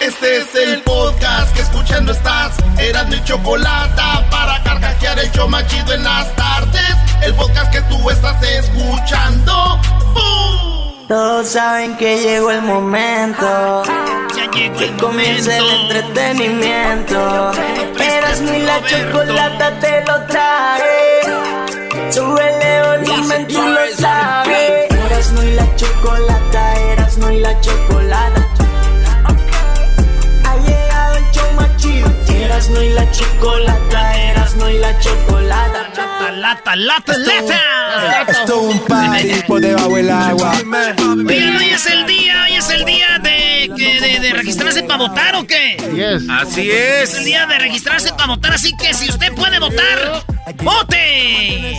Este es el podcast que escuchando estás. Eran mi chocolate para carcajear el show machido en las tardes. El podcast que tú estás escuchando. Todos saben que llegó el momento. Ya llegó el Comienza el entretenimiento. Eras ni la chocolata te lo trae. Súbele volumen, tú lo sabes. Eras no y la chocolata, eras no y la chocolata. Eras no y la chocolata, eras no y la chocolata. Lata, lata, lata, lata. Esto es un party por debajo del agua. Oigan, hoy es el día, hoy es el día de, que- de, de registrarse para votar o qué? Así Es el es. día de registrarse para votar, así que si usted puede votar, vote.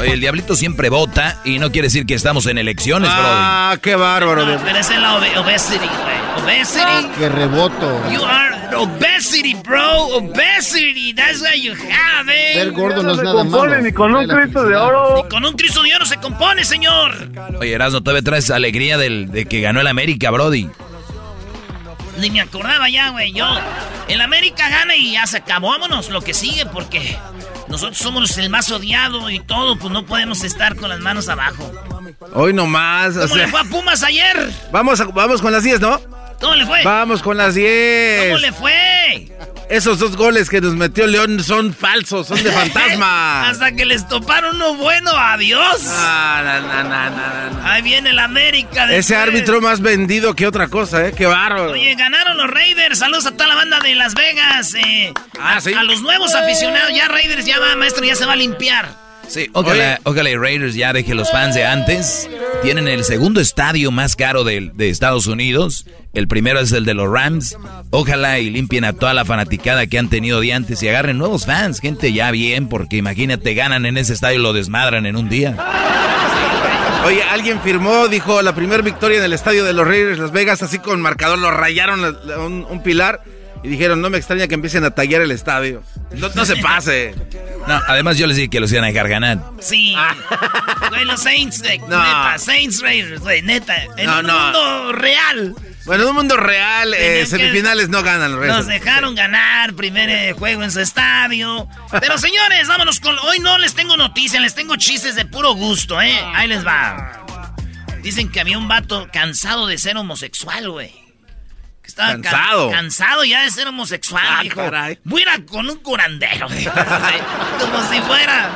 Oye, el diablito siempre vota y no quiere decir que estamos en elecciones, Ah, qué bárbaro. No, pero es la obe- obesity, güey. Obesity. Qué reboto. You are obesity, bro. Obesity. That's what you have, eh. Ser gordo no es nada malo. ni con un Cristo de oro. Y con un Cristo de oro se compone, señor. Brody. Oye, Erasmo, todavía traes alegría del, de que ganó el América, Brody. Ni me acordaba ya, güey. Yo. El América gana y ya se acabó. Vámonos lo que sigue porque nosotros somos el más odiado y todo. Pues no podemos estar con las manos abajo. Hoy nomás. O ¿Cómo le fue a Pumas ayer? vamos, a- vamos con las 10, ¿no? ¿Cómo le fue? Vamos con las 10. ¿Cómo le fue? Esos dos goles que nos metió León son falsos, son de fantasma. Hasta que les toparon uno bueno. Adiós. Ah, na, na, na. Ahí viene el América. Ese después. árbitro más vendido que otra cosa, ¿eh? Qué bárbaro. Oye, ganaron los Raiders. Saludos a toda la banda de Las Vegas. eh, Ah, a, ¿sí? a los nuevos aficionados. Ya Raiders ya va, maestro, ya se va a limpiar. Sí, ojalá, ojalá y Raiders ya deje los fans de antes. Tienen el segundo estadio más caro de, de Estados Unidos. El primero es el de los Rams. Ojalá y limpien a toda la fanaticada que han tenido de antes y agarren nuevos fans. Gente ya bien, porque imagínate, ganan en ese estadio y lo desmadran en un día. Oye, alguien firmó, dijo, la primera victoria en el estadio de los Raiders Las Vegas, así con marcador, lo rayaron un, un pilar y dijeron, no me extraña que empiecen a tallar el estadio. No, no se pase. No, además yo les dije que los iban a dejar ganar. Sí. Güey, los Saints, de, No. neta. Saints Raiders, güey, neta. En No, un no. mundo real. Bueno, en un mundo real, eh, semifinales no ganan los Nos Raiders. dejaron ganar primer eh, juego en su estadio. Pero señores, vámonos con. Hoy no les tengo noticias, les tengo chistes de puro gusto, ¿eh? Ahí les va. Dicen que había un vato cansado de ser homosexual, güey. Estaba ca- ¿Cansado? cansado ya de ser homosexual, Ah, dijo. caray. Voy a ir a con un curandero. Como si fuera.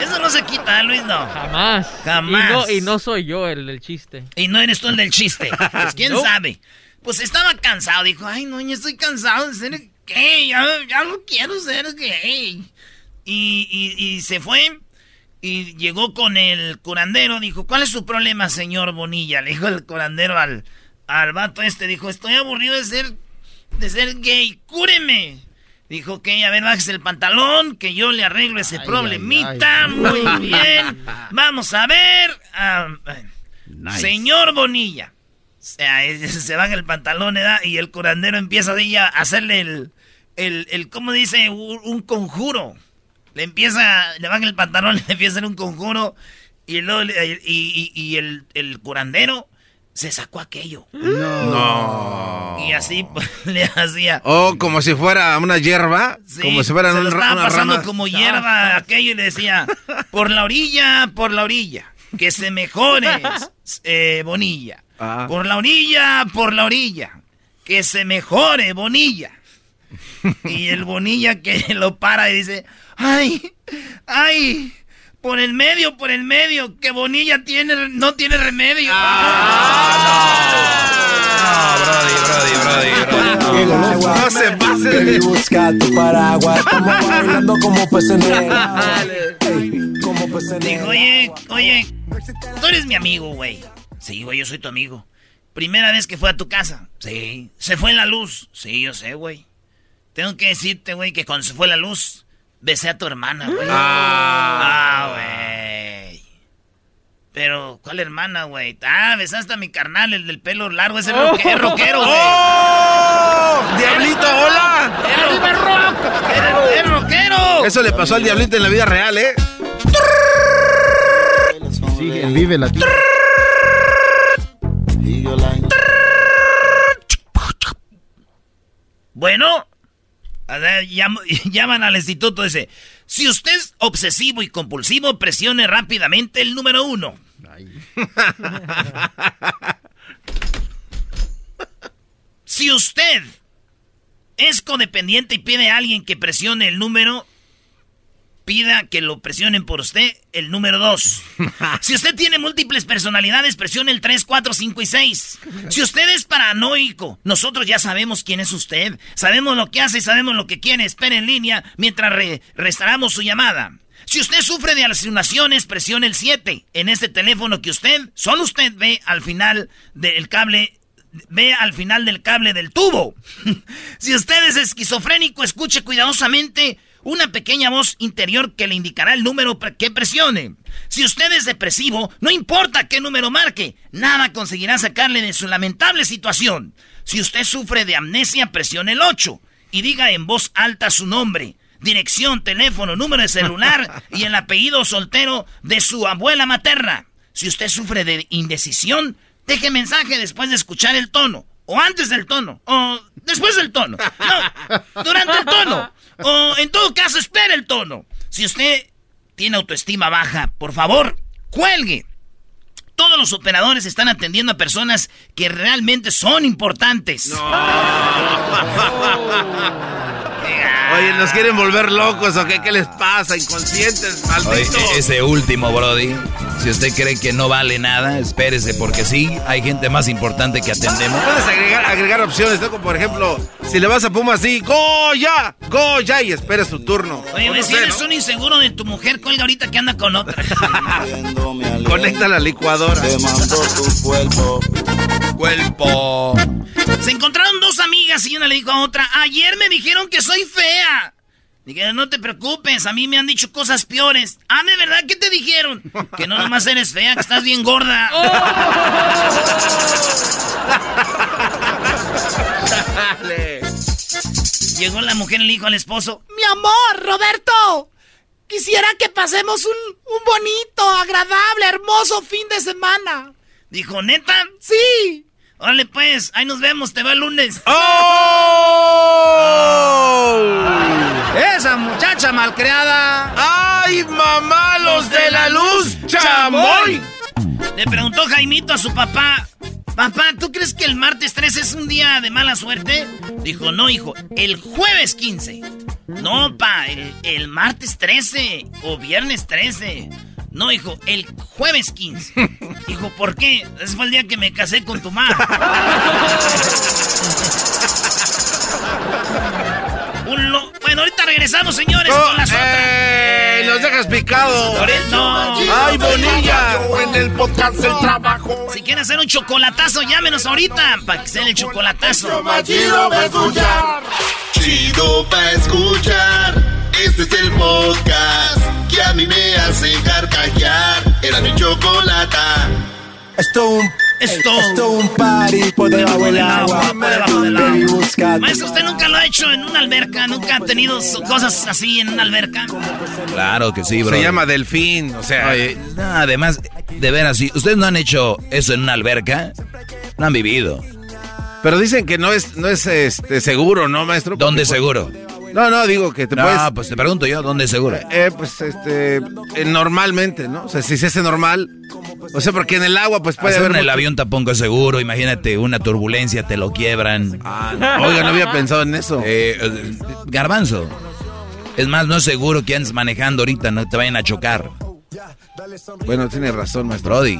Eso no se quita, ¿eh, Luis, no. Jamás. Jamás. Y no, y no soy yo el del chiste. Y no eres tú el del chiste. Pues quién No. sabe. Pues estaba cansado. Dijo, ay, no, ya estoy cansado de ser gay. Ya, ya no quiero ser gay. Y, y- y se fue. Y llegó con el curandero. Dijo, ¿cuál es su problema, señor Bonilla? Le dijo el curandero al, al vato este. Dijo, estoy aburrido de ser, de ser gay. Cúreme. Dijo, ok, a ver, bájese el pantalón, que yo le arreglo ese problemita. Muy bien. Vamos a ver. Ah, Señor Bonilla. Se baja el pantalón y el curandero empieza a hacerle el, el, el ¿cómo dice? Un, un conjuro. Le empieza, le baja el pantalón, le empieza a hacer un conjuro y, luego y, y- y el, el curandero se sacó aquello. No. Y así pues, le hacía. Oh, como si fuera una hierba. Sí, como si fuera se lo un- estaba una pasando rama. como hierba aquello y le decía, por la orilla, por la orilla, que se mejore, eh, Bonilla. Ah. Por la orilla, por la orilla, que se mejore, Bonilla. Y el Bonilla que lo para y dice, ay, ay, por el medio, por el medio, que Bonilla tiene, no tiene remedio. El agua. No se pase busca tu paraguas. Estamos bailando como peces en el. Ey, Como peces en el oye, oye, tú eres mi amigo, güey. Sí, güey, yo soy tu amigo. Primera vez que fue a tu casa. Sí. ¿Se fue la luz? Sí, yo sé, güey. Tengo que decirte, güey, que cuando se fue la luz, besé a tu hermana, güey. Ah, güey. Pero, ¿cuál hermana, güey? Ah, besaste a mi carnal, el del pelo largo, ese roque- es rockero, güey. ¡Oh! ¡Diablito, hola! ¡Es rock! ¡Es- ¡Es rockero! Eso le pasó al diablito en la vida real, ¿eh? Sí, en Vive Latino. Bueno, llaman al instituto, dice, si usted es obsesivo y compulsivo, presione rápidamente el número uno. Si usted es codependiente y pide a alguien que presione el número, pida que lo presionen por usted el número 2. Si usted tiene múltiples personalidades, presione el 3, 4, 5 y 6. Si usted es paranoico, nosotros ya sabemos quién es usted. Sabemos lo que hace y sabemos lo que quiere. Espere en línea mientras re- su llamada. Si usted sufre de alucinaciones, presione el 7. En este teléfono que usted, solo usted ve al final del cable ve al final del cable del tubo. si usted es esquizofrénico, escuche cuidadosamente una pequeña voz interior que le indicará el número que presione. Si usted es depresivo, no importa qué número marque, nada conseguirá sacarle de su lamentable situación. Si usted sufre de amnesia, presione el 8 y diga en voz alta su nombre, dirección, teléfono, número de celular y el apellido soltero de su abuela materna. Si usted sufre de indecisión, deje mensaje después de escuchar el tono, o antes del tono, o después del tono, no, durante el tono, o en todo caso espere el tono. Si usted tiene autoestima baja, por favor, cuelgue. Todos los operadores están atendiendo a personas que realmente son importantes. Oye, ¿nos quieren volver locos o qué? ¿Qué les pasa? Inconscientes, Oye, malditos. e- ese último, Brody. Si usted cree que no vale nada, espérese, porque sí, hay gente más importante que atendemos. Puedes agregar, agregar opciones, ¿no? Como por ejemplo, si le vas a Pumas, sí, ¡Goya! ¡Goya! Y espera su turno. Oye, no si sé, eres ¿no? un inseguro de tu mujer, cuelga ahorita que anda con otra. Conecta la licuadora. Cuerpo. Se encontraron dos amigas y una le dijo a otra, ayer me dijeron que soy fea. Dije, no te preocupes, a mí me han dicho cosas peores. Ah, ¿de verdad qué te dijeron? Que no nomás eres fea, que estás bien gorda. Llegó la mujer y le dijo al esposo, Mi amor, Roberto. Quisiera que pasemos un, un bonito, agradable, hermoso fin de semana. dijo, ¿neta? Sí. Órale pues, ahí nos vemos, te veo el lunes. ¡Oh! Esa muchacha malcriada. ¡Ay, mamá, los de la luz, chamoy! Le preguntó Jaimito a su papá, papá, ¿tú crees que el martes 13 es un día de mala suerte? Dijo, no, hijo, el jueves 15. No, pa, el, el martes 13 o viernes 13. No, hijo, el jueves 15. Dijo, ¿por qué? Ese fue el día que me casé con tu mamá. Un lo- Bueno, ahorita regresamos, señores, con las otras. ¡Ey! ¡Los dejas picado! Ahorita- no. ¡Ay, bonilla! En el podcast del trabajo. Si quieren hacer un chocolatazo, llámenos ahorita para que sea el chocolatazo. Chido pa' escuchar. Chido pa' escuchar. Este es el podcast que a mí me hace carcajear. Era mi chocolata. Esto un Esto. esto un party por debajo del agua. por debajo del agua. Maestro, ¿usted nunca lo ha hecho en una alberca? ¿Nunca ha tenido cosas así en una alberca? Claro que sí, bro. Se llama delfín, o sea... Oye, no, además, de veras, si ustedes no han hecho eso en una alberca, no han vivido. Pero dicen que no es, no es este, seguro, ¿no, maestro? ¿Dónde seguro? No, no, digo que te No, puedes... pues te pregunto yo, ¿dónde seguro? Eh, pues, este, eh, normalmente, ¿no? O sea, si se hace normal, o sea, porque en el agua, pues puede haber... en el avión tampoco es seguro, imagínate una turbulencia, te lo quiebran. Oiga, no había pensado en eso. Eh, eh, garbanzo. Es más, no es seguro que andes manejando ahorita, no te vayan a chocar. Bueno, tiene razón, maestro. Brody.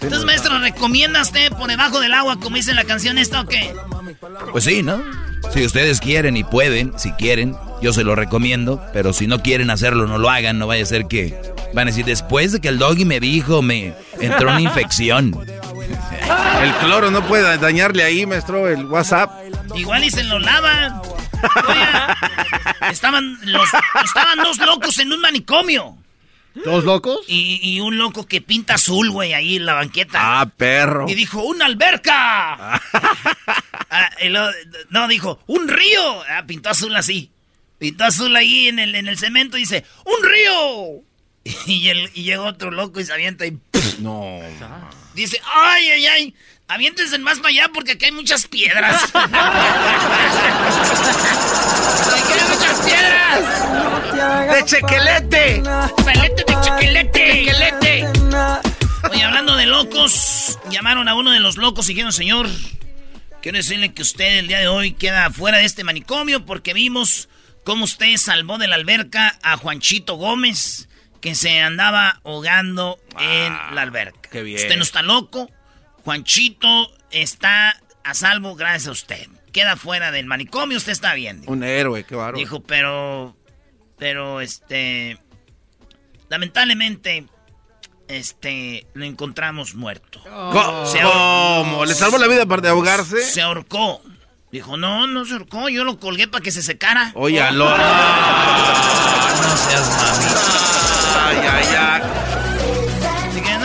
Entonces, maestro, ¿recomiendas usted por debajo del agua, como dice la canción esta o qué? Pues sí, ¿no? Si ustedes quieren y pueden, si quieren, yo se lo recomiendo, pero si no quieren hacerlo, no lo hagan, no vaya a ser que van a decir, después de que el doggy me dijo, me entró una infección. El cloro no puede dañarle ahí, maestro, el WhatsApp. Igual y se lo lavan. Oiga, estaban, los, estaban dos locos en un manicomio. ¿Dos locos? Y, y un loco que pinta azul, güey, ahí en la banqueta. Ah, perro. Y dijo, ¡una alberca! Ah, no, dijo, ¡un río! Ah, pintó azul así. Pintó azul ahí en el, en el cemento y dice, ¡un río! Y, el- y llega otro loco y se avienta y... No. Dice, ¡ay, ay, ay! Aviéntense más para allá porque aquí hay muchas piedras. aquí hay muchas piedras. ¡De chequelete! ¡Pelete de chequelete! ¡Chequelete! Oye, hablando de locos, llamaron a uno de los locos y dijeron, señor, quiero decirle que usted el día de hoy queda fuera de este manicomio porque vimos cómo usted salvó de la alberca a Juanchito Gómez, que se andaba ahogando en la alberca. qué bien. Usted no está loco, Juanchito está a salvo gracias a usted. Queda fuera del manicomio, usted está bien. dijo. Un héroe, qué bárbaro. Dijo, pero. Pero, este. Lamentablemente. Este. Lo encontramos muerto. ¿Cómo? Se ¿Cómo? ¿Le salvó la vida para de ahogarse? Se ahorcó. Dijo, no, no se ahorcó. Yo lo colgué para que se secara. Oye, aló. No seas mami. Ay, ay, ay.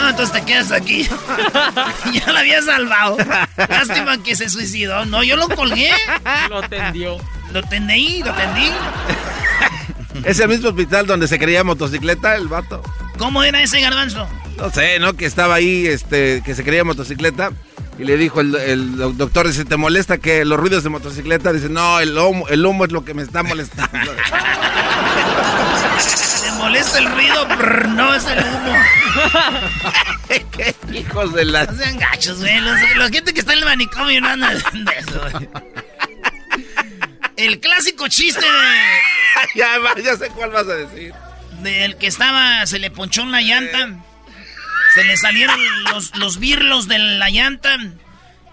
No, entonces te quedas aquí. ya la había salvado. Lástima que se suicidó. No, yo lo colgué. Lo tendió. Lo tendí, lo tendí. Ese mismo hospital donde se creía motocicleta, el vato. ¿Cómo era ese garbanzo? No sé, ¿no? Que estaba ahí, este, que se creía motocicleta. Y le dijo el, el doctor, dice, ¿te molesta que los ruidos de motocicleta? Dice, no, el humo, el humo es lo que me está molestando. ¿Te molesta el ruido? Brr, no, es el humo. ¿Qué hijos de la... No sean gachos, güey. Los- La gente que está en el manicomio no anda de eso, güey. El clásico chiste de, ya, ya sé cuál vas a decir. del que estaba, se le ponchó la llanta. Se le salieron los, los birlos de la llanta.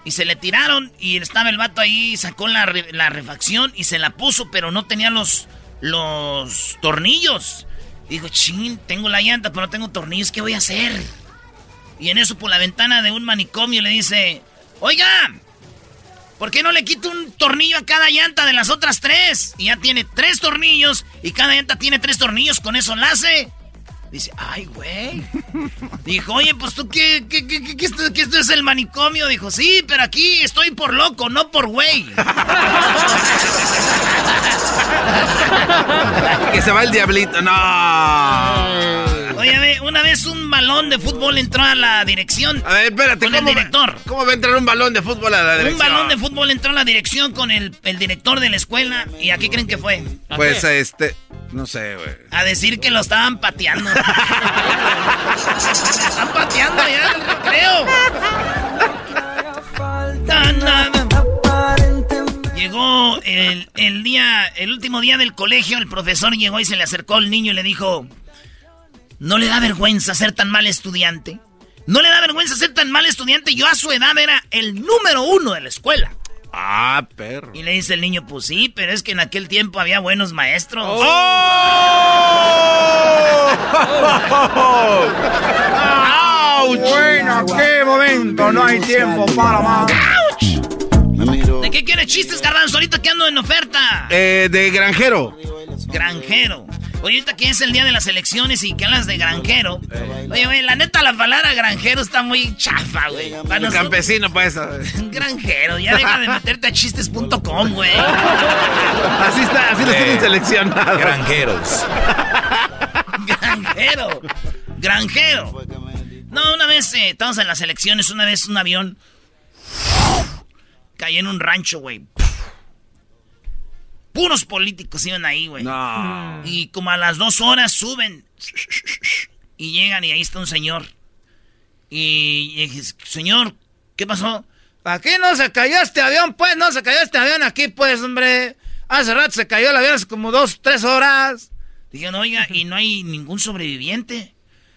Y se le tiraron. Y estaba el vato ahí, sacó la, la refacción y se la puso, pero no tenía los, los tornillos. Dijo, chin, tengo la llanta, pero no tengo tornillos, ¿qué voy a hacer? Y en eso por la ventana de un manicomio le dice, oiga, ¿por qué no le quito un tornillo a cada llanta de las otras tres? Y ya tiene tres tornillos y cada llanta tiene tres tornillos, con eso la. Dice, ay, güey. Dijo, oye, pues tú, ¿qué, qué, qué, qué, qué esto, esto es el manicomio? Dijo, sí, pero aquí estoy por loco, no por güey. Que se va el diablito. No. Oye, una vez un balón de fútbol entró a la dirección. A ver, espérate. Con el ¿cómo, director. ¿Cómo va a entrar un balón de fútbol a la Un dirección? balón de fútbol entró a la dirección con el, el director de la escuela. ¿Y a qué creen que fue? Pues, este... No sé, güey. A decir que lo estaban pateando. Me están pateando ya. Tan, tan, tan. Llegó el, el día, el último día del colegio, el profesor llegó y se le acercó al niño y le dijo, ¿no le da vergüenza ser tan mal estudiante? ¿No le da vergüenza ser tan mal estudiante? Yo a su edad era el número uno de la escuela. Ah, perro. Y le dice el niño, pues sí, pero es que en aquel tiempo había buenos maestros. Bueno, qué momento, no hay tiempo para más. ¿De qué quieres chistes, garbanzo? Ahorita que ando en oferta. Eh, de granjero. Granjero. Oye, ahorita que es el día de las elecciones y que hablas de granjero. Oye, güey, la neta, la palabra granjero está muy chafa, güey. Para Un nosotros- campesino, pues. Granjero, ya deja de meterte a chistes.com, güey. Así está, así lo Eh, tienen seleccionado. Granjeros. Granjero. Granjero. No, una vez eh, estábamos en las elecciones, una vez un avión cayó en un rancho, güey. Puros políticos iban ahí, güey. No. Y como a las dos horas suben. Y llegan y ahí está un señor. Y, y dije, señor, ¿qué pasó? Aquí no se cayó este avión, pues, no se cayó este avión aquí, pues, hombre. Hace rato se cayó el avión hace como dos, tres horas. Dije, no, oiga, y no hay ningún sobreviviente.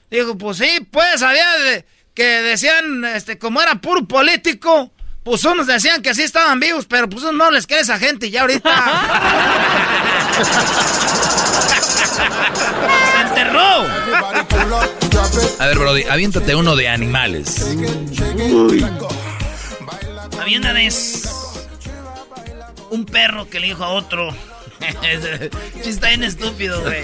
Digo, pues sí, pues, había de- que decían, este, como era puro político, pues unos decían que sí estaban vivos, pero pues no les queda esa gente ya ahorita. ¡Se enterró! A ver, Brody, aviéntate uno de animales. Una vez un perro que le dijo a otro. Está bien estúpido, güey.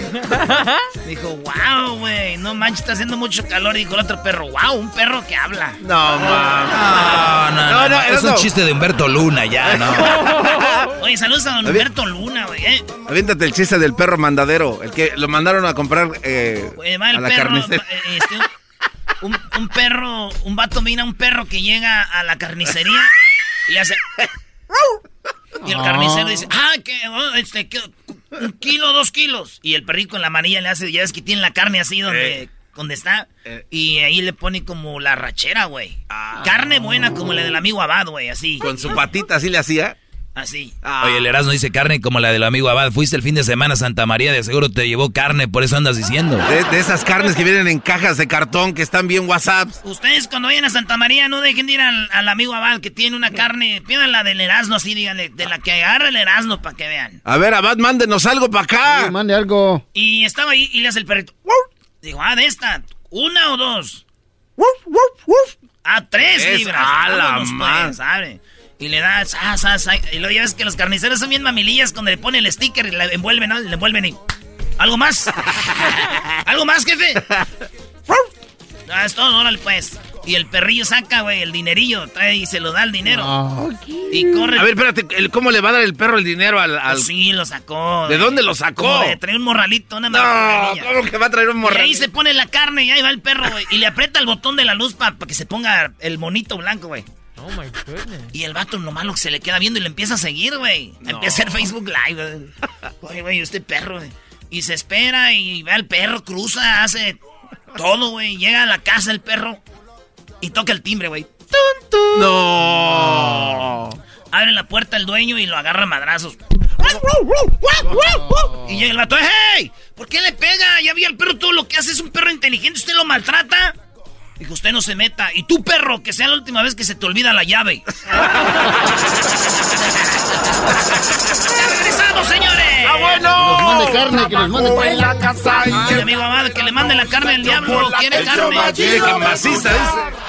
Dijo, wow, güey, no manches, está haciendo mucho calor. Dijo el otro perro, wow, un perro que habla. No, mames. No, no, no, No, no, es un chiste de Humberto Luna, ya, no. Oye, saludos a don Humberto Luna, güey. eh. Aviéntate el chiste del perro mandadero. El que lo mandaron a comprar eh, Güey, va el a la perro. carnicera. eh, este, un, un perro, un vato mira un perro que llega a la carnicería y hace... Y el carnicero dice, ah, que, oh, este, que, un kilo, dos kilos. Y el perrico en la manilla le hace, ya ves que tiene la carne así donde, Eh. donde está. Eh. Y ahí le pone como la rachera, güey. Carne buena como la del amigo Abad, güey, así. Con su patita así le hacía. Así. Oye, el Erasmo dice carne como la del amigo Abad. Fuiste el fin de semana a Santa María, de seguro te llevó carne, por eso andas diciendo. De, de esas carnes que vienen en cajas de cartón que están bien WhatsApp. Ustedes cuando vayan a Santa María no dejen de ir al, al amigo Abad que tiene una carne, pidan la del Erasmo así, díganle, de la que agarra el Erasmo para que vean. A ver, Abad, mándenos algo para acá. mande algo. Y estaba ahí y le hace el perrito. Digo, ah, de esta, una o dos. Ah, tres Tres, libras. a la pues, más. ¿sabe? Y le da, sa, sa, sa, y luego ya ves que los carniceros son bien mamilillas cuando le ponen el sticker y le envuelven, ¿no? Le envuelven y... ¿Algo más? ¿Algo más, jefe? Ah, es todo, órale, pues. Y el perrillo saca, güey, el dinerillo, trae y se lo da el dinero. Y corre. A ver, espérate, ¿cómo le va a dar el perro el dinero al...? al- Pues sí, lo sacó. ¿De dónde lo sacó? De traer un morralito, una No. ¿cómo que va a traer un Y morralito? ahí se pone la carne y ahí va el perro, güey. Y le aprieta el botón de la luz para que se ponga el monito blanco, güey. Oh my goodness. Y el vato lo malo que se le queda viendo y le empieza a seguir, güey. Empieza a hacer Facebook Live, güey. Oye, güey, este perro, güey. Y se espera y ve al perro, cruza, hace todo, güey. Llega a la casa el perro y toca el timbre, güey. No. Abre la puerta el dueño y lo agarra a madrazos. Y llega el vato, ¡hey! ¿Por qué le pega? Ya vi al perro todo lo que hace, es un perro inteligente, ¿usted lo maltrata? Dijo, usted no se meta. Y tú, perro, que sea la última vez que se te olvida la llave. ¡Ya regresamos, señores! ¡Ah, bueno! Nos mande carne, que nos mande carne. Ay, amigo amado, que le mande la carne al diablo. ¿Quiere carne? Quiere que maciza, dice.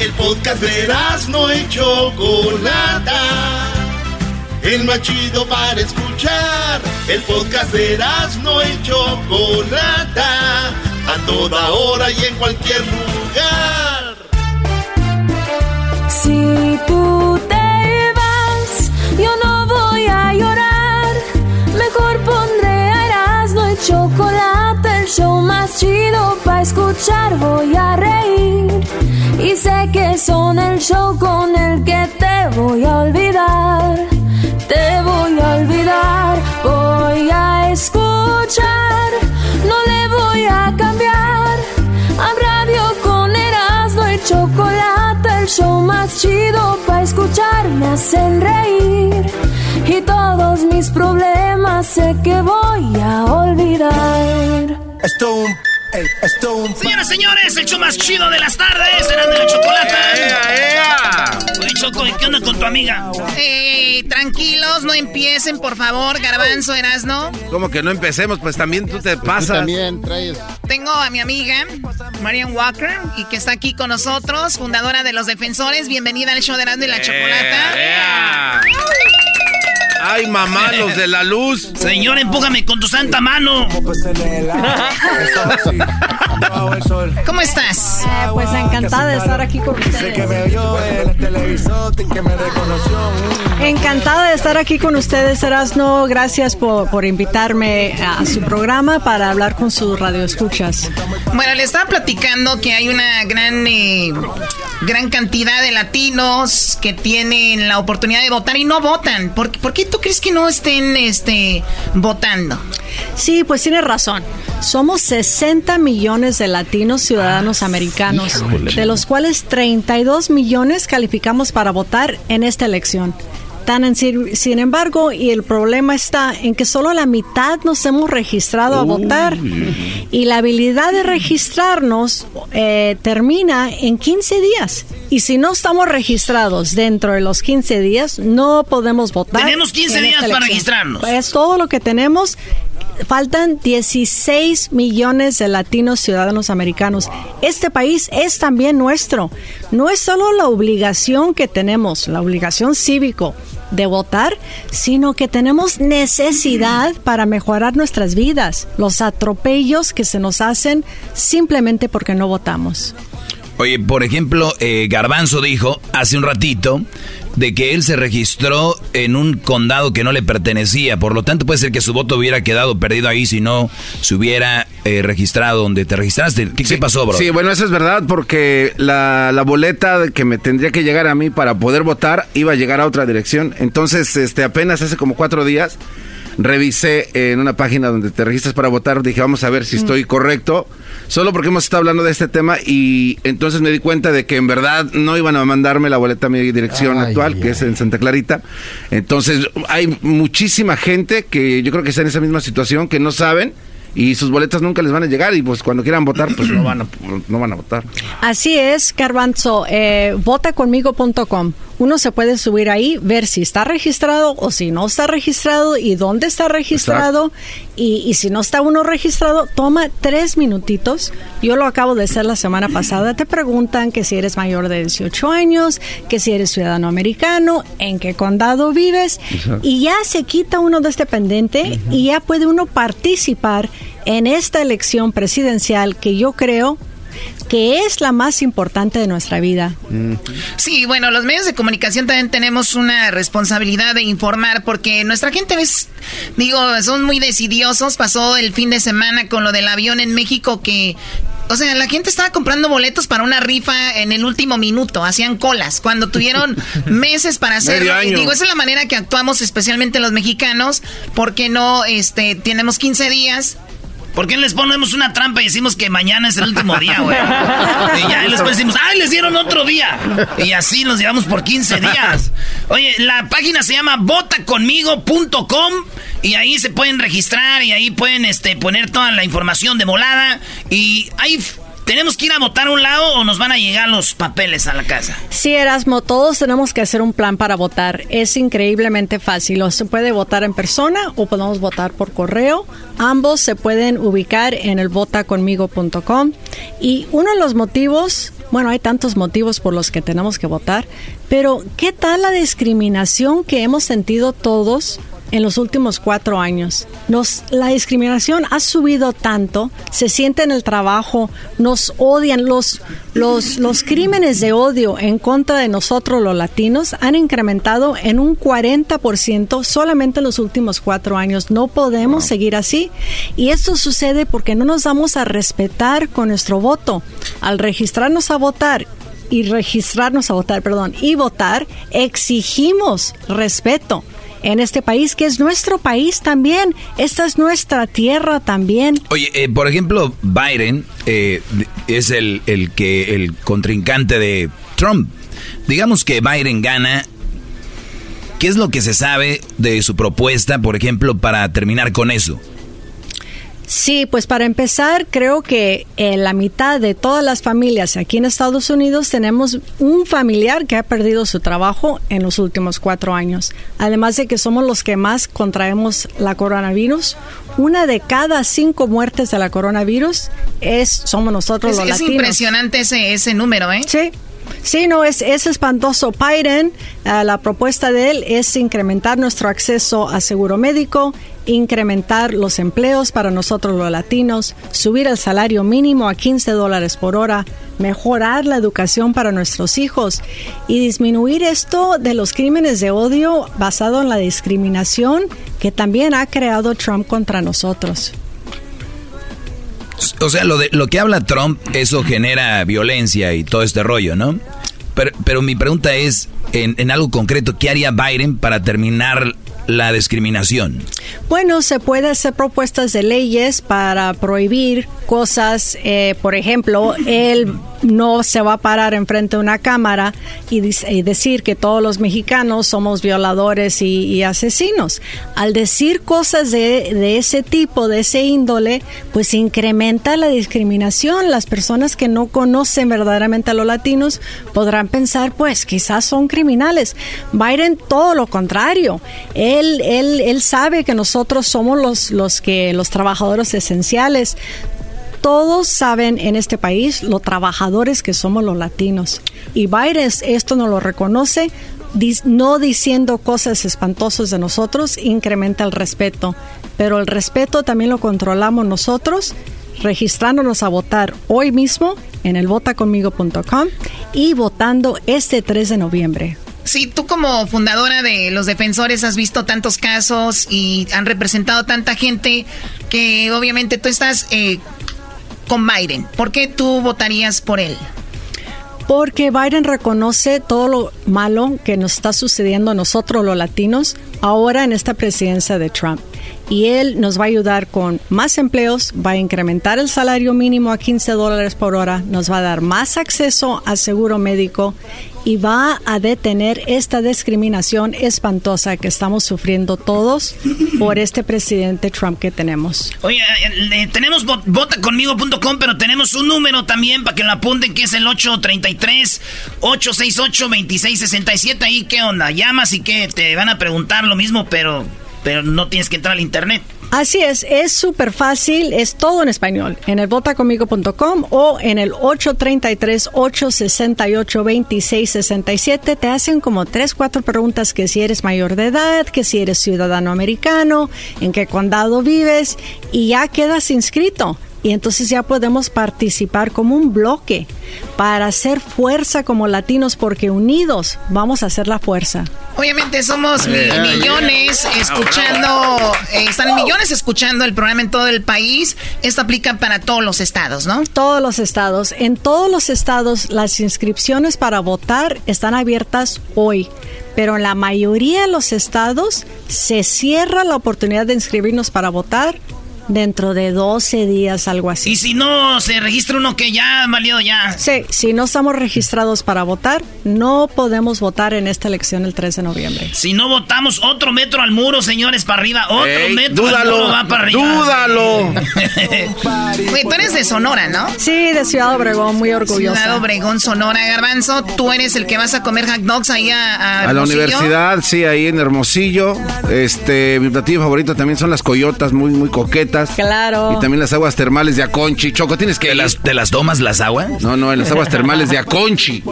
El podcast de no y Chocolata. El más chido para escuchar. El podcast de no y Chocolata. A toda hora y en cualquier lugar. Si tú te vas, yo no voy a llorar. Mejor pondré Erasmo y chocolate, el show más chido para escuchar. Voy a reír y sé que son el show con el que te voy a olvidar. Te voy a olvidar, voy a show más chido para escuchar me hacen reír. Y todos mis problemas sé que voy a olvidar. Esto Señoras, señores, el show más chido de las tardes. Será de la chocolata. Choco, ¿y qué onda con tu amiga? Eh, tranquilos, no empiecen, por favor, Garbanzo, Erasno. ¿Cómo que no empecemos? Pues también tú te Tú pasas. también traes. Tengo a mi amiga, Marian Walker, y que está aquí con nosotros, fundadora de Los Defensores. Bienvenida al show de Erasmo y la Chocolata. ¡Ay, mamá, los de la luz! Señor, empújame con tu santa mano. ¿Cómo estás? Eh, pues encantada de estar aquí con Sé que ustedes. me oyó en el televisor, que me reconoció. Encantada de estar aquí con ustedes, Erasno. Gracias por, por invitarme a su programa para hablar con sus radioescuchas. Bueno, le estaba platicando que hay una gran, eh, gran cantidad de latinos que tienen la oportunidad de votar y no votan. ¿Por, por qué tú crees que no estén este, votando? Sí, pues tiene razón. Somos 60 millones de latinos ciudadanos americanos, de los cuales 32 millones calificamos para votar en esta elección. Sin, sin embargo, y el problema está en que solo la mitad nos hemos registrado a votar y la habilidad de registrarnos eh, termina en 15 días. Y si no estamos registrados dentro de los 15 días, no podemos votar. Tenemos 15 en días para registrarnos. Es todo lo que tenemos. Faltan 16 millones de latinos ciudadanos americanos. Este país es también nuestro. No es solo la obligación que tenemos, la obligación cívico de votar, sino que tenemos necesidad para mejorar nuestras vidas, los atropellos que se nos hacen simplemente porque no votamos. Oye, por ejemplo, eh, Garbanzo dijo hace un ratito de que él se registró en un condado que no le pertenecía. Por lo tanto, puede ser que su voto hubiera quedado perdido ahí si no se hubiera eh, registrado donde te registraste. ¿Qué, pasó, bro? Sí, bueno, eso es verdad porque la, la, boleta que me tendría que llegar a mí para poder votar iba a llegar a otra dirección. Entonces, este, apenas hace como cuatro días revisé en una página donde te registras para votar, dije, vamos a ver si estoy correcto, solo porque hemos estado hablando de este tema y entonces me di cuenta de que en verdad no iban a mandarme la boleta a mi dirección actual, que es en Santa Clarita. Entonces hay muchísima gente que yo creo que está en esa misma situación, que no saben y sus boletas nunca les van a llegar y pues cuando quieran votar pues no van a, no van a votar. Así es, Carbanzo, eh, votaconmigo.com. Uno se puede subir ahí, ver si está registrado o si no está registrado y dónde está registrado. Y, y, si no está uno registrado, toma tres minutitos. Yo lo acabo de hacer la semana pasada. Te preguntan que si eres mayor de 18 años, que si eres ciudadano americano, en qué condado vives. Y ya se quita uno de este pendiente y ya puede uno participar en esta elección presidencial que yo creo que es la más importante de nuestra vida. Sí, bueno, los medios de comunicación también tenemos una responsabilidad de informar porque nuestra gente es, digo, son muy decidiosos. Pasó el fin de semana con lo del avión en México que o sea, la gente estaba comprando boletos para una rifa en el último minuto, hacían colas, cuando tuvieron meses para hacerlo. digo, esa es la manera que actuamos especialmente los mexicanos, porque no este tenemos 15 días ¿Por qué les ponemos una trampa y decimos que mañana es el último día, güey? Y ya después decimos, ¡ay, les dieron otro día! Y así nos llevamos por 15 días. Oye, la página se llama votaconmigo.com y ahí se pueden registrar y ahí pueden este, poner toda la información de volada. Y hay ¿Tenemos que ir a votar a un lado o nos van a llegar los papeles a la casa? Sí, Erasmo, todos tenemos que hacer un plan para votar. Es increíblemente fácil. O se puede votar en persona o podemos votar por correo. Ambos se pueden ubicar en el votaconmigo.com. Y uno de los motivos bueno, hay tantos motivos por los que tenemos que votar, pero ¿qué tal la discriminación que hemos sentido todos en los últimos cuatro años. Nos, la discriminación ha subido tanto, se siente en el trabajo, nos odian, los, los, los crímenes de odio en contra de nosotros los latinos han incrementado en un 40% solamente en los últimos cuatro años. No podemos seguir así. Y esto sucede porque no nos damos a respetar con nuestro voto. Al registrarnos a votar y registrarnos a votar, perdón, y votar, exigimos respeto en este país, que es nuestro país también. Esta es nuestra tierra también. Oye, eh, por ejemplo, Biden eh, es el, el, que, el contrincante de Trump. Digamos que Biden gana. ¿Qué es lo que se sabe de su propuesta, por ejemplo, para terminar con eso? Sí, pues para empezar, creo que en la mitad de todas las familias aquí en Estados Unidos tenemos un familiar que ha perdido su trabajo en los últimos cuatro años. Además de que somos los que más contraemos la coronavirus, una de cada cinco muertes de la coronavirus es somos nosotros los latinos. Es impresionante ese, ese número, ¿eh? Sí. Sí, no, es, es espantoso. Biden, uh, la propuesta de él es incrementar nuestro acceso a seguro médico, incrementar los empleos para nosotros los latinos, subir el salario mínimo a 15 dólares por hora, mejorar la educación para nuestros hijos y disminuir esto de los crímenes de odio basado en la discriminación que también ha creado Trump contra nosotros. O sea, lo, de, lo que habla Trump, eso genera violencia y todo este rollo, ¿no? Pero, mi pregunta es, en, en, algo concreto, ¿qué haría Biden para terminar la discriminación? Bueno, se puede hacer propuestas de leyes para prohibir cosas, eh, por ejemplo, él no se va a parar enfrente de una cámara y, decir que todos los mexicanos somos violadores y, asesinos. Al decir cosas de, ese tipo, de ese índole, pues incrementa la discriminación. Las personas que no conocen verdaderamente a los latinos podrán pensar, pues quizás son criminales. Biden todo lo contrario. Él, sabe que nosotros somos los, los que los trabajadores esenciales todos saben en este país lo trabajadores que somos los latinos. Y Biden esto no lo reconoce, no diciendo cosas espantosas de nosotros, incrementa el respeto. Pero el respeto también lo controlamos nosotros registrándonos a votar hoy mismo en el votaconmigo.com y votando este 3 de noviembre. Sí, tú como fundadora de los defensores has visto tantos casos y han representado tanta gente que obviamente tú estás eh, con Biden. ¿Por qué tú votarías por él? Porque Biden reconoce todo lo malo que nos está sucediendo a nosotros los latinos ahora en esta presidencia de Trump y él nos va a ayudar con más empleos, va a incrementar el salario mínimo a 15 dólares por hora, nos va a dar más acceso al seguro médico y va a detener esta discriminación espantosa que estamos sufriendo todos por este presidente Trump que tenemos. Oye, eh, tenemos votaconmigo.com, pero tenemos un número también para que lo apunten que es el 833-868-2667. Ahí, ¿qué onda? Llamas y que te van a preguntar lo mismo, pero pero no tienes que entrar al internet. Así es, es súper fácil, es todo en español, en el votaconmigo.com o en el 833-868-2667. Te hacen como tres, cuatro preguntas que si eres mayor de edad, que si eres ciudadano americano, en qué condado vives y ya quedas inscrito y entonces ya podemos participar como un bloque para hacer fuerza como latinos porque unidos vamos a hacer la fuerza. Obviamente somos millones escuchando, eh, están millones escuchando el programa en todo el país. Esto aplica para todos los estados, ¿no? Todos los estados. En todos los estados las inscripciones para votar están abiertas hoy pero en la mayoría de los estados se cierra la oportunidad de inscribirnos para votar dentro de 12 días, algo así. Y si no se registra uno que ya valió ya. Sí, si no estamos registrados para votar, no podemos votar en esta elección el 3 de noviembre. Si no votamos, otro metro al muro, señores, para arriba. Otro metro dúdalo, al muro va para arriba. ¡Dúdalo! Oye, tú eres de Sonora, ¿no? Sí, de Ciudad Obregón, muy orgullosa. Ciudad Obregón, Sonora, Garbanzo. Tú eres el que vas a comer hot dogs ahí a, a, la universidad, sí, ahí en Hermosillo. Este, mi platillo favorito también son las coyotas, muy, muy coquetas. Claro. Y también las aguas termales de Aconchi. Choco, tienes que. ¿Te las, ¿Te las tomas las aguas? No, no, en las aguas termales de Aconchi.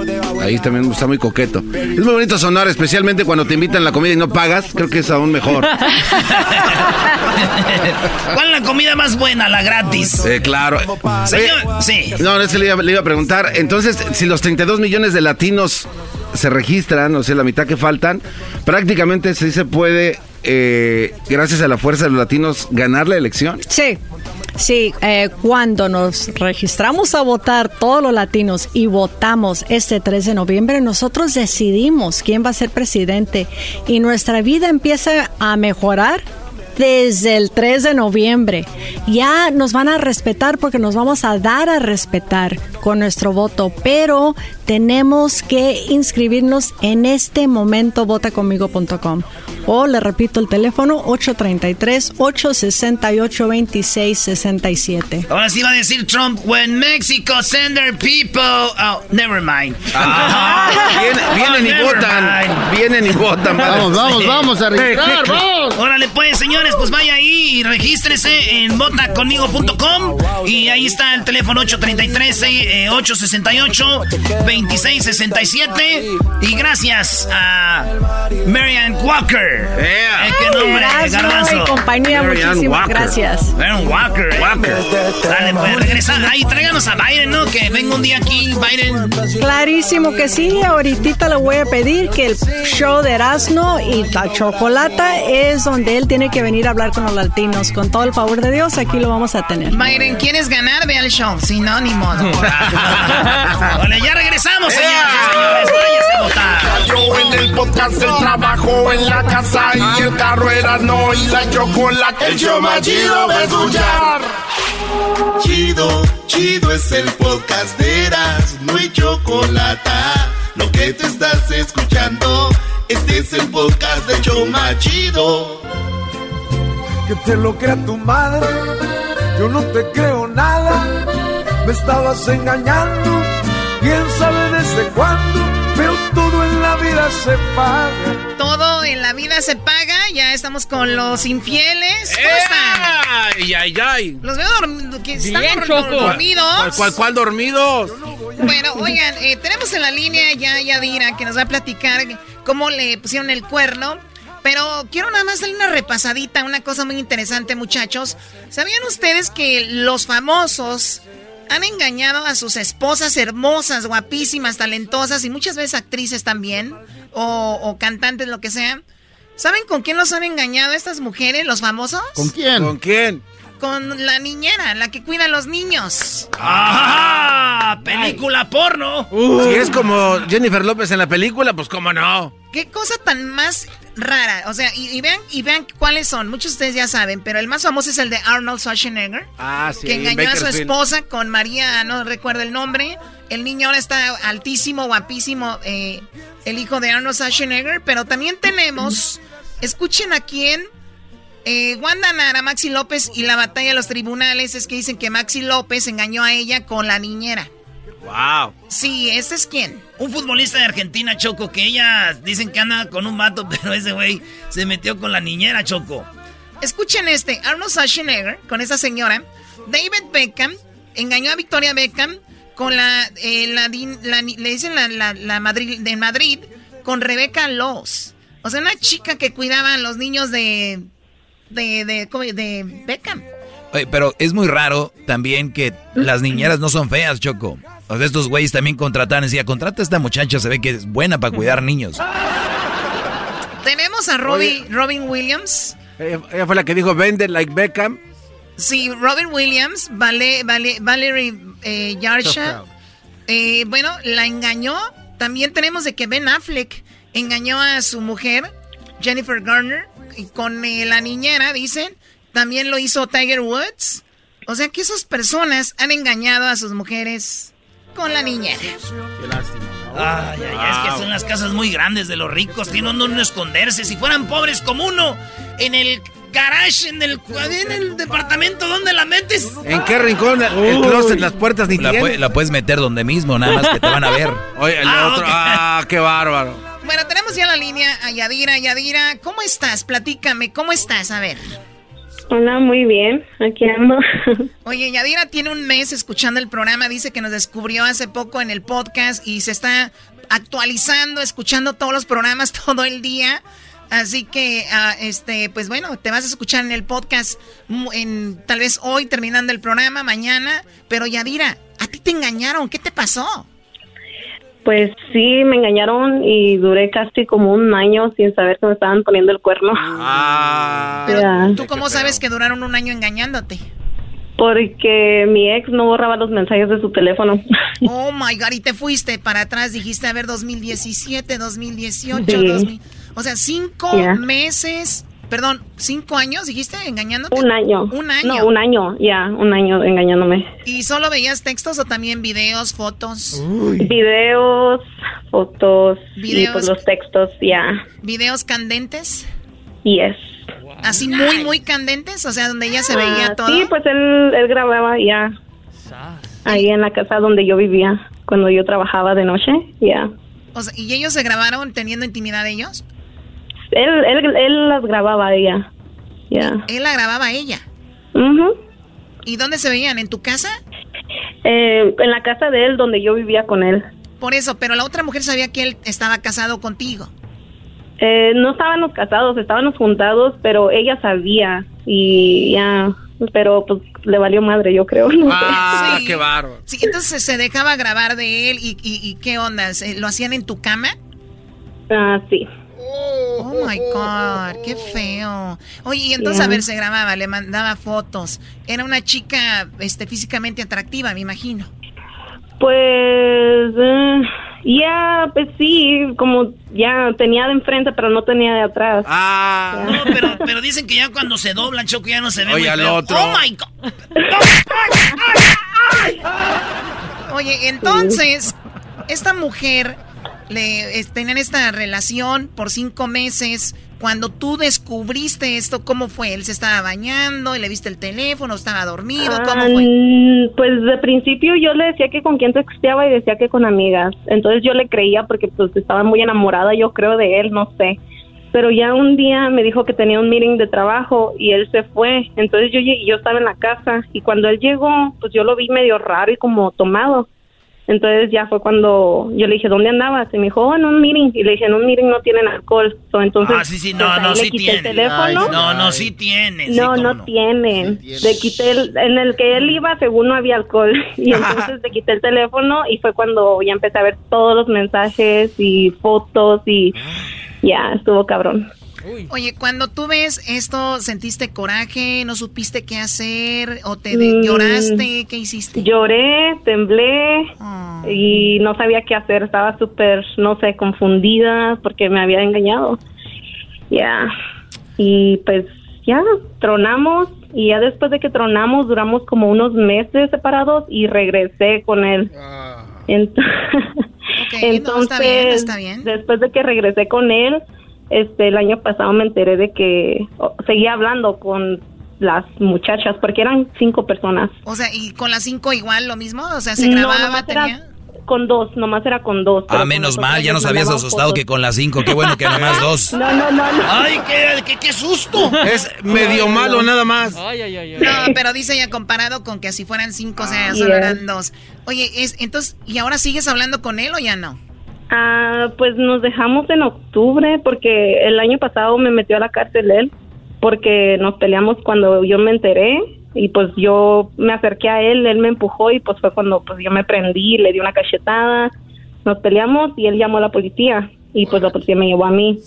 Ahí también está muy coqueto. Es muy bonito sonar, especialmente cuando te invitan la comida y no pagas. Creo que es aún mejor. ¿Cuál es la comida más buena? La gratis. Eh, claro. Señor, sí. No, es que le iba, le iba a preguntar. Entonces, si los 32 millones de latinos se registran, o sea, la mitad que faltan, prácticamente sí se puede, eh, gracias a la fuerza de los latinos, ganar la elección. Sí. Sí, eh, cuando nos registramos a votar todos los latinos y votamos este 3 de noviembre, nosotros decidimos quién va a ser presidente y nuestra vida empieza a mejorar desde el 3 de noviembre. Ya nos van a respetar porque nos vamos a dar a respetar con nuestro voto, pero tenemos que inscribirnos en este momento votaconmigo.com. O le repito el teléfono 833-868-2667. Ahora sí va a decir Trump, when Mexico send their people... Oh, never mind. Ah, vienen, vienen y votan. Vienen y votan. Vamos, vamos, vamos a registrar, vamos. Órale pues, señores, pues vaya ahí y regístrese en votaconmigo.com y ahí está el teléfono 833-868-2667 y gracias a Marianne Walker. Yeah. Eh, qué nombre, Erasmo garbanzo. compañía, Marianne muchísimas Walker. gracias. Marianne Walker. Walker. Dale, pues regresa. Ahí tráiganos a Biden, ¿no? Que venga un día aquí, Biden. Clarísimo que sí, ahorita le voy a pedir que el show de Erasmo y la Chocolata es donde él tiene que venir a hablar con los latinos. Con todo el favor de Dios, aquí lo vamos a tener. Byron, ¿quieres ganar? Ve al show. Si no, ni modo. Vale, ya regresamos, señoras y señores. Váyase a. Yo en el podcast, el trabajo en la casa y el carro era no y la chocolate. El show más chido de escuchar. Chido, chido es el podcast de Eras, no hay chocolate. Lo que te estás escuchando, este es el podcast de Choma Chido. que te lo crea tu madre. Yo no te creo nada, me estabas engañando. Quién sabe desde cuándo, todo en la vida se paga. Todo en la vida se paga. Ya estamos con los infieles. ¿Cómo están? Ay, ay, ay. Los veo dormidos. ¿Están Bien, dor- Choco. dormidos? ¿Cuál, cuál, cuál dormidos? Bueno, oigan, eh, tenemos en la línea ya a Yadira que nos va a platicar cómo le pusieron el cuerno. Pero quiero nada más darle una repasadita, una cosa muy interesante, muchachos. ¿Sabían ustedes que los famosos han engañado a sus esposas hermosas, guapísimas, talentosas y muchas veces actrices también? o, o cantantes, lo que sea. ¿Saben con quién los han engañado estas mujeres, los famosos? ¿Con quién? ¿Con quién? Con la niñera, la que cuida a los niños. ¡Ah! ¡Película porno! Si es como Jennifer López en la película, pues cómo no. Qué cosa tan más rara. O sea, y, y vean, y vean cuáles son. Muchos de ustedes ya saben, pero el más famoso es el de Arnold Schwarzenegger. Ah, sí. que engañó a su esposa con María, no recuerdo el nombre. El niño ahora está altísimo, guapísimo, eh, el hijo de Arnold Schwarzenegger. Pero también tenemos, escuchen a quién, eh, Wanda Nara, Maxi López y la batalla de los tribunales es que dicen que Maxi López engañó a ella con la niñera. Wow. Sí, ¿este es quién? Un futbolista de Argentina, Choco, que ella dicen que anda con un vato, pero ese güey se metió con la niñera, Choco. Escuchen este, Arnold Schwarzenegger con esa señora, David Beckham engañó a Victoria Beckham con la, eh, la, le dicen la, la, la Madrid, de Madrid con Rebecca Laws. O sea, una chica que cuidaba a los niños de, de, de, Beckham. Oye, pero es muy raro también que las niñeras no son feas, Choco. O sea, estos güeyes también contratan, decía, contrata a esta muchacha, se ve que es buena para cuidar niños. Tenemos a Robin, Robin Williams. Ella, ella fue la que dijo vende like Beckham. Sí, Robin Williams, Vale, Vale, Valerie eh, Yarsha. Eh, bueno, la engañó. También tenemos de que Ben Affleck engañó a su mujer, Jennifer Garner, con eh, la niñera, dicen. También lo hizo Tiger Woods. O sea que esas personas han engañado a sus mujeres con la niñera. Ay, ay, ay, es que son las casas muy grandes de los ricos, tienen donde esconderse. Si fueran pobres como uno, en el garage, en el, en el departamento, ¿dónde la metes? ¿En qué rincón? El closet, las puertas ni La, pu- la puedes meter donde mismo, nada más que te van a ver. Oye, el Ah, otro. ok. Ah, qué bárbaro. Bueno, tenemos ya la línea a Yadira. Yadira, ¿cómo estás? Platícame, ¿cómo estás? A ver. Hola, muy bien. Aquí ando. Oye, Yadira tiene un mes escuchando el programa, dice que nos descubrió hace poco en el podcast y se está actualizando, escuchando todos los programas todo el día. Así que, ah, este, pues bueno, te vas a escuchar en el podcast mm, en tal vez hoy terminando el programa, mañana. Pero Yadira, a ti te engañaron, ¿qué te pasó? Pues sí, me engañaron y duré casi como un año sin saber que me estaban poniendo el cuerno. Ah. Pero. ¿tú cómo sabes que duraron un año engañándote? Porque mi ex no borraba los mensajes de su teléfono. Oh my God, y te fuiste para atrás, dijiste, a ver, 2017, 2018, Sí. 2000. O sea, cinco meses, perdón, cinco años, dijiste, engañándote. un año. Un año. No, un año, ya, un año engañándome. ¿Y solo veías textos o también videos, fotos? Videos, fotos y Videos. pues los textos, ya. ¿Videos candentes? Yes. Así muy, muy candentes, o sea, donde ya se veía Ah, todo. Sí, pues él, él grababa ya. Ahí en la casa donde yo vivía, cuando yo trabajaba de noche, ya. O sea, ¿Y ellos se grabaron teniendo intimidad de ellos? Él, él, él las grababa ella, ya. Él la grababa a ella. Ujú. ¿Y dónde se veían? ¿En tu casa? Eh, en la casa de él donde yo vivía con él. Por eso, pero la otra mujer sabía que él estaba casado contigo. Eh, no estábamos casados, estábamos juntados, pero ella sabía y ya, pero pues le valió madre, yo creo. no sé. Ah, Sí. qué bárbaro. Sí, entonces se dejaba grabar de él y, y, y qué onda, ¿Se- ¿lo hacían en tu cama? Ah, sí. Oh my God, qué feo. Oye, y entonces a ver, se grababa, le mandaba fotos. Era una chica este, físicamente atractiva, me imagino. Pues eh, ya, pues sí, como ya tenía de enfrente, pero no tenía de atrás. Ah. No, pero, pero dicen que ya cuando se doblan, Choco, ya no se ve Oye, muy al feo. otro. Oh my God. Oye, entonces, esta mujer le es- tenían esta relación por cinco meses. Cuando tú descubriste esto, ¿cómo fue? ¿Él se estaba bañando y le viste el teléfono? ¿Estaba dormido? ¿Cómo Ah, mm, Pues de principio yo le decía que con quién texteaba y decía que con amigas. Entonces yo le creía porque pues estaba muy enamorada, yo creo de él, no sé. Pero ya un día me dijo que tenía un meeting de trabajo y él se fue. Entonces yo yo estaba en la casa y cuando él llegó, pues yo lo vi medio raro y como tomado. Entonces ya fue cuando yo le dije, ¿dónde andabas? Y me dijo, oh, en un meeting. Y le dije, en un meeting no tienen alcohol. So, entonces, ah, sí, sí, pues, no, ahí no, sí tienen. el teléfono. no, no, sí tienen. sí, No, no, tienen. Le quité el, en el que él iba, según no había alcohol. Y entonces le quité el teléfono y fue cuando ya empecé a ver todos los mensajes y fotos y ya, estuvo cabrón. Oye, cuando tú ves esto, ¿sentiste coraje? ¿No supiste qué hacer? ¿O te de- Mm, lloraste? ¿Qué hiciste? Lloré, temblé Ah. y no sabía qué hacer. Estaba súper, no sé, confundida porque me había engañado. Ya. Y pues ya, tronamos y ya después de que tronamos duramos como unos meses separados y regresé con él. Ent- no, está bien, está bien. después de que regresé con él, este, el año pasado me enteré de que seguía hablando con las muchachas porque eran cinco personas. O sea, ¿y con las cinco igual lo mismo? O sea, ¿se No, grababa? nomás era tenía? con dos, nomás era con dos. Ah, menos mal, ya nos habías asustado fotos. que con las cinco. Qué bueno que nada más dos. No, no, no, no. Ay, qué, qué, qué susto. Es medio malo nada más. Ay, ay, ay, ay. No, pero dice ya comparado con que así fueran cinco, o sea, solo Yeah. eran dos. Oye, es, entonces, ¿y ahora sigues hablando con él o ya no? Ah, pues nos dejamos en octubre porque el año pasado me metió a la cárcel él porque nos peleamos cuando yo me enteré y pues yo me acerqué a él, él me empujó y pues fue cuando pues yo me prendí, le di una cachetada, nos peleamos y él llamó a la policía y pues la policía me llevó a mí.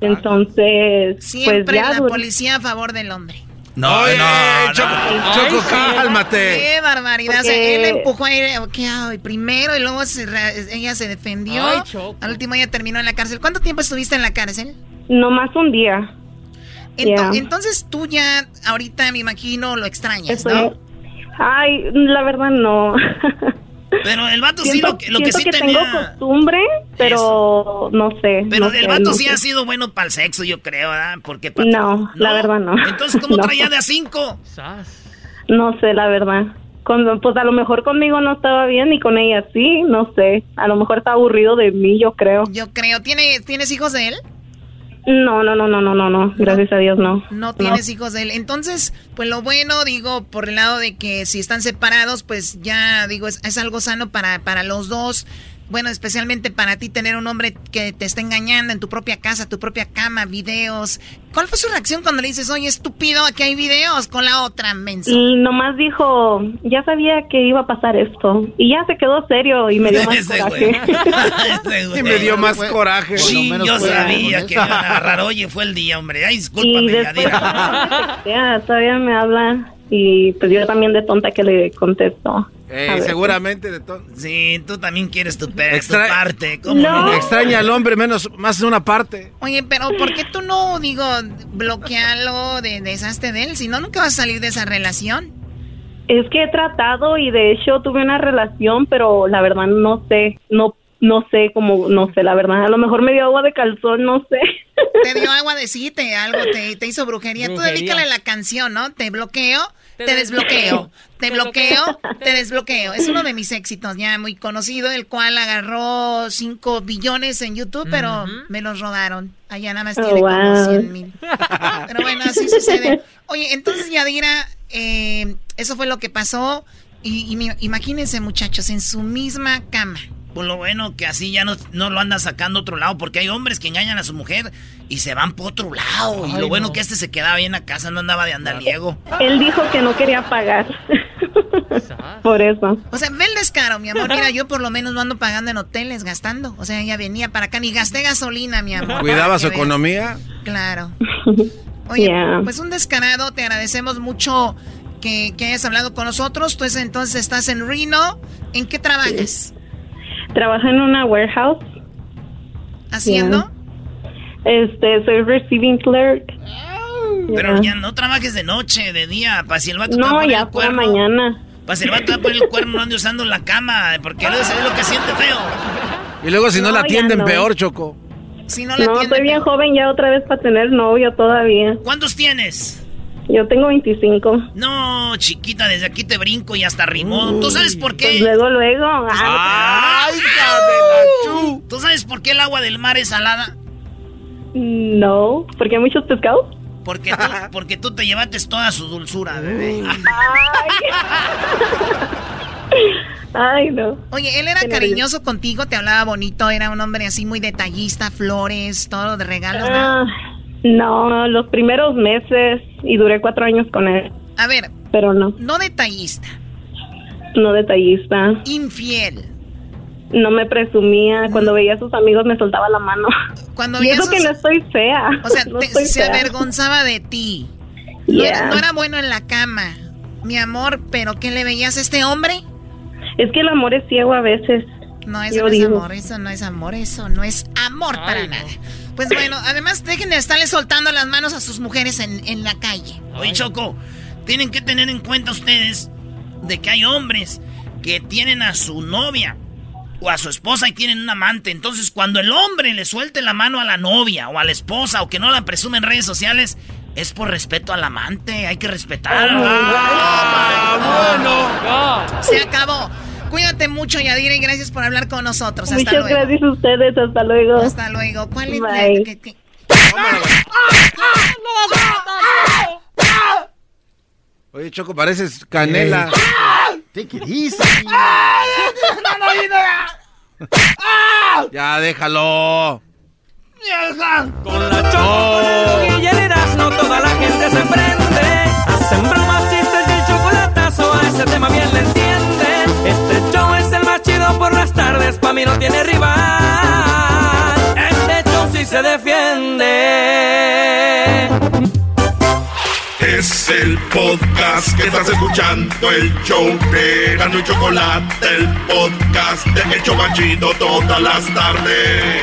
Entonces, Siempre pues ya la policía a favor del hombre. No, Oye, no, Choco, no. Choco, cálmate. Qué barbaridad. O sea, Porque- él empujó a ella ok, ay, primero y luego se ella se defendió. Ay, Choco. Al último ella terminó en la cárcel. ¿Cuánto tiempo estuviste en la cárcel? nomás un día. Ento- Yeah. Entonces tú ya ahorita me imagino lo extrañas, Estoy- ¿no? Ay, la verdad no. Pero el vato sí siento lo que, lo que sí tengo tenía. costumbre, pero no sé. Pero no el sé, vato no sí sé. ha sido bueno para el sexo, yo creo, ¿verdad? Porque pa- No, la verdad no. Entonces, ¿cómo No. traía de a cinco? No sé, la verdad. Con- pues a lo mejor conmigo no estaba bien y con ella sí, no sé. A lo mejor está aburrido de mí, yo creo. Yo creo. ¿Tiene, ¿Tienes hijos de él? No, no, no, no, no, no, no. Gracias a Dios no. No tienes hijos de él. Entonces, pues lo bueno, digo, por el lado de que si están separados, pues ya, digo, es, es algo sano para, para los dos. Bueno, especialmente para ti tener un hombre que te está engañando en tu propia casa, tu propia cama, videos. ¿Cuál fue su reacción cuando le dices, oye, estúpido, aquí hay videos con la otra mensa? Y nomás dijo, ya sabía que iba a pasar esto. Y ya se quedó serio y me dio más Ese coraje. Y me dio más Fue- coraje. Sí, menos yo sabía que iban a agarrar. Oye, fue el día, hombre. Ay, discúlpame, ya, todavía me habla. Y pues yo también de tonta que le contesto. Ver. seguramente de todo. Sí, tú también quieres tu, pe- tu Extra- parte. ¿Cómo No. no? Extraña al hombre menos más de una parte. Oye, pero ¿por qué tú no, digo, bloquealo, de, deshazte de él? Si no, nunca vas a salir de esa relación. Es que he tratado y de hecho tuve una relación, pero la verdad no sé, no no sé cómo, no sé, la verdad. A lo mejor me dio agua de calzón, no sé. Te dio agua de sí, te, algo te, te hizo brujería. Tú Brujería. dedícale la canción, ¿no? Te bloqueo, te, Te desbloqueo. Te bloqueo, te desbloqueo. Es uno de mis éxitos ya muy conocido, el cual agarró 5 billones en YouTube, pero me los rodaron. Allá nada más Oh, tiene como wow. 100 mil. Pero bueno, así sucede. Oye, entonces Yadira, eh, eso fue lo que pasó. Y, imagínense, muchachos, en su misma cama. Pues lo bueno que así ya no, no lo anda sacando a otro lado, porque hay hombres que engañan a su mujer y se van por otro lado. y lo bueno no. que este se quedaba bien a casa, no andaba de andaliego. Él dijo que no quería pagar. Por eso. O sea, ve el descaro, mi amor. Mira, yo por lo menos no ando pagando en hoteles, gastando. O sea, ella venía para acá, ni gasté gasolina, mi amor. Cuidaba su veas. economía. Claro. Oye, Yeah. pues un descarado, te agradecemos mucho que, que hayas hablado con nosotros. Tú es- entonces estás en Reno. ¿En qué trabajas? Trabaja en una warehouse. ¿Haciendo? Este, soy receiving clerk. Pero Yeah. ya no trabajes de noche, de día, para si el vato te va a No, ya el fue cuerno. mañana. Para si el vato te va a poner el cuerno, no ande usando la cama, porque luego se ve lo que siente feo. Y luego si no, No, la atienden, no. peor, Choco. Si no la No, atienden, estoy bien joven ya otra vez para tener novio todavía. ¿Cuántos tienes? Yo tengo 25. No, chiquita, desde aquí te brinco y hasta rimó. ¿Tú sabes por Pues qué? luego, luego. Ah, ¡Ay, hija de la! ¿Tú sabes por qué el agua del mar es salada? no, porque hay muchos pescados. Porque tú, porque tú te llevaste toda su dulzura, bebé. Ay, no. Oye, él era cariñoso contigo, te hablaba bonito, era un hombre así muy detallista, flores, todo de regalos. Ah, no, los primeros meses y duré cuatro años con él. A ver, Pero no, no detallista, no detallista. infiel. No me presumía. Cuando veía a sus amigos me soltaba la mano. Cuando y veía eso sus- que no estoy fea. O sea, no te- se fea. avergonzaba de ti. No, era, no era bueno en la cama. Mi amor, ¿pero qué le veías a este hombre? Es que el amor es ciego a veces. No, eso no es amor, eso no es amor, eso no es amor para nada. Pues bueno, además dejen de estarle soltando las manos a sus mujeres en, en la calle. Oye, Choco, tienen que tener en cuenta ustedes de que hay hombres que tienen a su novia o a su esposa y tienen un amante. Entonces, cuando el hombre le suelte la mano a la novia o a la esposa o que no la presume en redes sociales, es por respeto al amante. Hay que respetar. Ah, bueno. Se acabó. Cuídate mucho, Yadira, y gracias por hablar con nosotros. Hasta Muchas luego. gracias a ustedes. Hasta luego. Hasta luego. ¿Cuál es la- que- que- Oye, Choco, pareces canela. It easy. Ya, déjalo. Con la choco y el Erasmo toda la gente se prende. Hacen bromas, chistes y el chocolatazo a ese tema bien le tardes, pa' mí no tiene rival. Este show sí se defiende. Es el podcast que estás escuchando, el show de Gano y Chocolate, el podcast de El Chobachito todas las tardes.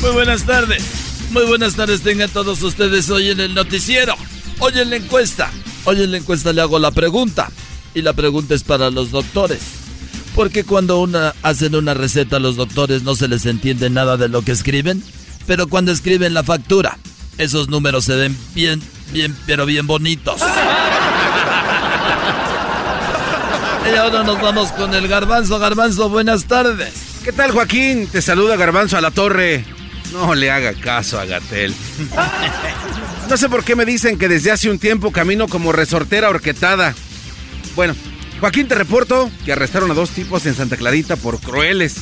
Muy buenas tardes. Muy buenas tardes tengan todos ustedes hoy en el noticiero. Hoy en la encuesta. Hoy en la encuesta le hago la pregunta. Y la pregunta es para los doctores. Porque cuando una, hacen una receta los doctores no se les entiende nada de lo que escriben. Pero cuando escriben la factura, esos números se ven bien, bien, pero bien bonitos. Y ahora nos vamos con el garbanzo. Garbanzo, buenas tardes. ¿Qué tal, Joaquín? Te saluda Garbanzo a la torre. No le haga caso a Gatel. No sé por qué me dicen que desde hace un tiempo camino como resortera horquetada. Bueno, Joaquín, te reporto que arrestaron a dos tipos en Santa Clarita por crueles.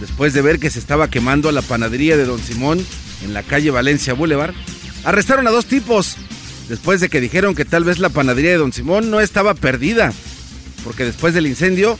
Después de ver que se estaba quemando la panadería de Don Simón en la calle Valencia Boulevard, arrestaron a dos tipos. Después de que dijeron que tal vez la panadería de Don Simón no estaba perdida. Porque después del incendio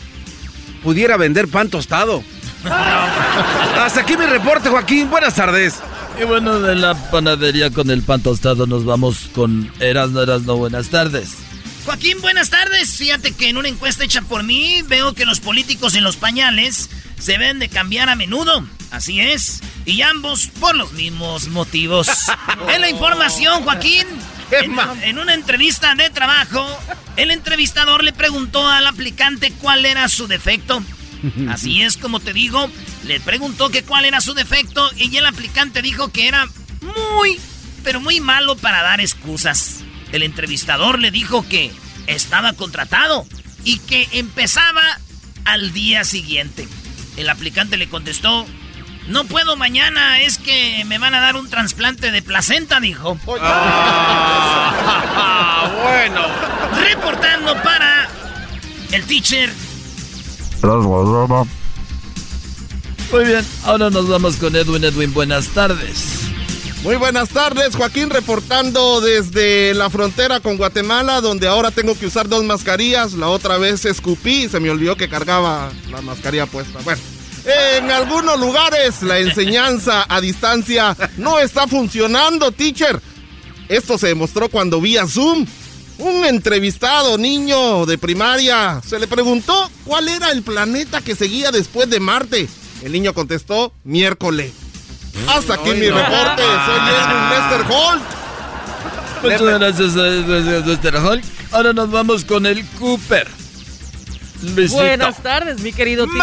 pudiera vender pan tostado. Hasta aquí mi reporte, Joaquín. Buenas tardes. Y bueno, de la panadería con el pan tostado nos vamos con Erasno, Erasno, buenas tardes. Joaquín, buenas tardes. Fíjate que en una encuesta hecha por mí veo que los políticos en los pañales se ven de cambiar a menudo. Así es. Y ambos por los mismos motivos. en la información, Joaquín. En, en una entrevista de trabajo, el entrevistador le preguntó al aplicante cuál era su defecto. Así es como te digo, le preguntó que cuál era su defecto y el aplicante dijo que era muy, pero muy malo para dar excusas. El entrevistador le dijo que estaba contratado y que empezaba al día siguiente. El aplicante le contestó, no puedo mañana, es que me van a dar un trasplante de placenta, dijo. bueno. Reportando para el teacher. Muy bien, ahora nos vamos con Edwin. Edwin, buenas tardes. Muy buenas tardes, Joaquín, reportando desde la frontera con Guatemala, donde ahora tengo que usar dos mascarillas. La otra vez escupí y se me olvidó que cargaba la mascarilla puesta. Bueno, en algunos lugares la enseñanza a distancia no está funcionando, teacher. Esto se demostró cuando vía Zoom. Un entrevistado niño de primaria se le preguntó cuál era el planeta que seguía después de Marte. El niño contestó miércoles. Hasta aquí mi reporte. Soy Edwin Lester Holt. Muchas gracias, Mr. Hulk. Ahora nos vamos con el Cooper. Luisito. Buenas tardes, mi querido teacher.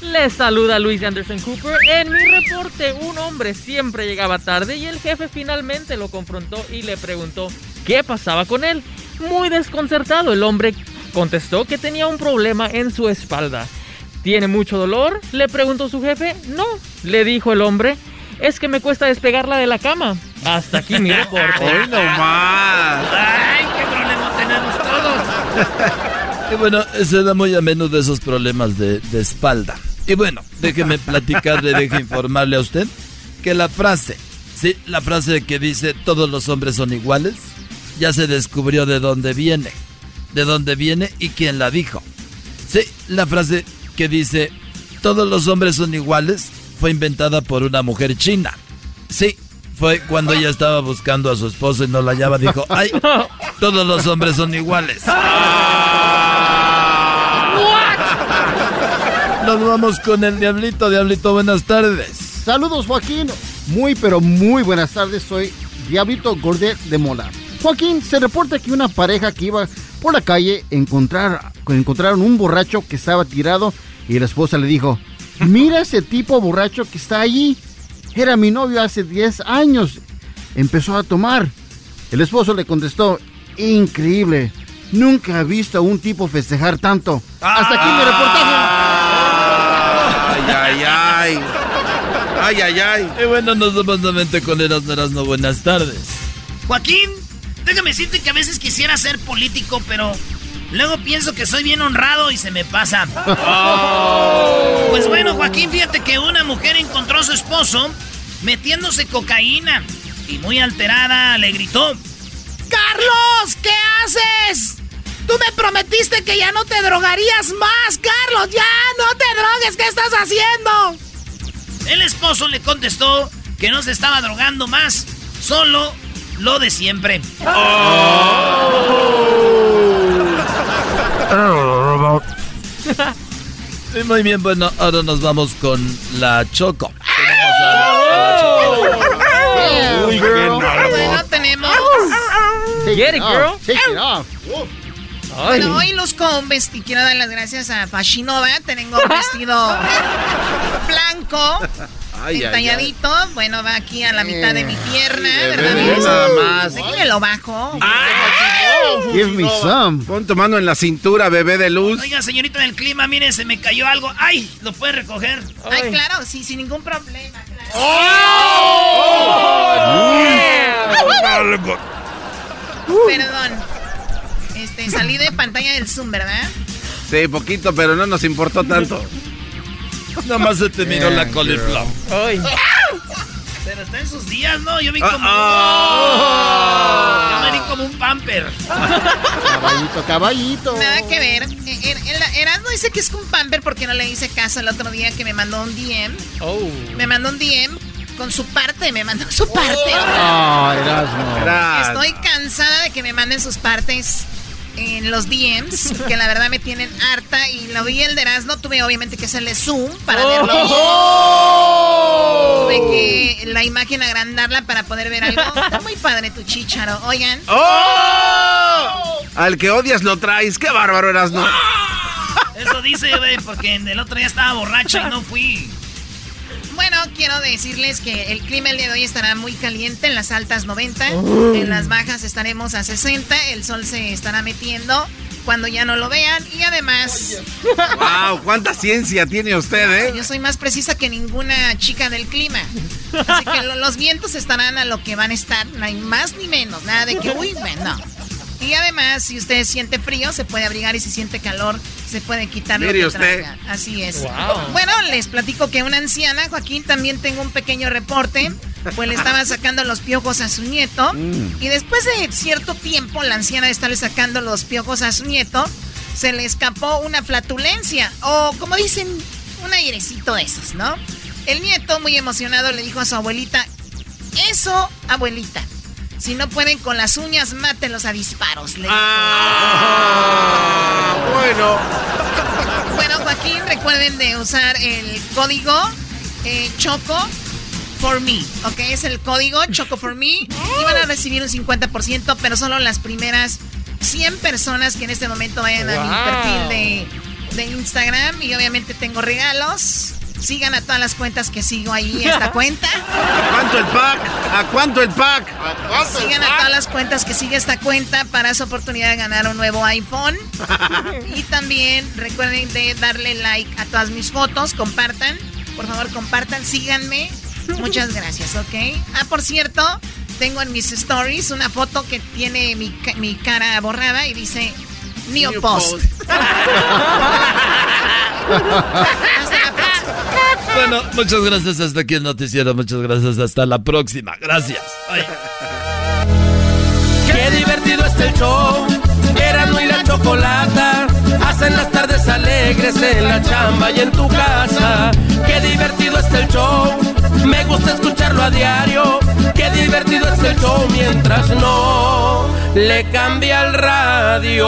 Les saluda Luis Anderson Cooper. En mi reporte, un hombre siempre llegaba tarde y el jefe finalmente lo confrontó y le preguntó qué pasaba con él. Muy desconcertado, el hombre contestó que tenía un problema en su espalda. ¿Tiene mucho dolor? Le preguntó su jefe. No, le dijo el hombre. Es que me cuesta despegarla de la cama. Hasta aquí mi reporte. Hoy no más. ¡Ay, qué y bueno, se da muy a menudo esos problemas de, de espalda. Y bueno, déjeme platicarle, déjeme informarle a usted que la frase, sí, la frase que dice todos los hombres son iguales, ya se descubrió de dónde viene, de dónde viene y quién la dijo. Sí, la frase que dice todos los hombres son iguales fue inventada por una mujer china. Sí, fue cuando ella estaba buscando a su esposo y no la hallaba, dijo, ay, todos los hombres son iguales. Nos vamos con el Diablito. Diablito, buenas tardes. Saludos, Joaquín. Muy, pero muy buenas tardes. Soy Diablito Gordet de Mola. Joaquín, se reporta que una pareja que iba por la calle encontrar, encontraron un borracho que estaba tirado y la esposa le dijo, mira ese tipo borracho que está allí. Era mi novio hace 10 años. Empezó a tomar. El esposo le contestó, increíble. Nunca he visto a un tipo festejar tanto. Hasta aquí mi reportaje. Ay, ay, ay. Ay, ay, ay. Y bueno, nos vamos nuevamente con Eras no Buenas tardes. Joaquín, déjame decirte que a veces quisiera ser político, pero luego pienso que soy bien honrado y se me pasa. Oh. Pues bueno, Joaquín, fíjate que una mujer encontró a su esposo metiéndose cocaína y muy alterada le gritó. ¡Carlos! ¿Qué haces? Tú me prometiste que ya no te drogarías más, Carlos. Ya no te drogues. ¿Qué estás haciendo? El esposo le contestó que no se estaba drogando más, solo lo de siempre. Sí, muy bien, bueno, ahora nos vamos con la Choco. Uy, bueno, tenemos. Get it, girl. Bueno, hoy luzco un vestido. Quiero dar las gracias a Fashinova. Tengo un vestido blanco. Ay, ay, entalladito, bueno, va aquí a la mitad de mi pierna, Bebé, ¿verdad? ve nada más. Déjame lo bajo. Give me some. Pon tu mano en la cintura, bebé de luz. Oiga, señorita del clima, mire, se me cayó algo. ¡Ay! ¿Lo puede recoger? Ay, claro, sí, sin ningún problema. claro. Perdón. Este, salí de pantalla del Zoom, ¿verdad? Sí, poquito, pero no nos importó tanto. Nada más se te miró la coliflor. Pero está en sus días, ¿no? Yo vi Ah, como... ah. Yo me vi como un pamper. Caballito, caballito. Nada que ver. Er- el- Erasmo dice que es un pamper porque no le hice caso el otro día que me mandó un DM. Me mandó un DM con su parte, me mandó su parte. Ah, Erasmo. Estoy cansada de que me manden sus partes en los DMs, que la verdad me tienen harta y lo vi el de Erasmo, tuve obviamente que hacerle zoom para verlo bien. Tuve que la imagen agrandarla para poder ver algo. Está muy padre tu chicharo. Oigan. ¡Oh! Al que odias lo traes. ¡Qué bárbaro eras, no! Eso dice, güey, porque el otro día estaba borracho y no fui. Bueno, quiero decirles que el clima el día de hoy estará muy caliente en las altas 90, en las bajas estaremos a 60, el sol se estará metiendo cuando ya no lo vean y además ¡Wow! ¡Cuánta ciencia tiene usted, eh! yo soy más precisa que ninguna chica del clima. Así que lo- los vientos estarán a lo que van a estar, no hay más ni menos, nada de que, uy, bueno. Y además, si usted siente frío, se puede abrigar y si siente calor, se puede quitar lo que usted. traiga. Así es. Wow. Bueno, les platico que una anciana, Joaquín, también tengo un pequeño reporte, pues le estaba sacando los piojos a su nieto. Mm. Y después de cierto tiempo, la anciana de estarle sacando los piojos a su nieto, se le escapó una flatulencia, o como dicen, un airecito de esos, ¿no? El nieto, muy emocionado, le dijo a su abuelita, eso, abuelita, si no pueden con las uñas, mátenlos a disparos. Le. Ah, bueno. Bueno, Joaquín, recuerden de usar el código eh, Choco for me, ¿ok? Es el código Choco for me y van a recibir un 50%, pero solo las primeras 100 personas que en este momento vayan a mi perfil de, de Instagram y obviamente tengo regalos. Sigan a todas las cuentas que sigo ahí esta cuenta. ¿A cuánto el pack? ¿A cuánto el pack? Sigan a todas las cuentas que sigue esta cuenta para su oportunidad de ganar un nuevo iPhone. y también recuerden de darle like a todas mis fotos, compartan. Por favor, compartan, síganme. Muchas gracias, ¿ok? Ah, por cierto, tengo en mis stories una foto que tiene mi, mi cara borrada y dice, New, Post. Bueno, muchas gracias hasta aquí el noticiero. Muchas gracias. Hasta la próxima. Gracias. Qué divertido está el show. Erasmo y la chocolata. Hacen las tardes alegres en la chamba y en tu casa. Qué divertido está el show. Me gusta escucharlo a diario. Qué divertido está el show mientras no le cambia el radio.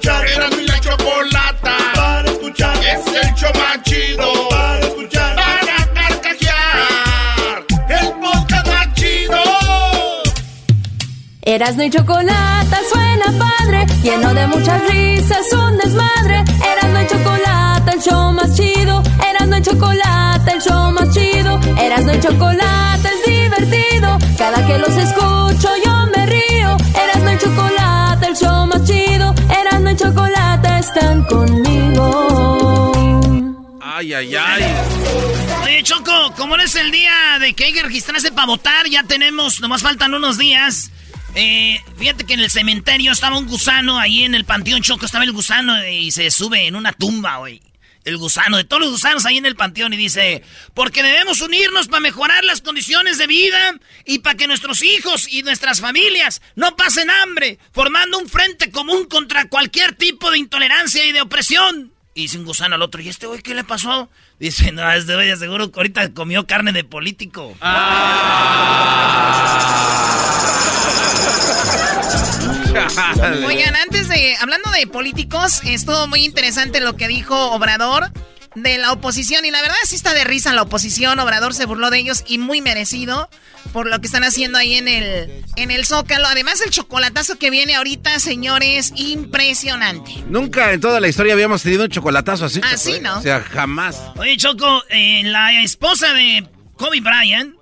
Escuchar. Era mi la chocolata para escuchar. Es el show más chido para escuchar. Para carcajear. El podcast más chido. Erasno y chocolate suena padre, lleno de muchas risas, un desmadre. Erasno y chocolate, el show más chido. Erasno y chocolate, el show más chido. Erasno y chocolate es divertido. Cada que los escucho yo me río. Erasno y chocolate, el show más chido. Chocolate están conmigo. Ay, ay, ay. Oye, Choco, como no es el día de que hay que registrarse para votar, ya tenemos, nomás faltan unos días. Eh, fíjate que en el cementerio estaba un gusano, ahí en el panteón Choco estaba el gusano y se sube en una tumba, güey. El gusano, de todos los gusanos ahí en el panteón y dice, porque debemos unirnos para mejorar las condiciones de vida y para que nuestros hijos y nuestras familias no pasen hambre, formando un frente común contra cualquier tipo de intolerancia y de opresión. Y dice un gusano al otro, ¿y este güey qué le pasó? Dice, no, este güey seguro que ahorita comió carne de político. Oigan, antes de, hablando de políticos, estuvo muy interesante lo que dijo Obrador de la oposición. Y la verdad sí está de risa la oposición. Obrador se burló de ellos y muy merecido por lo que están haciendo ahí en el, en el Zócalo. Además, el chocolatazo que viene ahorita, señores, impresionante. Nunca en toda la historia habíamos tenido un chocolatazo así. Así, Choco, ¿eh? ¿no? O sea, jamás. Oye, Choco, eh, la esposa de Kobe Bryant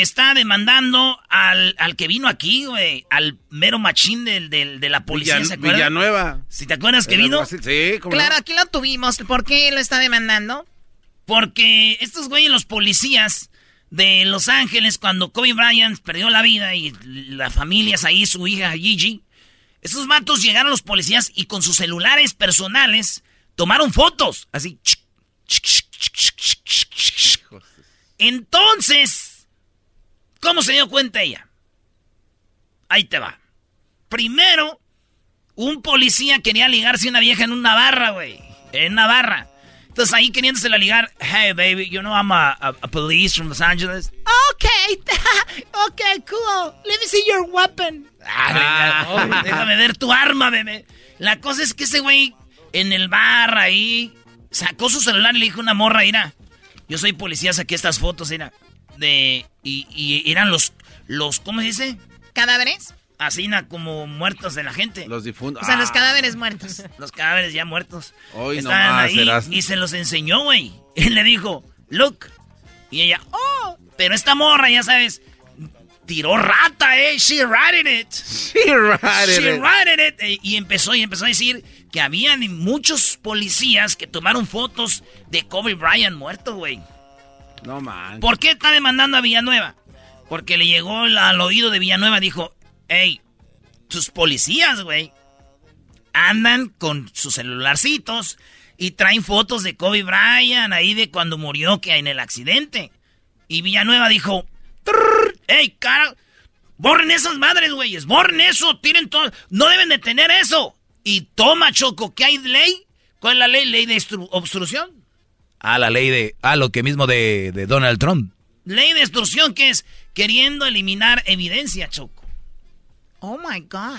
está demandando al, al que vino aquí, güey, al mero machín del, del- de la policía, Villan- ¿se acuerdan? Villanueva. Si te acuerdas que vino. Sí, ¿cómo no? Claro, aquí lo tuvimos. ¿Por qué lo está demandando? Porque estos güeyes, los policías de Los Ángeles, cuando Kobe Bryant perdió la vida y las familias ahí, su hija Gigi, esos matos llegaron los policías y con sus celulares personales tomaron fotos. Así. Entonces, ¿cómo se dio cuenta ella? Ahí te va. Primero, un policía quería ligarse a una vieja en una barra, güey. En una barra. Entonces ahí queriéndosela ligar, hey baby, you know I'm a, a- a police from Los Angeles. Okay, okay, cool. Let me see your weapon. Ah, déjame ver tu arma, bebé. La cosa es que ese güey en el bar ahí sacó su celular y le dijo a una morra, mira, yo soy policía, saqué estas fotos, mira, de y, y eran los los ¿cómo se dice? ¿Cadáveres? Así como muertos de la gente. Los difuntos. O sea, los Ah. cadáveres muertos. Los cadáveres ya muertos. Hoy Estaban nomás, ahí y se los enseñó, güey. Él le dijo, look. Y ella, oh. Pero esta morra, ya sabes, tiró rata, eh. She ratted it. She ratted She it. ratted it. Eh, Y empezó, y empezó a decir que habían muchos policías que tomaron fotos de Kobe Bryant muerto, güey. No man. ¿Por qué está demandando a Villanueva? Porque le llegó al oído de Villanueva, dijo, hey, tus policías, güey, andan con sus celularcitos y traen fotos de Kobe Bryant ahí de cuando murió que en el accidente. Y Villanueva dijo, "Trrr, hey, cara, borren esas madres, güeyes, borren eso, tiren todo, no deben de tener eso. Y toma, Choco, ¿qué hay ley? ¿Cuál es la ley? Ley de obstru- obstrucción. Ah, la ley de. Ah, lo que mismo de, de Donald Trump. Ley de extorsión que es queriendo eliminar evidencia, Choco. Oh my God.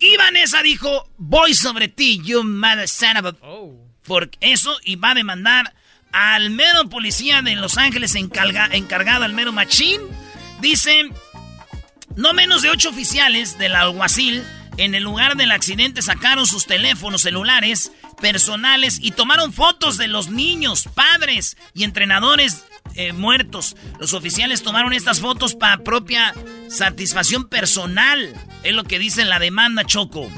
Y Vanessa dijo, voy sobre ti, you mother son of a... Por eso, y va a demandar al mero policía de Los Ángeles encarga- encargado, al mero machín. Dice, no menos de ocho oficiales del alguacil en el lugar del accidente sacaron sus teléfonos celulares personales y tomaron fotos de los niños, padres y entrenadores eh, muertos. Los oficiales tomaron estas fotos para propia satisfacción personal. Es lo que dice la demanda, Choco.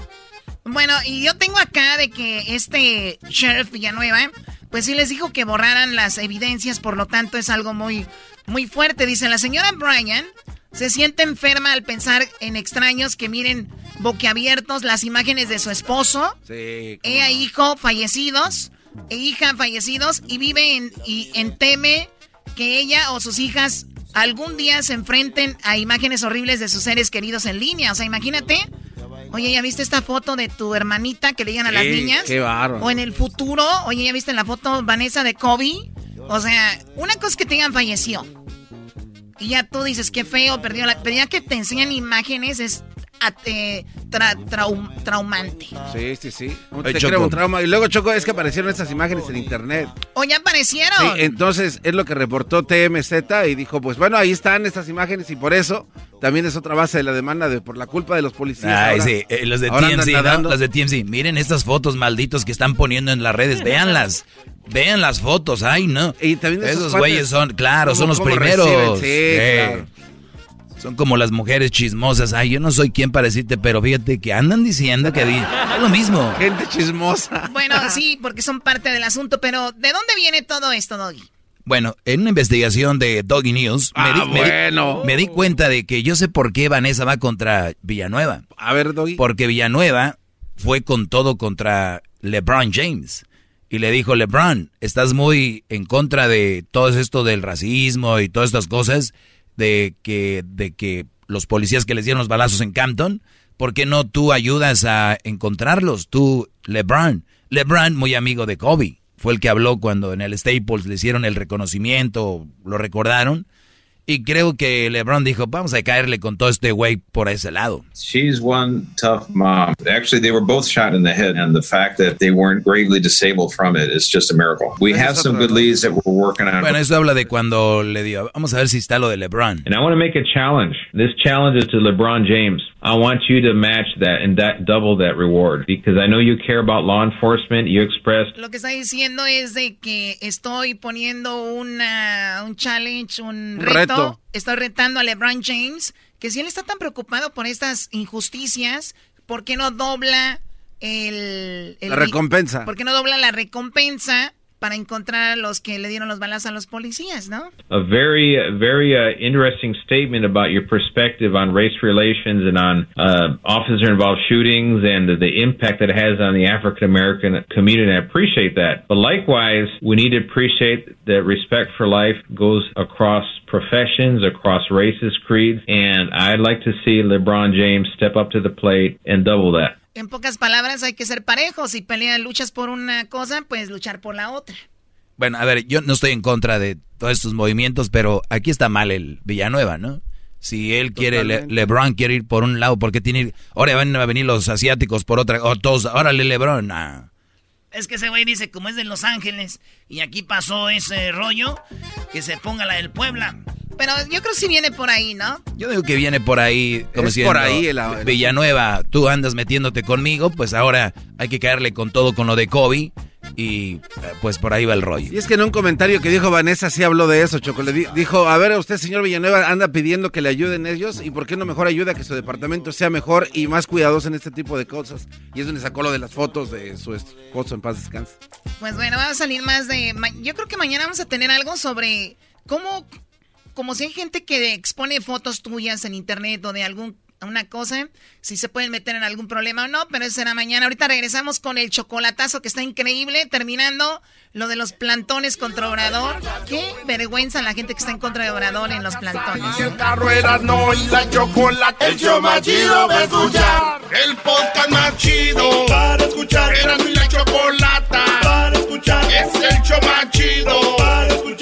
Bueno, y yo tengo acá de que este Sheriff Villanueva, pues sí les dijo que borraran las evidencias, por lo tanto es algo muy, muy fuerte. Dice, la señora Bryan se siente enferma al pensar en extraños que miren boquiabiertos las imágenes de su esposo, Sí. ella hijo fallecidos, e hija fallecidos, y vive en, y en teme que ella o sus hijas algún día se enfrenten a imágenes horribles de sus seres queridos en línea. O sea, imagínate. Oye, ¿ya viste esta foto de tu hermanita que le digan a las niñas? qué bárbaro. O en el futuro, oye, ¿ya viste la foto Vanessa de Kobe? O sea, una cosa es que te digan falleció. Y ya tú dices, qué feo, perdió la... Pero ya que te enseñan imágenes es eh, tra- traum- traumante. Sí, sí, sí. Un- Oye, te Choco. crea un trauma. Y luego, Choco, es que aparecieron estas imágenes en internet. O ya aparecieron. Sí, entonces es lo que reportó TMZ y dijo, pues bueno, ahí están estas imágenes y por eso también es otra base de la demanda de por la culpa de los policías. Ay, ahora- sí, eh, los de TMZ, ¿no? nadando. Los de TMZ. Miren estas fotos malditos que están poniendo en las redes. Véanlas. Vean las fotos. Ay, no. Y también esos güeyes son, claro, ¿cómo- son los primeros. reciben? Sí, Eh, claro. Son como las mujeres chismosas. Ay, yo no soy quien para decirte, pero fíjate que andan diciendo que di- es lo mismo. Gente chismosa. Bueno, sí, porque son parte del asunto, pero ¿de dónde viene todo esto, Doggy? Bueno, en una investigación de Doggy News, me, Ah, di, me di- bueno. me di cuenta de que yo sé por qué Vanessa va contra Villanueva. A ver, Doggy. Porque Villanueva fue con todo contra LeBron James. Y le dijo, LeBron, estás muy en contra de todo esto del racismo y todas estas cosas, de que, de que los policías que les dieron los balazos en Campton, ¿por qué no tú ayudas a encontrarlos? Tú, LeBron. LeBron, muy amigo de Kobe, fue el que habló cuando en el Staples le hicieron el reconocimiento, lo recordaron. Y creo que LeBron dijo, vamos a caerle con todo este güey por ese lado. She's one tough mom. Actually, they were both shot in the head, and the fact that they weren't gravely disabled from it is just a miracle. We have some good leads that we're working on. Bueno, eso habla de cuando le dio. Vamos a ver si está lo de LeBron. And I want to make a challenge. This challenge is to LeBron James. I want you to match that and that double that reward because I know you care about law enforcement. You expressed Lo que está diciendo es de que estoy poniendo una, un challenge, un Un reto. Estoy retando a LeBron James, que si él está tan preocupado por estas injusticias, ¿por qué no dobla el... el La recompensa. ¿Por qué no dobla la recompensa para encontrar a los que le dieron los balazos a los policías, no? a very, very uh, interesting statement about your perspective on race relations and on uh, officer-involved shootings and the impact that it has on the African American community. I appreciate that. But likewise, we need to appreciate that respect for life goes across professions, across races, creeds, and I'd like to see LeBron James step up to the plate and double that. En pocas palabras, hay que ser parejos. Si peleas, luchas por una cosa, pues luchar por la otra. Bueno, a ver, yo no estoy en contra de todos estos movimientos, pero aquí está mal el Villanueva, ¿no? Si él quiere, Le-. LeBron quiere ir por un lado, ¿por qué tiene? Ahora van a venir los asiáticos por otra, o todos, órale LeBron. ah. Es que ese güey dice, como es de Los Ángeles, y aquí pasó ese rollo, que se ponga la del Puebla. Pero yo creo que sí viene por ahí, ¿no? Yo digo que viene por ahí, como Es si por ahí el- el- Villanueva, tú andas metiéndote conmigo, pues ahora hay que caerle con todo con lo de Kobe, y eh, pues por ahí va el rollo. Y es que en un comentario que dijo Vanessa sí habló de eso, Choco. Le di- dijo, a ver, usted, señor Villanueva, anda pidiendo que le ayuden ellos y por qué no mejor ayuda a que su departamento sea mejor y más cuidadoso en este tipo de cosas. Y es donde sacó lo de las fotos de su esposo en paz descanse. Pues bueno, va a salir más de... Yo creo que mañana vamos a tener algo sobre cómo... Como si hay gente que expone fotos tuyas en internet o de algún una cosa, si se pueden meter en algún problema o no, pero eso será mañana. Ahorita regresamos con el chocolatazo que está increíble, terminando lo de los plantones contra Obrador. Qué vergüenza la gente que está en contra de Obrador en los plantones. El carro era no y la chocolate. El show más chido para escuchar. El podcast más chido para escuchar. Era mi la chocolata para escuchar. Es el show más chido para escuchar.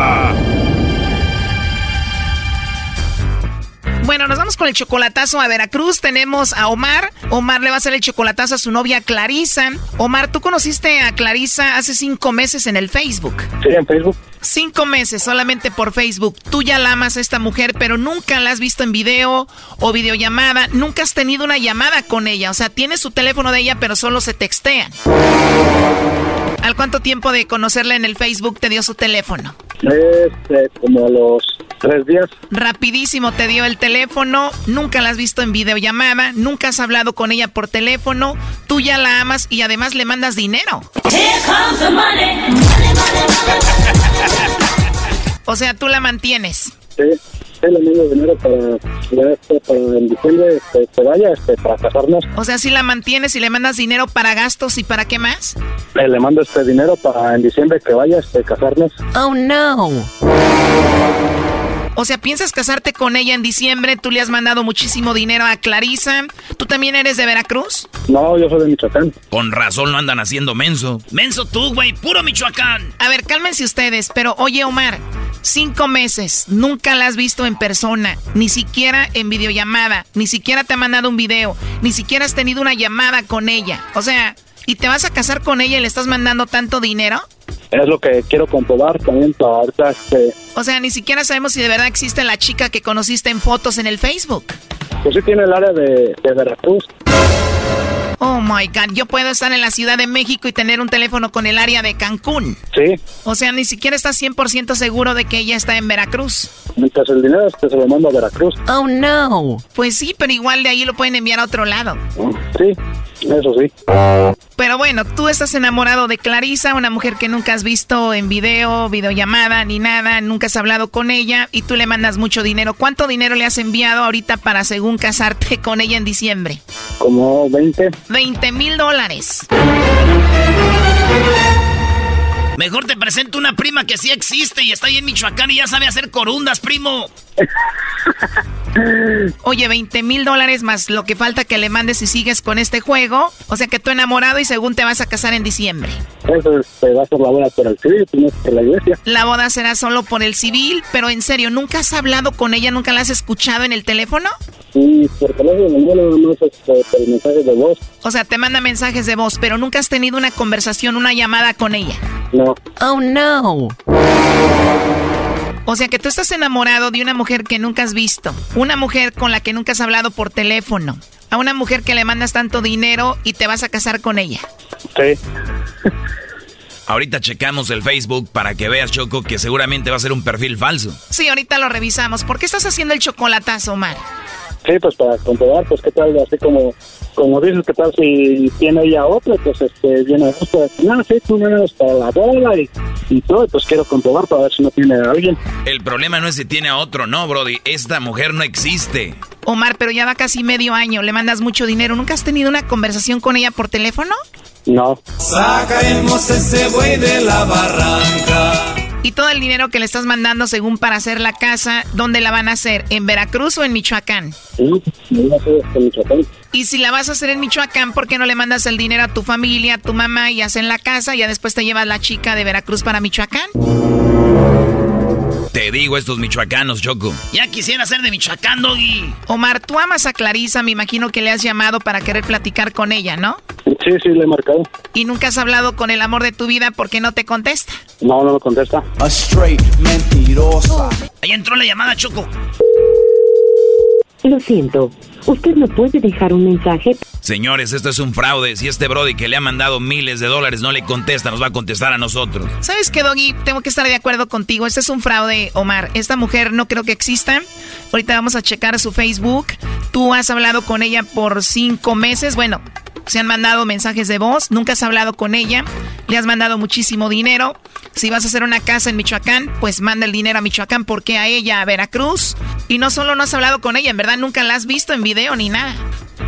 Bueno, nos vamos con el chocolatazo a Veracruz. Tenemos a Omar. Omar le va a hacer el chocolatazo a su novia Clarisa. Omar, tú conociste a Clarisa hace cinco meses en el Facebook. Sí, en Facebook. Cinco meses solamente por Facebook. Tú ya la amas a esta mujer, pero nunca la has visto en video o videollamada. Nunca has tenido una llamada con ella. O sea, tienes su teléfono de ella, pero solo se textean. ¿Al cuánto tiempo de conocerla en el Facebook te dio su teléfono? Este, como a los tres días. Rapidísimo te dio el teléfono, nunca la has visto en videollamada, nunca has hablado con ella por teléfono, tú ya la amas y además le mandas dinero. o sea, tú la mantienes. Sí, sí, le mando dinero para, este, para en diciembre este, que vaya este, para casarnos. O sea, si la mantienes y le mandas dinero para gastos y para qué más? Eh, le mando este dinero para en diciembre que vaya este, casarnos. Oh no. O sea, ¿piensas casarte con ella en diciembre? Tú le has mandado muchísimo dinero a Clarisa. ¿Tú también eres de Veracruz? No, yo soy de Michoacán. Con razón lo andan haciendo menso. Menso tú, güey, puro Michoacán. A ver, cálmense ustedes, pero oye, Omar, cinco meses, nunca la has visto en persona, ni siquiera en videollamada, ni siquiera te ha mandado un video, ni siquiera has tenido una llamada con ella. O sea, ¿y te vas a casar con ella y le estás mandando tanto dinero? Es lo que quiero comprobar también para ahorita. Este, O sea, ni siquiera sabemos si de verdad existe la chica que conociste en fotos en el Facebook. pues sí tiene el área de, de Veracruz. Oh my God, yo puedo estar en la Ciudad de México y tener un teléfono con el área de Cancún. Sí, O sea, ni siquiera estás 100% seguro de que ella está en Veracruz. mientras el dinero este, se lo mando a Veracruz. Oh no. Pues sí, pero igual de ahí lo pueden enviar a otro lado. Sí, eso sí. Pero bueno, tú estás enamorado de Clarisa, una mujer que nunca has visto en video, videollamada, ni nada, nunca has hablado con ella y tú le mandas mucho dinero. ¿Cuánto dinero le has enviado ahorita para según casarte con ella en diciembre? Como 20. 20 mil dólares. Mejor te presento una prima que sí existe y está ahí en Michoacán y ya sabe hacer corundas, primo. Oye, 20 mil dólares más lo que falta que le mandes si sigues con este juego. O sea que tú enamorado y según te vas a casar en diciembre. Eso este, va a ser la boda por el civil, primero que la iglesia. La boda será solo por el civil, pero en serio, ¿nunca has hablado con ella? ¿Nunca la has escuchado en el teléfono? Y por teléfono no nada más este, por mensajes de voz. O sea, te manda mensajes de voz, pero nunca has tenido una conversación, una llamada con ella. No. Oh, no. O sea que tú estás enamorado de una mujer que nunca has visto, una mujer con la que nunca has hablado por teléfono, a una mujer que le mandas tanto dinero y te vas a casar con ella. Sí. Ahorita checamos el Facebook para que veas, Choco, que seguramente va a ser un perfil falso. Sí, ahorita lo revisamos. ¿Por qué estás haciendo el chocolatazo, Omar? Sí, pues para comprobar, pues qué tal, así como, como dices, qué tal si tiene ella otra, pues este, viene a pues, no, sí, tú vienes para la boda y, y todo, pues quiero comprobar para ver si no tiene a alguien. El problema no es si tiene a otro, no, Brody. Esta mujer no existe. Omar, pero ya va casi medio año, le mandas mucho dinero. ¿Nunca has tenido una conversación con ella por teléfono? No. Sacaremos ese buey de la barranca. Y todo el dinero que le estás mandando según para hacer la casa, ¿dónde la van a hacer? ¿En Veracruz o en Michoacán? Sí, este, Michoacán. Y si la vas a hacer en Michoacán, ¿por qué no le mandas el dinero a tu familia, a tu mamá y hacen la casa y ya después te llevas la chica de Veracruz para Michoacán? Te digo estos michoacanos, Choco. Ya quisiera ser de Michoacán, Doggy. Omar, tú amas a Clarisa, me imagino que le has llamado para querer platicar con ella, ¿no? Sí, sí, le he marcado. Y nunca has hablado con el amor de tu vida porque no te contesta. No, no me contesta. A straight mentirosa. Ahí entró la llamada, Choco. Lo siento, usted no puede dejar un mensaje. Señores, esto es un fraude. Si este Brody que le ha mandado miles de dólares no le contesta, nos va a contestar a nosotros. ¿Sabes qué, Doggy? Tengo que estar de acuerdo contigo. Este es un fraude, Omar. Esta mujer no creo que exista. Ahorita vamos a checar su Facebook. Tú has hablado con ella por cinco meses. Bueno, se han mandado mensajes de voz. Nunca has hablado con ella. Le has mandado muchísimo dinero. Si vas a hacer una casa en Michoacán, pues manda el dinero a Michoacán. porque a ella a Veracruz? Y no solo no has hablado con ella, en verdad nunca la has visto en video ni nada.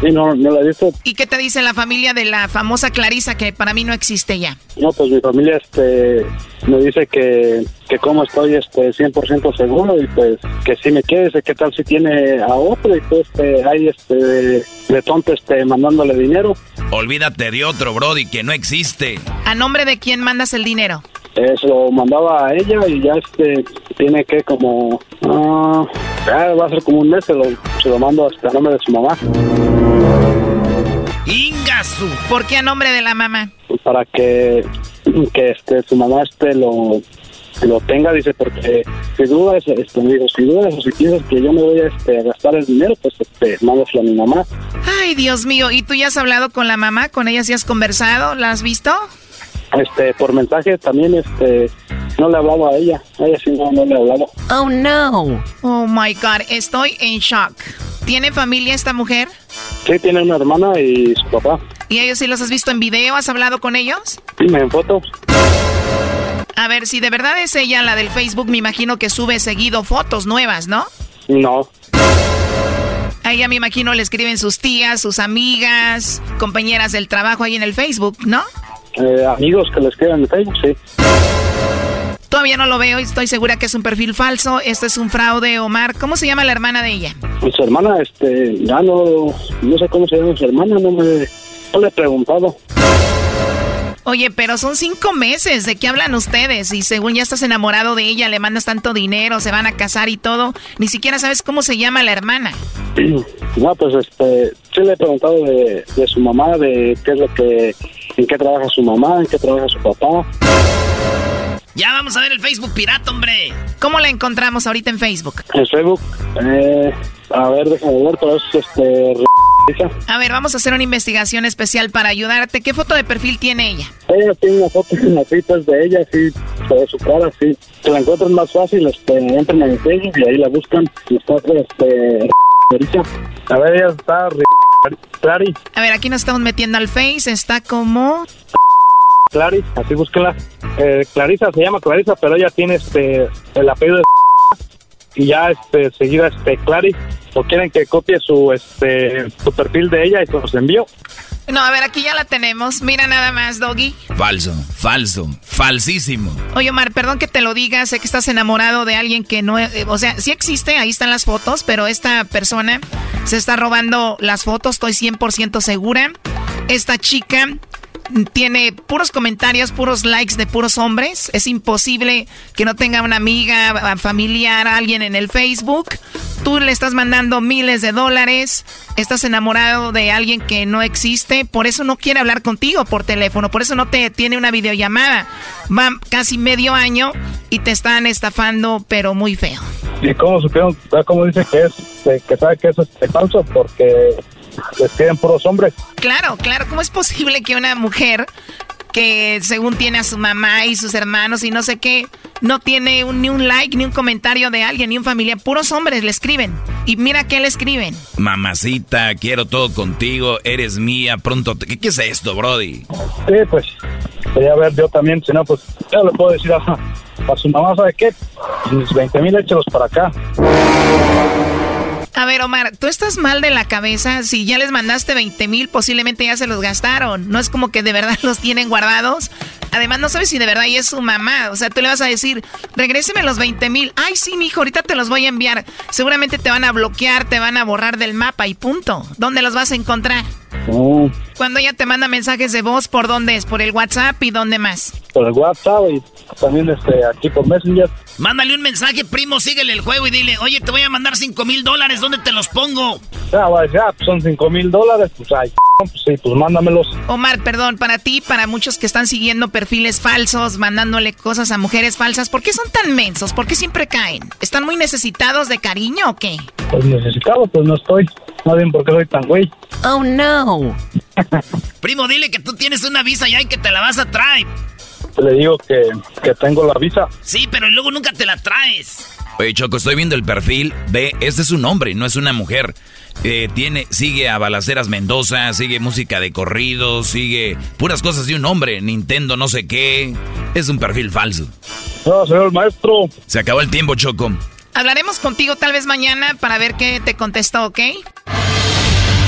Sí, no, no la he visto. ¿Y qué te dice la familia de la famosa Clarisa que para mí no existe ya? No, pues mi familia este, me dice que, que como estoy este, 100% seguro y pues que si me quiere, dice, qué tal si tiene a otro y pues este, hay este, de, de tonto este, mandándole dinero. Olvídate de otro Brody que no existe. ¿A nombre de quién mandas el dinero? Eh, se lo mandaba a ella y ya este tiene que como ah, ya va a ser como un mes se lo, se lo mando hasta el nombre de su mamá Ingasu. ¿Por qué a nombre de la mamá? para que que este su mamá este lo lo tenga, dice, porque si dudas, este, si dudas o si piensas que yo me voy a, este, a gastar el dinero, pues este, mándaselo a mi mamá. Ay, Dios mío, ¿y tú ya has hablado con la mamá? ¿Con ella sí has conversado? ¿La has visto? Este, por mensaje también, este, no le hablaba a ella, a ella sí no, no le hablaba. Oh, no. Oh, my God, estoy en shock. ¿Tiene familia esta mujer? Sí, tiene una hermana y su papá. ¿Y ellos sí los has visto en video? ¿Has hablado con ellos? Sí, en fotos. A ver, si de verdad es ella la del Facebook, me imagino que sube seguido fotos nuevas, ¿no? No. A ella me imagino le escriben sus tías, sus amigas, compañeras del trabajo ahí en el Facebook, ¿no? Eh, amigos que le escriben en Facebook, sí. Todavía no lo veo y estoy segura que es un perfil falso. Esto es un fraude, Omar. ¿Cómo se llama la hermana de ella? Pues su hermana, este, ya no, no sé cómo se llama su hermana, no me, no le he preguntado. Oye, pero son cinco meses. ¿De qué hablan ustedes? Y según ya estás enamorado de ella, le mandas tanto dinero, se van a casar y todo. Ni siquiera sabes cómo se llama la hermana. No, pues este, sí le he preguntado de, de su mamá, de qué es lo que, en qué trabaja su mamá, en qué trabaja su papá. Ya vamos a ver el Facebook pirata, hombre. ¿Cómo la encontramos ahorita en Facebook? En Facebook, eh, a ver, déjame ver, pero es este... A ver, vamos a hacer una investigación especial para ayudarte. ¿Qué foto de perfil tiene ella? Ella tiene una foto en las citas de ella, sí, de su cara, sí. Si la encuentran más fácil, este, entran en Facebook y ahí la buscan. Y está, este, A ver, ella está, Clary. A ver, aquí nos estamos metiendo al Face, está como... Clary, así búsquela. Eh, Clarisa se llama Clarisa, pero ella tiene este el apellido de y ya este seguida este Clary o quieren que copie su este su perfil de ella y se los envío. No, a ver, aquí ya la tenemos. Mira nada más, Doggy. Falso, falso, falsísimo. Oye, Omar, perdón que te lo diga. Sé que estás enamorado de alguien que no... eh, o sea, sí existe, ahí están las fotos, pero esta persona se está robando las fotos, estoy 100% segura. Esta chica tiene puros comentarios, puros likes de puros hombres. Es imposible que no tenga una amiga, familiar, alguien en el Facebook. Tú le estás mandando miles de dólares. Estás enamorado de alguien que no existe. Por eso no quiere hablar contigo por teléfono. Por eso no te tiene una videollamada. Va casi medio año y te están estafando, pero muy feo. ¿Y cómo supieron? ¿Cómo dice que es? Que, sabe que eso es falso porque les queden puros hombres. Claro, claro. ¿Cómo es posible que una mujer que según tiene a su mamá y sus hermanos y no sé qué, no tiene un- ni un like, ni un comentario de alguien, ni un familiar? Puros hombres le escriben. Y mira qué le escriben. Mamacita, quiero todo contigo, eres mía, pronto... te- ¿Qué, qué es esto, Brody? Sí, pues, quería ver yo también, si no, pues, yo le puedo decir a, a su mamá, ¿sabe qué? Mis 20 mil échelos para acá. A ver, Omar, tú estás mal de la cabeza. Si ya les mandaste 20 mil, posiblemente ya se los gastaron. No es como que de verdad los tienen guardados. Además, no sabes si de verdad ella es su mamá. O sea, tú le vas a decir, regréseme los 20 mil. Ay, sí, mijo, ahorita te los voy a enviar. Seguramente te van a bloquear, te van a borrar del mapa y punto. ¿Dónde los vas a encontrar? Mm, Cuando ella te manda mensajes de voz, ¿por dónde es? ¿Por el WhatsApp y dónde más? por el WhatsApp y también este, aquí por Messenger. Mándale un mensaje, primo, síguele el juego y dile, oye, te voy a mandar 5 mil dólares, ¿dónde te los pongo? Ya, ya, pues son 5 mil dólares, pues, ay, pues sí, pues mándamelos. Omar, perdón, para ti, para muchos que están siguiendo perfiles falsos, mandándole cosas a mujeres falsas, ¿por qué son tan mensos? ¿Por qué siempre caen? ¿Están muy necesitados de cariño o qué? Pues necesitado, pues no estoy. No bien por qué soy tan güey. Oh, no. Primo, dile que tú tienes una visa ya y que te la vas a traer. Le digo que, que tengo la visa. Sí, pero luego nunca te la traes. Oye, Choco, estoy viendo el perfil. Ve, este es un hombre, no es una mujer. Eh, tiene, sigue a Balaceras Mendoza, sigue música de corrido, sigue puras cosas de un hombre, Nintendo no sé qué. Es un perfil falso. No, señor maestro. Se acabó el tiempo, Choco. Hablaremos contigo tal vez mañana para ver qué te contestó, ¿ok?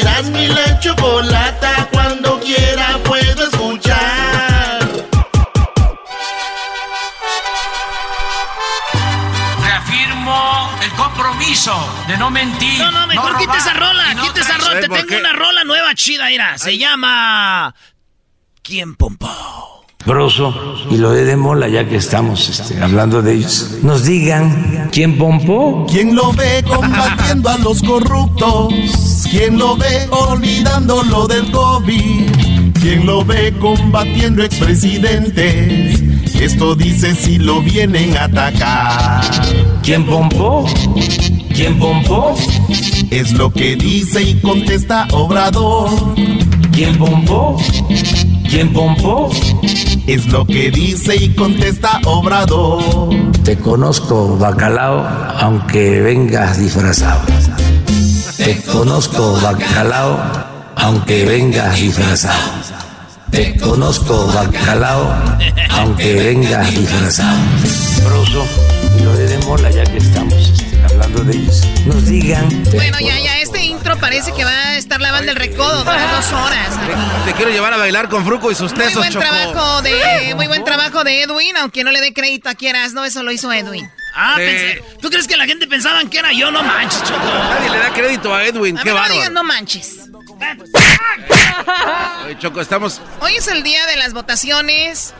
Eras mi la chocolata. Cuando quiera puedo escuchar. compromiso de no mentir. No, no, mejor no quita esa rola, no quita esa rola. Te tengo una rola nueva chida, mira. Se llama. ¿Quién pompó? Broso y lo de Mola, ya que estamos este, hablando de ellos, nos digan quién pompó. ¿Quién lo ve combatiendo a los corruptos? ¿Quién lo ve olvidando lo del COVID? ¿Quién lo ve combatiendo expresidentes? Esto dice si lo vienen a atacar. ¿Quién pompó? ¿Quién pompó? Es lo que dice y contesta Obrador. ¿Quién pompó? ¿Quién pompó? Es lo que dice y contesta Obrador. Te conozco, bacalao, aunque vengas disfrazado. Te conozco, bacalao, aunque vengas disfrazado. Te conozco, bacalao, aunque vengas disfrazado. Broso y lo de Mola, ya que estamos este, hablando de ellos, nos digan. Bueno, ya, ya, este intro parece que va a estar lavando el recodo durante dos horas. Te quiero llevar a bailar con Fruco y sus Muy tesos, buen Choco. trabajo de, muy buen trabajo de Edwin, aunque no le dé crédito a quieras, no, eso lo hizo Edwin. Ah, pensé- ¿tú crees que la gente pensaba que era yo? No manches, Choco. Nadie le da crédito a Edwin, A qué ver, no bárbaro. digas no manches. Oye, Choco, estamos... Hoy es el día de las votaciones.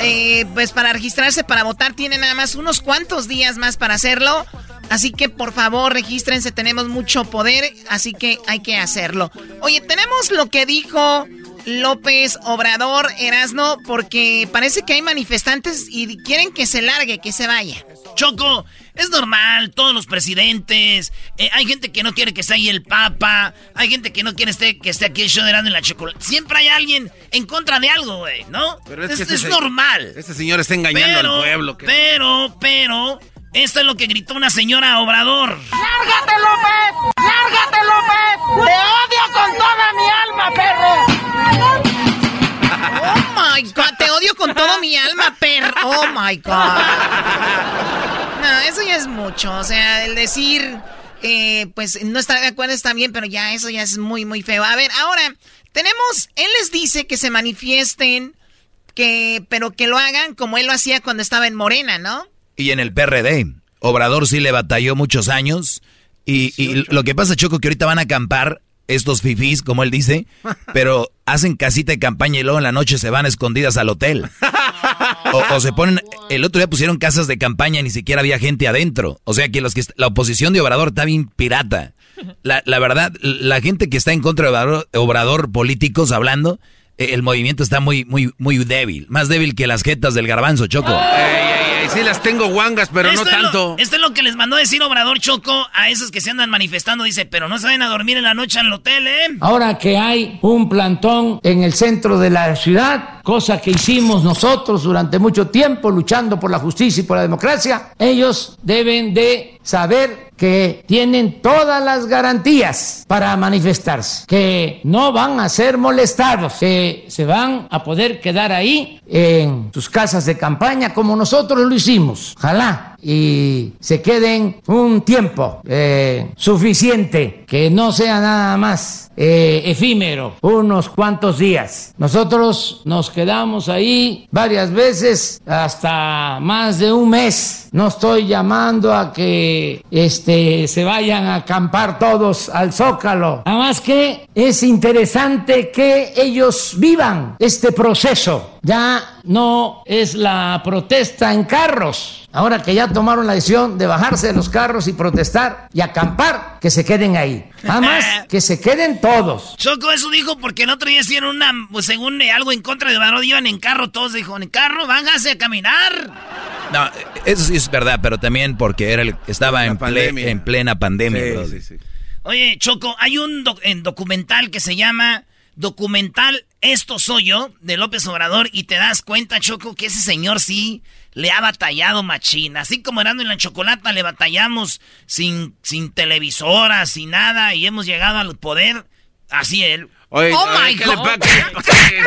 Eh, pues para registrarse para votar tienen nada más unos cuantos días más para hacerlo. Así que por favor regístrense, tenemos mucho poder, así que hay que hacerlo. Oye, tenemos lo que dijo López Obrador Erasno, porque parece que hay manifestantes y quieren que se largue, que se vaya. Choco, es normal, todos los presidentes. eh, hay gente que no quiere que esté ahí el Papa. Hay gente que no quiere esté- que esté aquí el show de Erasmo y la chocolate. Siempre hay alguien en contra de algo, güey, ¿no? Pero es que ese es se- normal. Este señor está engañando Pero, al pueblo. que- pero, pero, esto es lo que gritó una señora Obrador. ¡Lárgate, López! ¡Lárgate, López! ¡Te odio con toda mi alma, perro! Oh my god, te odio con todo mi alma, perro. Oh my god. No, eso ya es mucho. O sea, el decir, eh, pues no está de acuerdo está bien, pero ya eso ya es muy, muy feo. A ver, ahora, tenemos, él les dice que se manifiesten, que, pero que lo hagan como él lo hacía cuando estaba en Morena, ¿no? Y en el PRD, Obrador sí le batalló muchos años. Y, y lo que pasa, Choco, que ahorita van a acampar estos fifís, como él dice, pero hacen casita de campaña y luego en la noche se van escondidas al hotel. O, o se ponen, el otro día pusieron casas de campaña y ni siquiera había gente adentro. O sea que los que la oposición de Obrador está bien pirata. La, la verdad, la gente que está en contra de Obrador, Obrador, políticos hablando, eh, el movimiento está muy, muy, muy débil. Más débil que las jetas del garbanzo, Choco. Sí las tengo guangas, pero no Esto es lo- tanto. esto es lo que les mandó decir Obrador Choco a esos que se andan manifestando. Dice, pero no se vayan a dormir en la noche en el hotel, ¿eh? Ahora que hay un plantón en el centro de la ciudad, cosa que hicimos nosotros durante mucho tiempo luchando por la justicia y por la democracia, ellos deben de saber que tienen todas las garantías para manifestarse, que no van a ser molestados, que se van a poder quedar ahí en sus casas de campaña como nosotros lo hicimos. Ojalá y se queden un tiempo eh, suficiente, que no sea nada más eh, efímero, unos cuantos días. Nosotros nos quedamos ahí varias veces, hasta más de un mes. No estoy llamando a que este, se vayan a acampar todos al zócalo. Además que es interesante que ellos vivan este proceso. Ya no es la protesta en carros. Ahora que ya tomaron la decisión de bajarse de los carros y protestar y acampar, que se queden ahí. Además, que se queden todos. Choco eso dijo porque el otro día hicieron una, pues, según eh, algo en contra de Obrador, iban en carro todos, dijo, en carro, vángase a caminar. No, eso sí es verdad, pero también porque era el- estaba en, ple- pandemia. en plena pandemia. Sí, sí, sí. Oye, Choco, hay un doc- en documental que se llama Documental Esto Soy Yo, de López Obrador, y te das cuenta, Choco, que ese señor sí le ha batallado machín. Así como Erasmo en la Chocolata le batallamos sin, sin televisora, sin nada, y hemos llegado al poder, así él. Oye, Oh my ¿qué le God. pa- qué le pa- qué le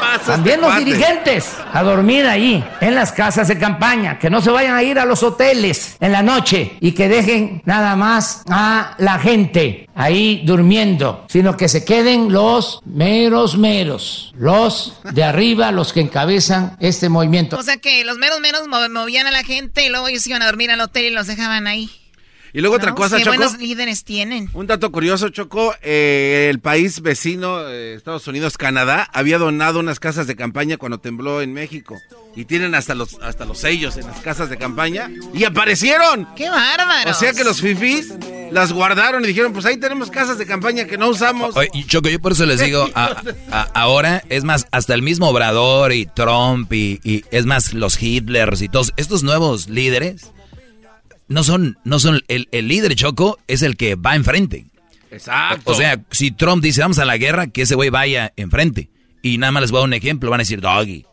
pasa a este También los dirigentes a dormir ahí, en las casas de campaña, que no se vayan a ir a los hoteles en la noche y que dejen nada más a la gente ahí durmiendo, sino que se queden los meros meros, los de arriba, los que encabezan este movimiento. O sea que los meros menos mo- movían a la gente y luego ellos iban a dormir al hotel y los dejaban ahí. Y luego otra cosa, ¿Qué Choco. buenos líderes tienen? Un dato curioso, Choco. eh, el país vecino, eh, Estados Unidos, Canadá, había donado unas casas de campaña cuando tembló en México. Y tienen hasta los, hasta los sellos en las casas de campaña. ¡Y aparecieron! ¡Qué bárbaro! O sea que los fifís las guardaron y dijeron, pues ahí tenemos casas de campaña que no usamos. Oye, y Choco, yo por eso les digo, a- a- ahora, es más, hasta el mismo Obrador y Trump y, y es más, los Hitlers y todos estos nuevos líderes, no son, no son, el, el líder Choco es el que va enfrente. Exacto. O sea, si Trump dice vamos a la guerra, que ese güey vaya enfrente. Y nada más les voy a dar un ejemplo, van a decir, Doggy,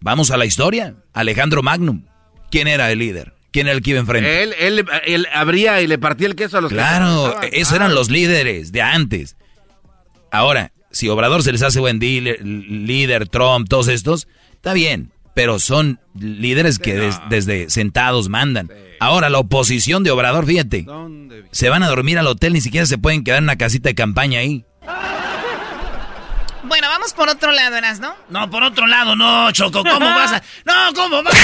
vamos a la historia. Alejandro Magnum, ¿quién era el líder? ¿Quién era el que iba enfrente? Él, él, él abría y le partía el queso a los que Claro, esos eran los líderes de antes. Ahora, si Obrador se les hace buen dealer- líder, Trump, todos estos, está bien, pero son líderes que des- desde sentados mandan. Ahora, la oposición de Obrador, fíjate, se van a dormir al hotel, ni siquiera se pueden quedar en una casita de campaña ahí. Bueno, vamos por otro lado, Eras, ¿no? No, por otro lado, no, Choco, ¿cómo vas a...? No, ¿cómo vas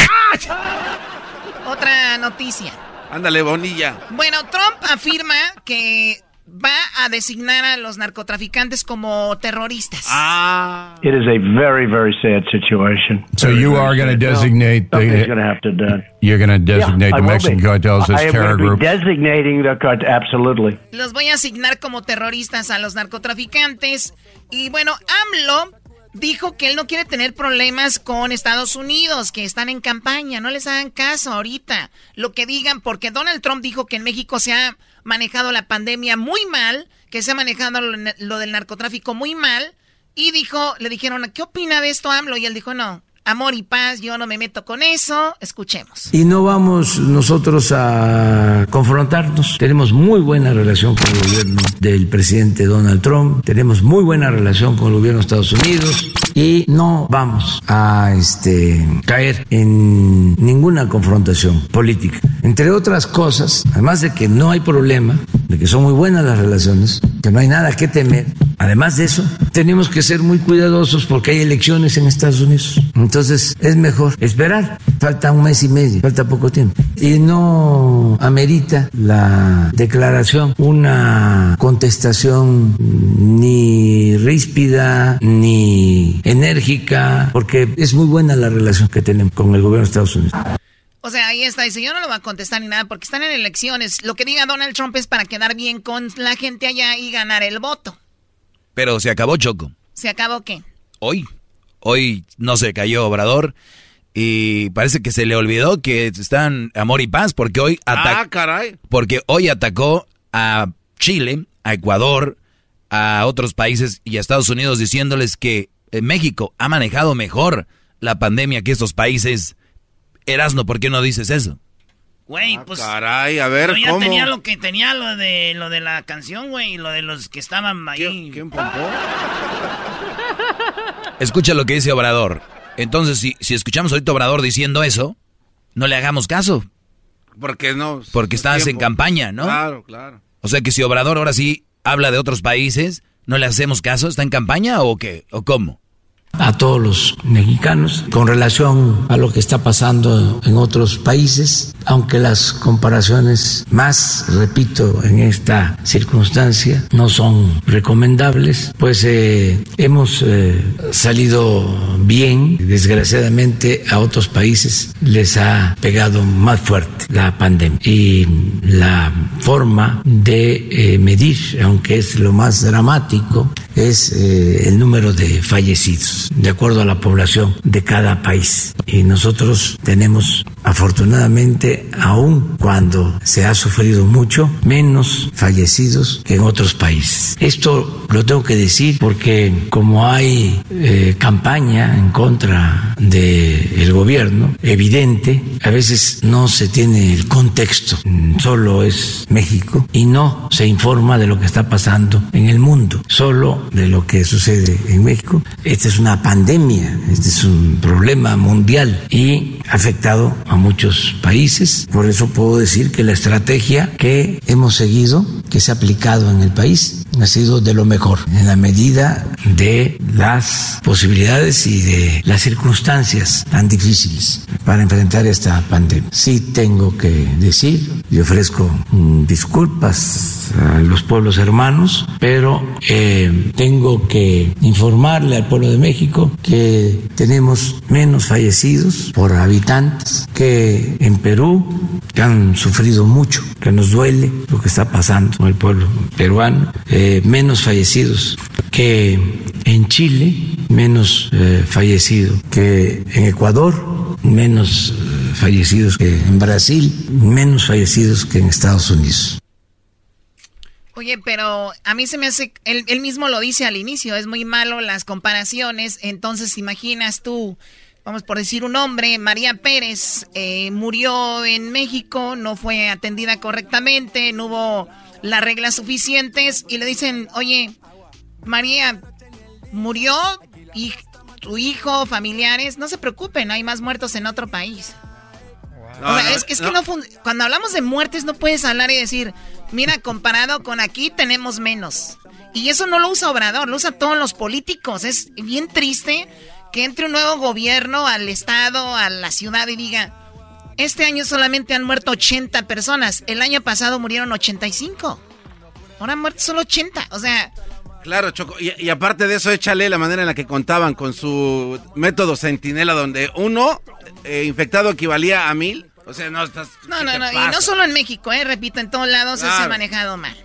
a...? Otra noticia. Ándale, Bonilla. Bueno, Trump afirma que va a designar a los narcotraficantes como terroristas. Ah. It is a very, very sad situation. So you are going to designate the going to have to done. you're going to designate Yeah, I the Mexican cartels I as am terror groups. designating the cartel. Absolutely. Los voy a asignar como terroristas a los narcotraficantes. Y bueno, AMLO dijo que él no quiere tener problemas con Estados Unidos, que están en campaña. No les hagan caso ahorita. Lo que digan, porque Donald Trump dijo que en México se ha manejado la pandemia muy mal, que se ha manejado lo, del narcotráfico muy mal. Y dijo, le dijeron, ¿qué opina de esto AMLO? Y él dijo, no, amor y paz, yo no me meto con eso. Escuchemos. Y no vamos nosotros a confrontarnos. Tenemos muy buena relación con el gobierno del presidente Donald Trump, tenemos muy buena relación con el gobierno de Estados Unidos y no vamos a este, caer en ninguna confrontación política. Entre otras cosas, además de que no hay problema, de que son muy buenas las relaciones, que no hay nada que temer, además de eso, tenemos que ser muy cuidadosos porque hay elecciones en Estados Unidos. Entonces es mejor esperar. Falta un mes y medio, falta poco tiempo. Y no amerita la declaración una contestación ni ríspida ni enérgica, porque es muy buena la relación que tenemos con el gobierno de Estados Unidos. O sea, ahí está, dice, yo no lo voy a contestar ni nada porque están en elecciones. Lo que diga Donald Trump es para quedar bien con la gente allá y ganar el voto. Pero se acabó Choco. ¿Se acabó qué? Hoy, hoy no se cayó Obrador y parece que se le olvidó que están amor y paz porque hoy ata- Ah, caray. porque hoy atacó a Chile, a Ecuador, a otros países y a Estados Unidos diciéndoles que eh, México ha manejado mejor la pandemia que estos países. Erasno, ¿por qué no dices eso? Güey, pues... Ah, Caray, a ver, Yo ya ¿cómo? tenía lo que tenía lo de lo de la canción, güey, y lo de los que estaban ahí. ¿Quién pompó? Escucha lo que dice Obrador. Entonces, si, si escuchamos ahorita a Obrador diciendo eso, no le hagamos caso, Porque no. porque estás en campaña, ¿no? Claro, claro. O sea que si Obrador ahora sí habla de otros países, ¿no le hacemos caso? ¿Está en campaña o qué? ¿O cómo? A todos los mexicanos con relación a lo que está pasando en otros países, aunque las comparaciones más, repito, en esta circunstancia no son recomendables, pues eh, hemos eh, salido bien, desgraciadamente a otros países les ha pegado más fuerte la pandemia y la forma de eh, medir, aunque es lo más dramático, es eh, el número de fallecidos de acuerdo a la población de cada país. Y nosotros tenemos, afortunadamente, aun cuando se ha sufrido mucho, menos fallecidos que en otros países. Esto lo tengo que decir porque como hay eh, campaña en contra del gobierno, evidente, a veces no se tiene el contexto, solo es México y no se informa de lo que está pasando en el mundo, solo de lo que sucede en México. Esta es una pandemia, este es un problema mundial y ha afectado a muchos países. Por eso puedo decir que la estrategia que hemos seguido, que se ha aplicado en el país, ha sido de lo mejor, en la medida de las posibilidades y de las circunstancias tan difíciles para enfrentar esta pandemia. Sí tengo que decir y ofrezco mm, disculpas a los pueblos hermanos, pero eh, tengo que informarle al pueblo de México que tenemos menos fallecidos por habitantes que en Perú, que han sufrido mucho, que nos duele lo que está pasando el pueblo peruano, eh, menos fallecidos que en Chile, menos eh, fallecidos que en Ecuador, menos eh, fallecidos que en Brasil, menos fallecidos que en Estados Unidos. Oye, pero a mí se me hace, él, él, mismo lo dice al inicio, es muy malo las comparaciones, entonces imaginas tú, vamos por decir un hombre, María Pérez, eh, murió en México, no fue atendida correctamente, no hubo las reglas suficientes y le dicen, oye, María, murió y tu hijo, familiares, no se preocupen, hay más muertos en otro país. No, o sea, es, es, que no. cuando hablamos de muertes no puedes hablar y decir, mira, comparado con aquí tenemos menos. Y eso no lo usa Obrador, lo usa todos los políticos. Es bien triste que entre un nuevo gobierno al estado, a la ciudad y diga, este año solamente han muerto 80 personas, el año pasado murieron 85. Ahora han muerto solo 80, o sea... Claro, Choco. Y, y, aparte de eso, échale la manera en la que contaban con su método centinela, donde uno eh, infectado equivalía a mil. O sea, no estás. No, no, no. Y no solo en México, ¿eh? Repito, en todos lados claro. se ha manejado mal.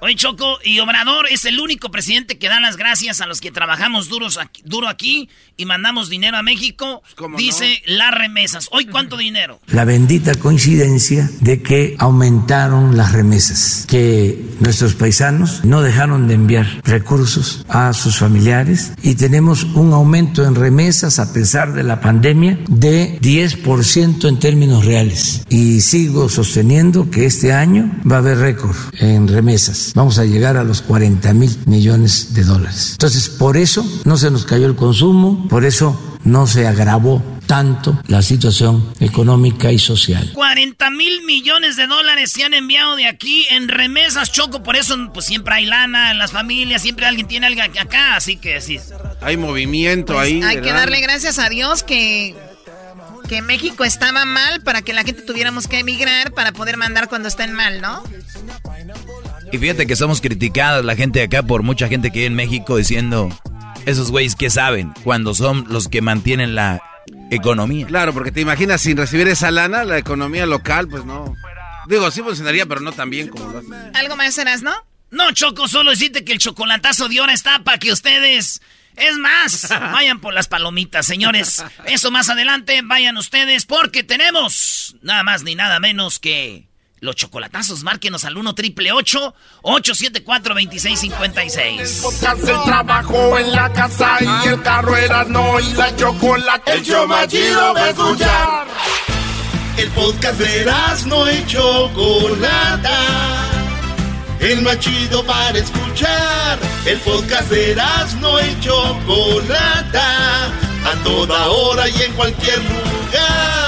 Oye, Choco, y Obrador es el único presidente que da las gracias a los que trabajamos duros aquí, duro aquí y mandamos dinero a México. Dice no? las remesas. ¿Hoy cuánto dinero? La bendita coincidencia de que aumentaron las remesas, que nuestros paisanos no dejaron de enviar recursos a sus familiares y tenemos un aumento en remesas a pesar de la pandemia de 10% en términos reales. Y sigo sosteniendo que este año va a haber récord en remesas vamos a llegar a los 40 mil millones de dólares. Entonces, por eso no se nos cayó el consumo, por eso no se agravó tanto la situación económica y social. 40 mil millones de dólares se han enviado de aquí en remesas, Choco, por eso pues siempre hay lana en las familias, siempre alguien tiene algo acá, así que sí. Hay movimiento pues ahí. Hay que darle gracias a Dios que que México estaba mal para que la gente tuviéramos que emigrar para poder mandar cuando estén mal, ¿no? Y fíjate que somos criticados la gente de acá por mucha gente que vive en México diciendo, esos güeyes que saben cuando son los que mantienen la economía. Claro, porque te imaginas sin recibir esa lana, la economía local, pues no. Digo, sí funcionaría, pero no tan bien como lo hacen. ¿Algo más serás, no? No, Choco, solo decirte que el chocolatazo de hora está para que ustedes... Es más, vayan por las palomitas, señores. Eso más adelante, vayan ustedes porque tenemos nada más ni nada menos que los chocolatazos. Márquenos al 1 triple 874 2656. El trabajo en la casa y el carro era no y la chocolate. El chido va a escuchar. El podcast de no y Chocolata. El más chido para escuchar. El podcast de no y Chocolata. A toda hora y en cualquier lugar.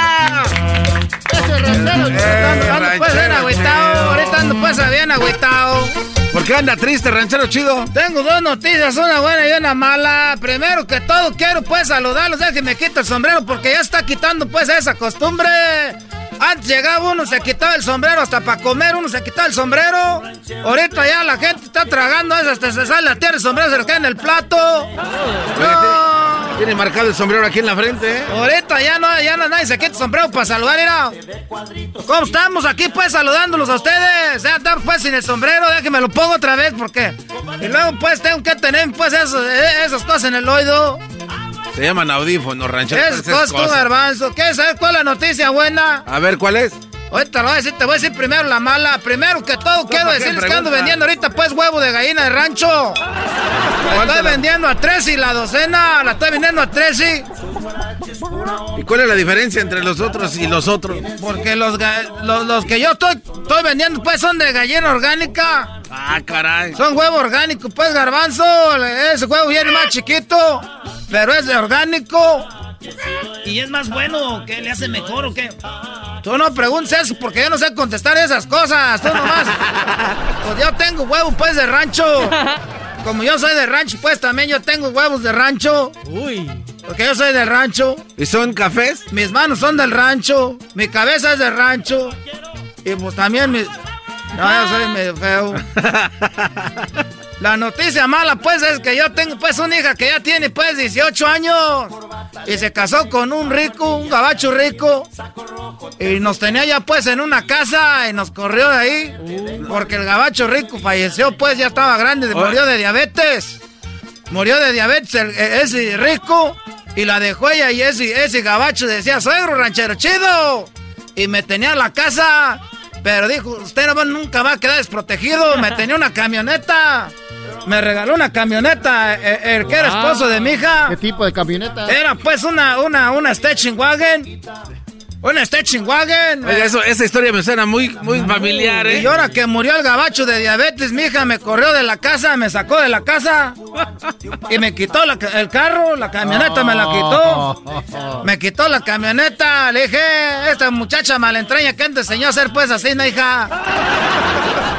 Ranchero eh, ando, pues bien agüitado. Ahorita ando pues bien agüitado. ¿Por qué anda triste, ranchero chido? Tengo dos noticias, una buena y una mala. Primero que todo, quiero pues saludarlos. Dejen que me quite el sombrero porque ya está quitando pues esa costumbre. Antes llegaba uno, se quitaba el sombrero hasta para comer, uno se quitaba el sombrero. Ahorita ya la gente está tragando eso, hasta se sale la tierra, el sombrero se le cae en el plato. No. Tiene marcado el sombrero aquí en la frente, ¿eh? Ahorita ya no, ya no nadie se quita el sombrero para saludar, mira. ¿Cómo estamos aquí pues saludándolos a ustedes? Ya estamos pues sin el sombrero, déjenme lo pongo otra vez porque... Y luego pues tengo que tener pues eso, esas cosas en el oído. Se llaman audífonos, rancheros. Es cosas, hermano. ¿Qué sabes cuál es la noticia buena? A ver, ¿cuál es? Ahorita lo voy a decir, te voy a decir primero la mala. Primero que todo, quiero ¿para qué decirles que ando vendiendo ahorita pues huevo de gallina de rancho. La estoy vendiendo a 13 y la docena, la estoy vendiendo a 13. ¿Y cuál es la diferencia entre los otros y los otros? Porque los, los, los que yo estoy, estoy vendiendo pues son de gallina orgánica. Ah, caray. Son huevo orgánico, pues garbanzo. Ese huevo viene más chiquito, pero es de orgánico. ¿Y es más bueno? ¿Qué le hace mejor o qué? Tú no preguntes eso porque yo no sé contestar esas cosas. Tú nomás. pues yo tengo huevo pues de rancho. Como yo soy de rancho, pues también yo tengo huevos de rancho. Uy. Porque yo soy del rancho. ¿Y son cafés? Mis manos son del rancho. Mi cabeza es del rancho. Y pues también mi... No, yo soy medio feo. La noticia mala, pues, es que yo tengo, pues, una hija que ya tiene, pues, 18 años. Y se casó con un rico, un gabacho rico. Y nos tenía ya, pues, en una casa y nos corrió de ahí. Porque el gabacho rico falleció, pues, ya estaba grande, murió de diabetes. Murió de diabetes e- ese rico. Y la dejó ella y ese, ese gabacho decía, suegro ranchero chido. Y me tenía en la casa. Pero dijo, usted no nunca va a quedar desprotegido. Me tenía una camioneta. Me regaló una camioneta, eh, el que era esposo de mi hija. ¿Qué tipo de camioneta? Era pues una, una, una station wagon. Una station wagon. Eso, esa historia me suena muy, muy familiar, ¿eh? Y ahora que murió el gabacho de diabetes, mi hija me corrió de la casa, me sacó de la casa y me quitó la el carro, la camioneta me la quitó. Me quitó la camioneta, le dije, esta muchacha malentraña que te enseñó a hacer pues así, ¿no, hija?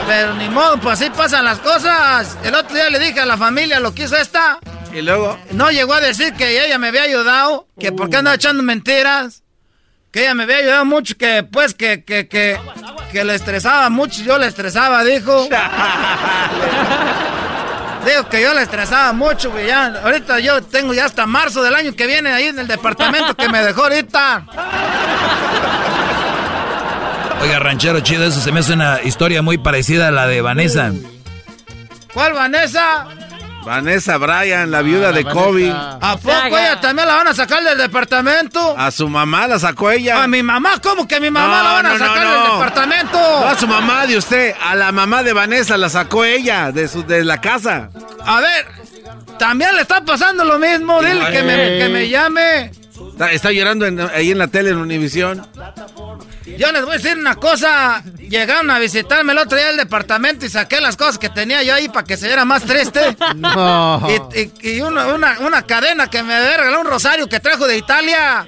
Pero ni modo, pues así pasan las cosas. El otro día le dije a la familia lo que hizo esta. Y luego. No llegó a decir que ella me había ayudado, que por qué andaba echando mentiras. Que ella me había ayudado mucho, que pues que, que, que, que le estresaba mucho, yo le estresaba, dijo. Digo que yo le estresaba mucho, güey. Ya, ahorita yo tengo ya hasta marzo del año que viene ahí en el departamento que me dejó ahorita. Oiga, ranchero chido, eso se me hace una historia muy parecida a la de Vanessa. ¿Cuál, Vanessa? Vanessa Bryan, la viuda de Kobe. ¿A poco ella también la van a sacar del departamento? A su mamá la sacó ella. ¿A mi mamá? ¿Cómo que a mi mamá No, la van a no, no, sacar no. del departamento? No a su mamá de usted, a la mamá de Vanessa la sacó ella de su de la casa. A ver, también le está pasando lo mismo. Dile que me, que me llame. Está, está llorando en- ahí en la tele en Univisión. Yo les voy a decir una cosa. Llegaron a visitarme el otro día al departamento y saqué las cosas que tenía yo ahí para que se viera más triste. No. Y, y- y una, una- una cadena que me había regalado un rosario que trajo de Italia.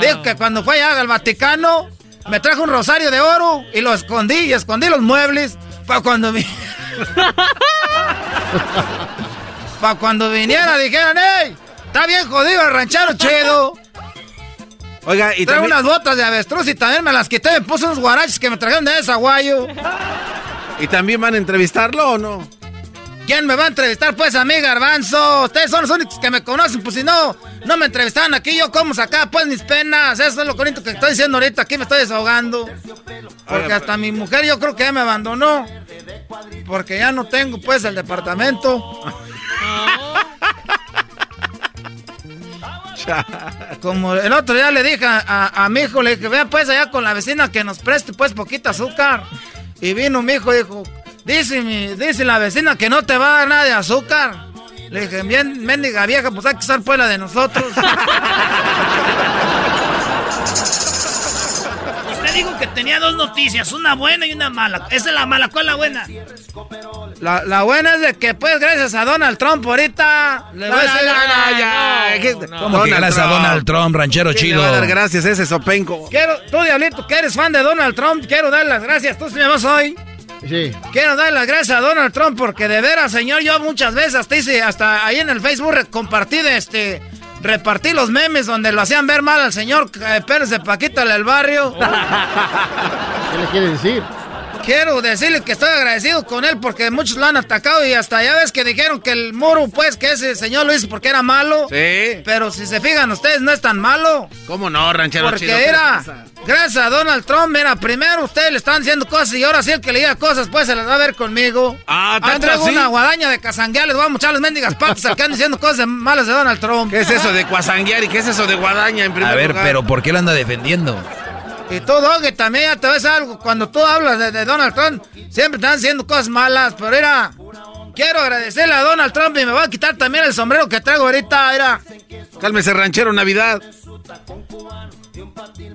Dijo que cuando fue allá al Vaticano me trajo un rosario de oro y lo escondí y escondí los muebles para cuando vi- para cuando viniera dijeran, ¡Ey! Está bien jodido el ranchero chido. Oiga, y Traigo también, unas botas de avestruz y también me las quité. Me puse unos guaraches que me trajeron de Desaguayo. ¿y también van a entrevistarlo o no? ¿Quién me va a entrevistar? Pues a mí, Garbanzo. Ustedes son los únicos que me conocen. Pues si no, no me entrevistaban aquí. Yo cómo sacar pues mis penas. Eso es lo bonito que estoy diciendo ahorita. Aquí me estoy desahogando. Porque hasta mi mujer yo creo que ya me abandonó. Porque ya no tengo pues el departamento. Como el otro día le dije a, a- mi hijo, le dije, vea pues allá con la vecina que nos preste pues poquita azúcar. Y vino mi hijo y dijo, dice, dice la vecina que no te va a dar nada de azúcar. Le dije, bien, mendiga vieja, pues hay que usar pues la de nosotros. Dijo que tenía dos noticias, una buena y una mala. Esa es la mala, ¿cuál es la buena? La, la buena es de que pues gracias a Donald Trump ahorita le voy a decir... ¿Cómo que gracias a Donald Trump, ranchero ¿Quién chido? le va a dar gracias a ese sopenco? Quiero, tú Diablito, que eres fan de Donald Trump, quiero dar las gracias, tú vas hoy. Sí. Quiero dar las gracias a Donald Trump porque de veras, señor, yo muchas veces hasta hice, hasta ahí en el Facebook compartí de este, repartí los memes donde lo hacían ver mal al señor eh, Pérez de Paquita del barrio. ¿Qué le quiere decir? Quiero decirle que estoy agradecido con él porque muchos lo han atacado y hasta ya ves que dijeron que el muro, pues, que ese señor lo hizo porque era malo. Sí. Pero si se fijan ustedes, no es tan malo. ¿Cómo no, ranchero Porque chido? ¿Qué le era, gracias a Donald Trump, mira, primero ustedes le están diciendo cosas y ahora sí el que le diga cosas, pues se las va a ver conmigo. Ah, ¿tanto traigo así? una guadaña de casanguear, les voy a mochar las mendigas patas al que andan diciendo cosas de- malas de Donald Trump. ¿Qué es eso de cuasanguear y qué es eso de guadaña en primer A ver, lugar? pero ¿por qué lo anda defendiendo? Y tú, Doggy, también ya te ves algo. Cuando tú hablas de, de Donald Trump, siempre están haciendo cosas malas. Pero era, quiero agradecerle a Donald Trump y me voy a quitar también el sombrero que traigo ahorita. Era, Cálmese, ranchero, Navidad.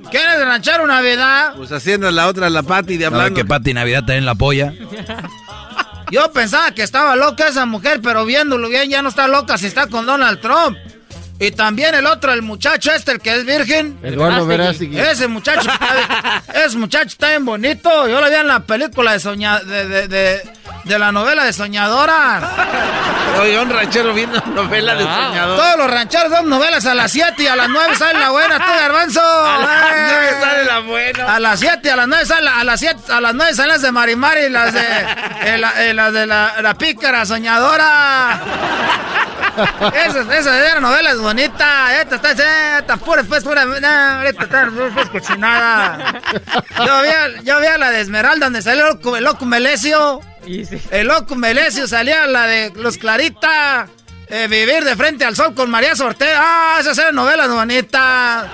¿quieres ranchar una Navidad? Pues haciendo la otra, la Pati de hablando. que Pati Navidad también la apoya. Yo pensaba que estaba loca esa mujer, pero viéndolo bien ya no está loca si está con Donald Trump. Y también el otro, el muchacho este, el que es virgen. Eduardo Verástegui. Ese muchacho, está bien- ese muchacho está bien bonito. Yo lo vi en la película de soña, de, de, de, de la novela de Soñadora. Oye, un ranchero viendo novela de soñador. Todos los rancheros dan novelas a las 7 y a las 9 sale la buena, tú garbanzo. A las Eh. nueve sale la buena. A las 7, a las 9 sale, a las 7, a las 9 salen las de Marimar y las de, eh, la- eh, las de la, la pícara soñadora. Esa, esa novela es bonita. Esta está, esta pura, pues, pura, está, pues, cochinada. Yo vi, yo vi a la de Esmeralda donde salió el loco, el loco Melesio. El loco Melesio salía la de Los Clarita. eh, vivir de frente al sol con María Sortera. Ah, esas eran novelas bonitas.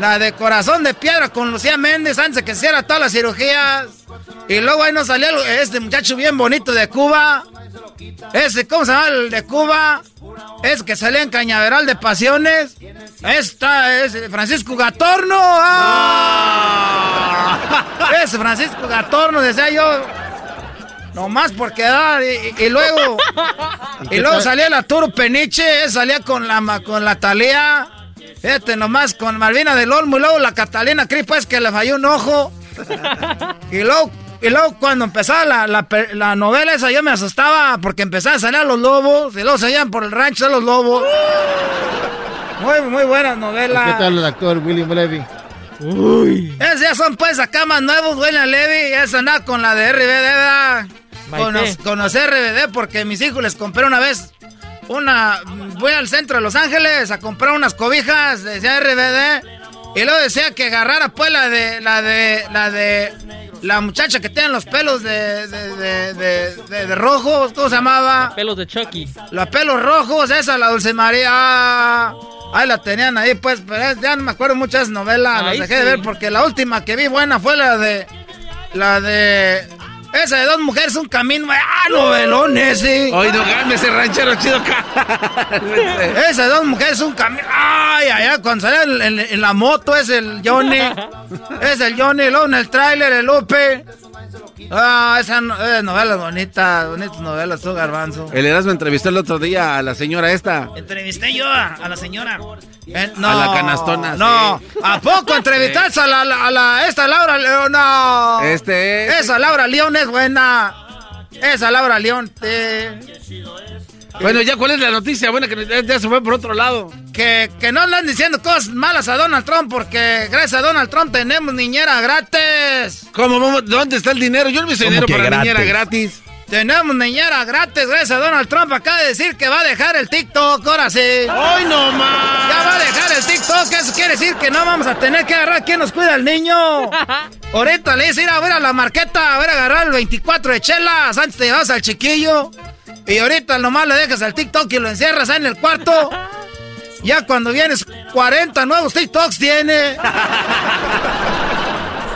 La de Corazón de Piedra con Lucía Méndez antes de que hiciera todas las cirugías. Y luego ahí nos salió este muchacho bien bonito de Cuba. Ese, ¿cómo se llama el de Cuba? Es que salía en Cañaveral de Pasiones. Esta es Francisco Gatorno. ¡Ah! Ese Francisco Gatorno, decía yo. Nomás por quedar. Y, y- y luego. y luego salía la Turo Peniche. Salía con la, con la Talía. Fíjate nomás con Malvina del Olmo. Y luego la Catalina Cri, pues que le falló un ojo. Y luego, y luego cuando empezaba la, la la novela esa yo me asustaba porque empezaban a salir los lobos y luego salían por el rancho de los lobos. Muy, muy buenas novelas. ¿Qué tal el actor William Levy? Esos ya son pues acá más nuevos, William Levy. Esa anda con la de RBD, ¿verdad? Con los, con los RBD porque mis hijos les compré una vez una... Voy al centro de Los Ángeles a comprar unas cobijas, decía RBD. Y luego decía que agarrara pues la de... La de... La de... La muchacha que tiene los pelos de... De, de, de, rojos, ¿cómo se llamaba? Pelos de Chucky. Los pelos rojos, esa, la Dulce María. Ah, Ahí la tenían ahí, pues, pero ya no me acuerdo muchas novelas, las dejé de ver porque la última que vi buena fue la de. La de. Esa de dos mujeres, un camino. ¡Ah, novelón ese! Oye, no ese ranchero chido acá. Esa de dos mujeres, un camino. ¡Ay, ay, ay! Cuando sale en, en- en la moto es el Johnny. es el Johnny, luego en el tráiler el Lupe. Ah, esa no- eh, novelas bonitas, bonitas novelas, tú, Garbanzo. El Erasmo entrevistó el otro día a la señora esta. Entrevisté yo a, a la señora. Eh, no, A la canastona, No, sí. ¿a poco entrevistaste a la, a la- esta Laura León? No. Este es- Esa Laura León es buena. Esa Laura León. eh, Bueno, ya, ¿cuál es la noticia? Bueno, que ya, ya se fue por otro lado. que, que no le andan diciendo cosas malas a Donald Trump porque gracias a Donald Trump tenemos niñera gratis. ¿Cómo? vamos? ¿Dónde está el dinero? Yo no hice ¿Cómo dinero para gratis? niñera gratis. Tenemos niñera gratis gracias a Donald Trump. Acaba de decir que va a dejar el TikTok, ahora sí. ¡Ay, no más! Ya va a dejar el TikTok, eso quiere decir que no vamos a tener que agarrar quién nos cuida al niño. Ahorita le dice ir a ver a la marqueta, a ver a agarrar el 24 de chelas, antes te llevas al chiquillo. Y ahorita nomás le dejas al TikTok y lo encierras ahí en el cuarto. Ya cuando vienes, 40 nuevos TikToks tiene.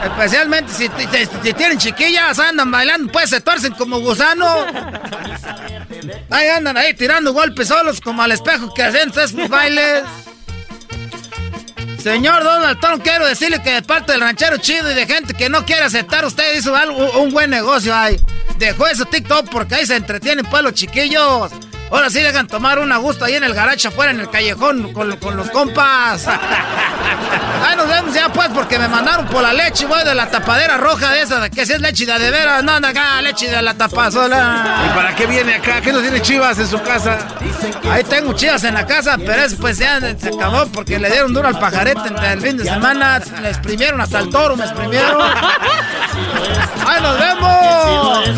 Especialmente si, si- si tienen chiquillas, andan bailando, pues se tuercen como gusano. Ahí andan ahí tirando golpes solos como al espejo que hacen esos bailes. Señor Donald Trump, quiero decirle que de parte del ranchero chido y de gente que no quiere aceptar, usted hizo algo, un buen negocio ahí. Dejó ese TikTok porque ahí se entretienen pues los chiquillos. Ahora sí dejan tomar un a gusto ahí en el garaje afuera en el callejón con, con los compas. Ahí nos vemos ya pues porque me mandaron por la leche, güey, de la tapadera roja de esa, que si es leche de de veras, no anda acá, leche de la tapazola. ¿Y para qué viene acá? ¿Qué no tiene chivas en su casa? Ahí tengo chivas en la casa, pero eso pues ya se acabó porque le dieron duro al pajarete entre el fin de semana. Le exprimieron hasta el toro, me exprimieron. ¡Ahí nos vemos!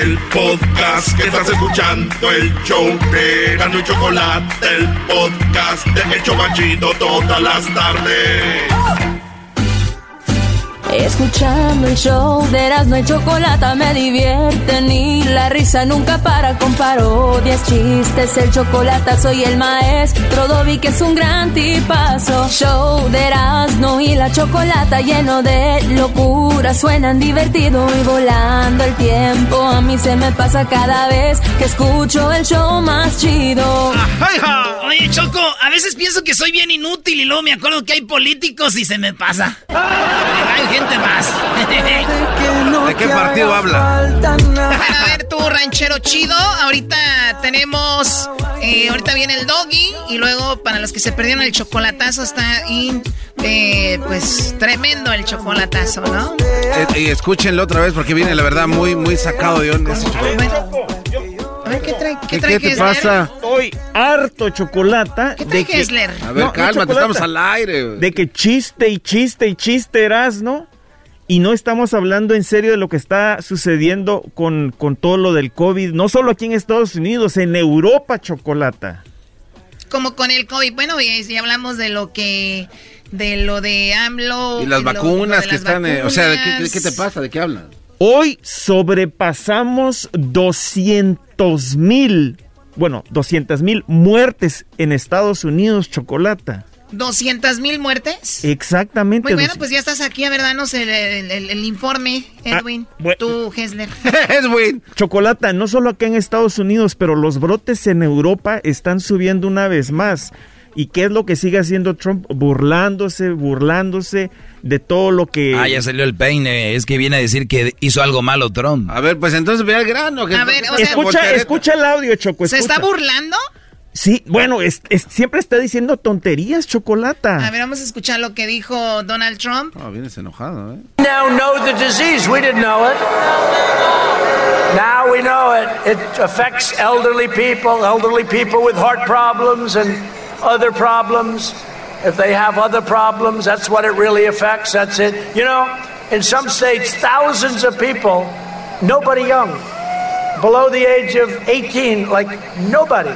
El podcast que estás escuchando, el show de Gano y Chocolate, el podcast de El Chobachito todas las tardes. Escuchando el show de Erasmo y Chocolata me divierten y la risa nunca para con parodias, chistes, el chocolate soy el maestro Dobby que es un gran tipazo. Show de Erasmo y la Chocolata lleno de locura, suenan divertido y volando el tiempo. A mí se me pasa cada vez que escucho el show más chido. Oye, Choco, a veces pienso que soy bien inútil y luego me acuerdo que hay políticos y se me pasa. Hay gente más. ¿De qué partido habla? a ver, tú, ranchero chido. Ahorita tenemos. eh, ahorita viene el doggy. Y luego, para los que se perdieron el chocolatazo, está in- eh, pues tremendo el chocolatazo, ¿no? Eh, y escúchenlo otra vez porque viene la verdad muy, muy sacado de onda. ese chocolate. A ver, ¿qué trae, ¿Qué- trae qué te pasa? Estoy harto chocolata. ¿Qué trae de que-? A ver, No, cálmate, estamos al aire. güey. De que chiste y chiste y chiste ¿no? Y no estamos hablando en serio de lo que está sucediendo con, con todo lo del COVID, no solo aquí en Estados Unidos, en Europa, chocolata. Como con el COVID. Bueno, ya, ya hablamos de lo que. De lo de AMLO. Y las lo- vacunas lo que las están... eh, o sea, ¿de ¿qué, qué te pasa? ¿De qué hablan? Hoy sobrepasamos 200 mil, bueno, 200 mil muertes en Estados Unidos, chocolata. 200 mil muertes. Exactamente. Muy bueno, pues ya estás aquí a ver, danos el, el- el- el informe, Edwin. bueno. Tú, Hessler. Edwin. Chocolata, no solo acá en Estados Unidos, pero los brotes en Europa están subiendo una vez más. ¿Y qué es lo que sigue haciendo Trump? Burlándose, burlándose de todo lo que... Ah, ya salió el peine. Es que viene a decir que hizo algo malo Trump. A ver, pues entonces ve al grano. que- A ver, o sea- escucha, escucha el audio, Choco. ¿Se está burlando? Sí, bueno, es- es- siempre está diciendo tonterías, Chocolata. A ver, vamos a escuchar lo que dijo Donald Trump. Ah, vienes enojado, ¿eh? now know the disease. We didn't know it. Now we know it. It affects elderly people, elderly people with heart problems and other problems. If they have other problems, that's what it really affects. That's it. You know, in some states, thousands of people, nobody young, below the age of 18, like nobody.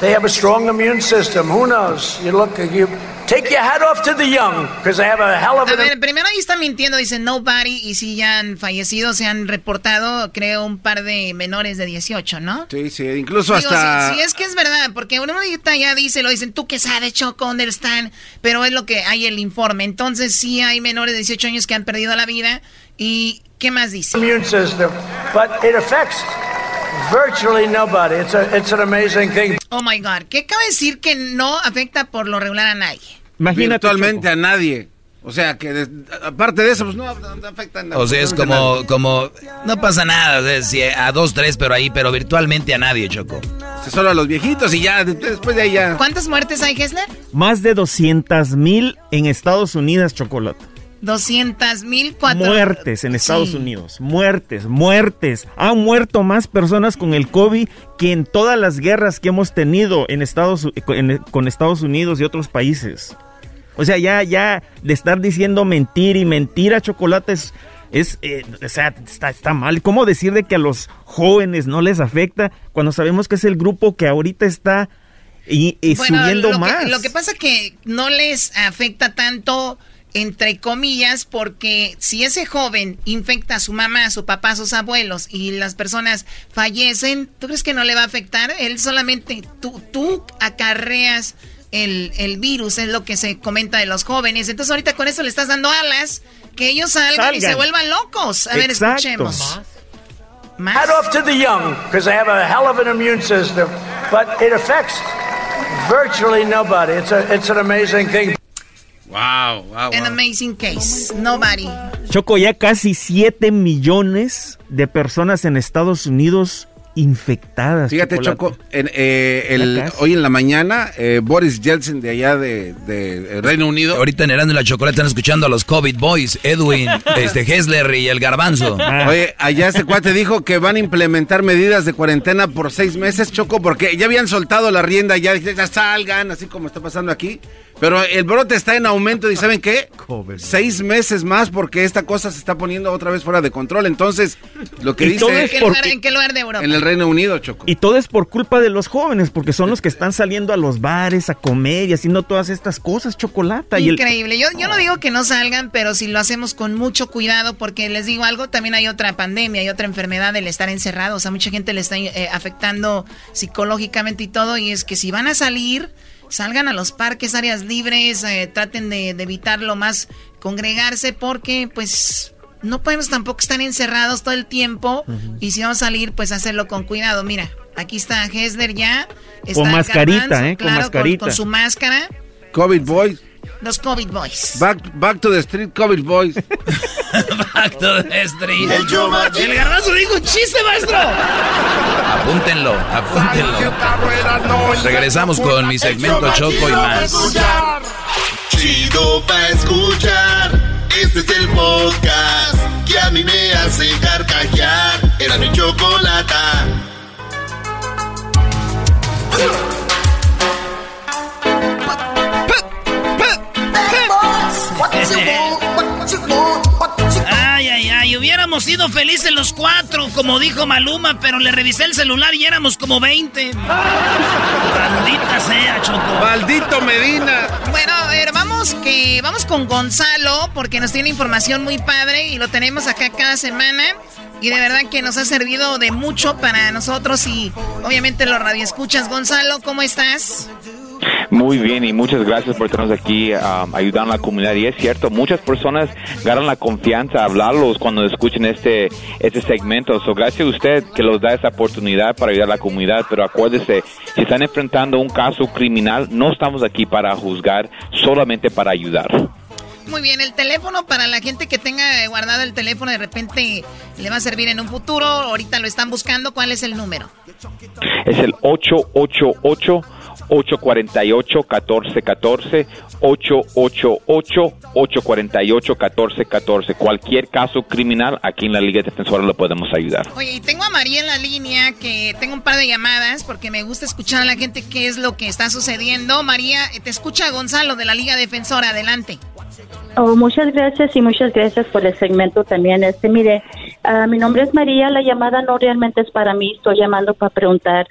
They have a strong immune system. Who knows? You look, you take your hat off to the young because they have a hell of A an ver, primero ahí está mintiendo, dice nobody, y si ya han fallecido, se han reportado, creo, un par de menores de 18, ¿no? Sí, sí, incluso Digo, hasta... si, si es que es verdad, porque uno ya dice, lo dicen, tú que sabes, Choco, ¿dónde están? Pero es lo que hay el informe. Entonces sí hay menores de 18 años que han perdido la vida. ¿Y qué más dice? immune system, but it affects virtually nobody. It's a, it's an amazing thing. Oh my God, ¿qué acaba de decir que no afecta por lo regular a nadie? Imagínate, Virtualmente a nadie. O sea, que aparte de eso, pues no, no afecta a O sea, es como, como, no pasa nada, o sea, si a dos, tres, pero ahí, pero virtualmente a nadie, Choco. Solo a los viejitos y ya, de- después de ahí ya... ¿Cuántas muertes hay, Hessler? Más de 200 mil en Estados Unidos, Chocolata. 200 mil cuatro. Muertes en Estados Sí. Unidos, muertes, muertes. Han muerto más personas con el COVID que en todas las guerras que hemos tenido en Estados, en- con Estados Unidos y otros países. O sea, ya, ya de estar diciendo mentir y mentira, chocolate es, es, eh, o sea, está, está mal. ¿Cómo decir de que a los jóvenes no les afecta cuando sabemos que es el grupo que ahorita está y, y Bueno, subiendo lo más? Que, lo que pasa que no les afecta tanto, entre comillas, porque si ese joven infecta a su mamá, a su papá, a sus abuelos y las personas fallecen, ¿tú crees que no le va a afectar? Él solamente, tú, tú acarreas el, el virus, es lo que se comenta de los jóvenes. Entonces ahorita con eso le estás dando alas, que ellos salgan, y Salgan. se vuelvan locos. A ver, Exacto. escuchemos. Hat off to the young because they have a hell of an immune system, but it affects virtually nobody. It's a, it's an amazing thing. Wow, wow, An amazing case. Nobody. Choco, ya casi 7 millones de personas en Estados Unidos infectadas. Fíjate, Chocolate. Choco, en, eh, el- hoy en la mañana, eh, Boris Yeltsin de allá de, de Reino Unido. Ahorita en Erasmo y la Chocolate están escuchando a los COVID Boys, Edwin, este Hessler y el Garbanzo. Oye, allá este cuate dijo que van a implementar medidas de cuarentena por seis meses, Choco, porque ya habían soltado la rienda, ya, ya salgan, así como está pasando aquí. Pero el brote está en aumento y ¿saben qué? Seis meses más porque esta cosa se está poniendo otra vez fuera de control. Entonces, lo que dice... es ¿En qué, por- lugar, en qué lugar de Europa? En el Reino Unido, Choco. Y todo es por culpa de los jóvenes, porque son los que están saliendo a los bares a comer y haciendo todas estas cosas, chocolate. Y el- Increíble. Yo, yo no digo que no salgan, pero si lo hacemos con mucho cuidado, porque les digo algo, también hay otra pandemia, hay otra enfermedad del estar encerrados. A mucha gente le está eh, afectando psicológicamente y todo. Y es que si van a salir, salgan a los parques, áreas libres, eh, traten de, de evitar lo más congregarse, porque pues no podemos tampoco estar encerrados todo el tiempo. Y si vamos a salir, pues hacerlo con cuidado. Mira, aquí está Hesler ya. Está Con mascarita, Garbanzo, ¿eh? Con claro, mascarita. con su máscara. COVID Boys. Los COVID Boys. Back, back to the street, COVID Boys. Back to the street. El El garbanzo dijo un chiste, maestro. Apúntenlo, apúntenlo. Regresamos con mi segmento Choco y más. Chido pa' escuchar. Este es el podcast que a mí me hace carcajear. Era mi chocolata. Hubiéramos sido felices los cuatro, como dijo Maluma, pero le revisé el celular y éramos como 20. Maldita sea, Choco. Maldito Medina. Bueno, a ver, vamos que vamos con Gonzalo porque nos tiene información muy padre y lo tenemos acá cada semana y de verdad que nos ha servido de mucho para nosotros y obviamente los radioescuchas. Gonzalo, ¿cómo estás? Muy bien y muchas gracias por tenernos aquí um, ayudando a la comunidad. Y es cierto, muchas personas ganan la confianza a hablarlos cuando escuchen este, este segmento. So, gracias a usted que nos da esa oportunidad para ayudar a la comunidad. Pero acuérdese, si están enfrentando un caso criminal, no estamos aquí para juzgar, solamente para ayudar. Muy bien, el teléfono para la gente que tenga guardado el teléfono de repente le va a servir en un futuro. Ahorita lo están buscando. ¿Cuál es el número? Es el 888 848 1414 888 848 1414 Cualquier caso criminal aquí en la Liga Defensora lo podemos ayudar. Oye, y tengo a María en la línea que tengo un par de llamadas porque me gusta escuchar a la gente qué es lo que está sucediendo. María, te escucha Gonzalo de la Liga Defensora. Adelante. Oh, muchas gracias y muchas gracias por el segmento también. Este, mire, ah, mi nombre es María. La llamada no realmente es para mí. Estoy llamando para preguntar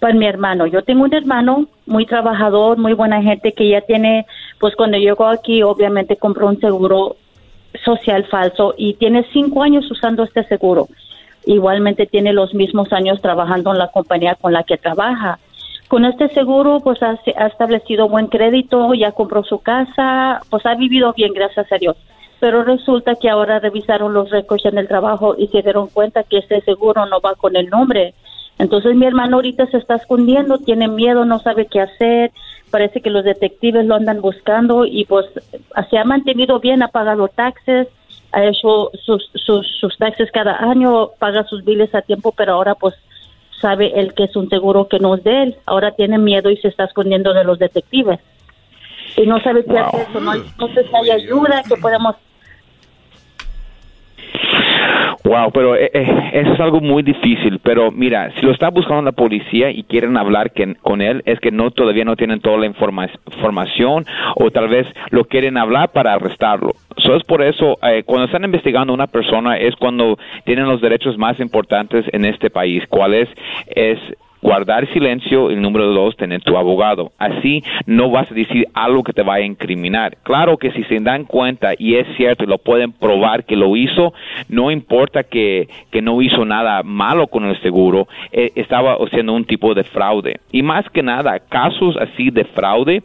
para mi hermano. Yo tengo un hermano muy trabajador, muy buena gente que ya tiene, pues cuando llegó aquí, obviamente compró un seguro social falso y tiene cinco años usando este seguro. Igualmente tiene los mismos años trabajando en la compañía con la que trabaja. Con este seguro, pues ha, ha establecido buen crédito, ya compró su casa, pues ha vivido bien, gracias a Dios. Pero resulta que ahora revisaron los récords en el trabajo y se dieron cuenta que este seguro no va con el nombre. Entonces mi hermano ahorita se está escondiendo, tiene miedo, no sabe qué hacer, parece que los detectives lo andan buscando y pues se ha mantenido bien, ha pagado taxes, ha hecho sus, sus, sus taxes cada año, paga sus biles a tiempo, pero ahora pues sabe él que es un seguro que no es de él, ahora tiene miedo y se está escondiendo de los detectives. Y no sabe qué hacer, no, no sé si hay ayuda, que podemos Wow, pero eh, eh, eso es algo muy difícil. Pero mira, si lo está buscando la policía y quieren hablar que- con él, es que no todavía no tienen toda la informa- información o tal vez lo quieren hablar para arrestarlo. So, es por eso, eh, cuando están investigando a una persona, es cuando tienen los derechos más importantes en este país. ¿Cuál es? Es guardar silencio y número dos, tener tu abogado. Así no vas a decir algo que te vaya a incriminar. Claro que si se dan cuenta y es cierto y lo pueden probar que lo hizo, no importa que, que no hizo nada malo con el seguro, eh, estaba haciendo un tipo de fraude. Y más que nada, casos así de fraude,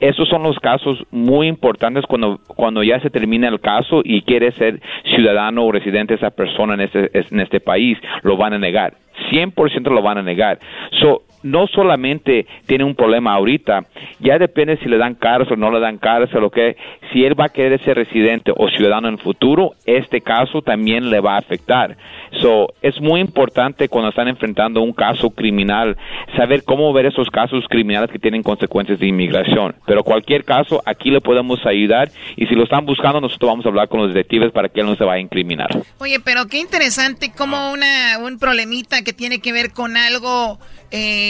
esos son los casos muy importantes cuando, cuando ya se termina el caso y quiere ser ciudadano o residente esa persona en este, en este país, lo van a negar. 100% lo van a negar. So, no solamente tiene un problema ahorita, ya depende si le dan cárcel o no le dan cárcel o qué. si él va a querer ser residente o ciudadano en el futuro, este caso también le va a afectar. So, es muy importante cuando están enfrentando un caso criminal saber cómo ver esos casos criminales que tienen consecuencias de inmigración. Pero cualquier caso, aquí le podemos ayudar y si lo están buscando, nosotros vamos a hablar con los detectives para que él no se vaya a incriminar. Oye, pero qué interesante como una, un problemita que tiene que ver con algo eh,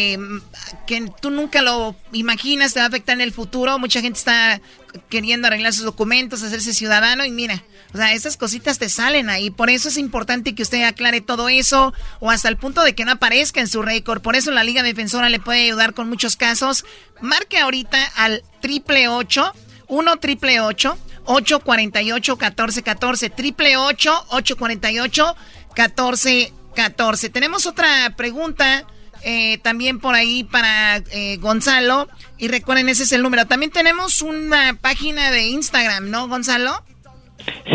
que tú nunca lo imaginas te va a afectar en el futuro. Mucha gente está queriendo arreglar sus documentos, hacerse ciudadano y mira, o sea, esas cositas te salen ahí. Por eso es importante que usted aclare todo eso o hasta el punto de que no aparezca en su récord. Por eso la Liga Defensora le puede ayudar con muchos casos. Marque ahorita al triple ocho, uno triple ocho, 848 1414 triple ocho, 848 1414 Tenemos otra pregunta eh, también por ahí para eh, Gonzalo. Y recuerden, ese es el número. También tenemos una página de Instagram, ¿no, Gonzalo?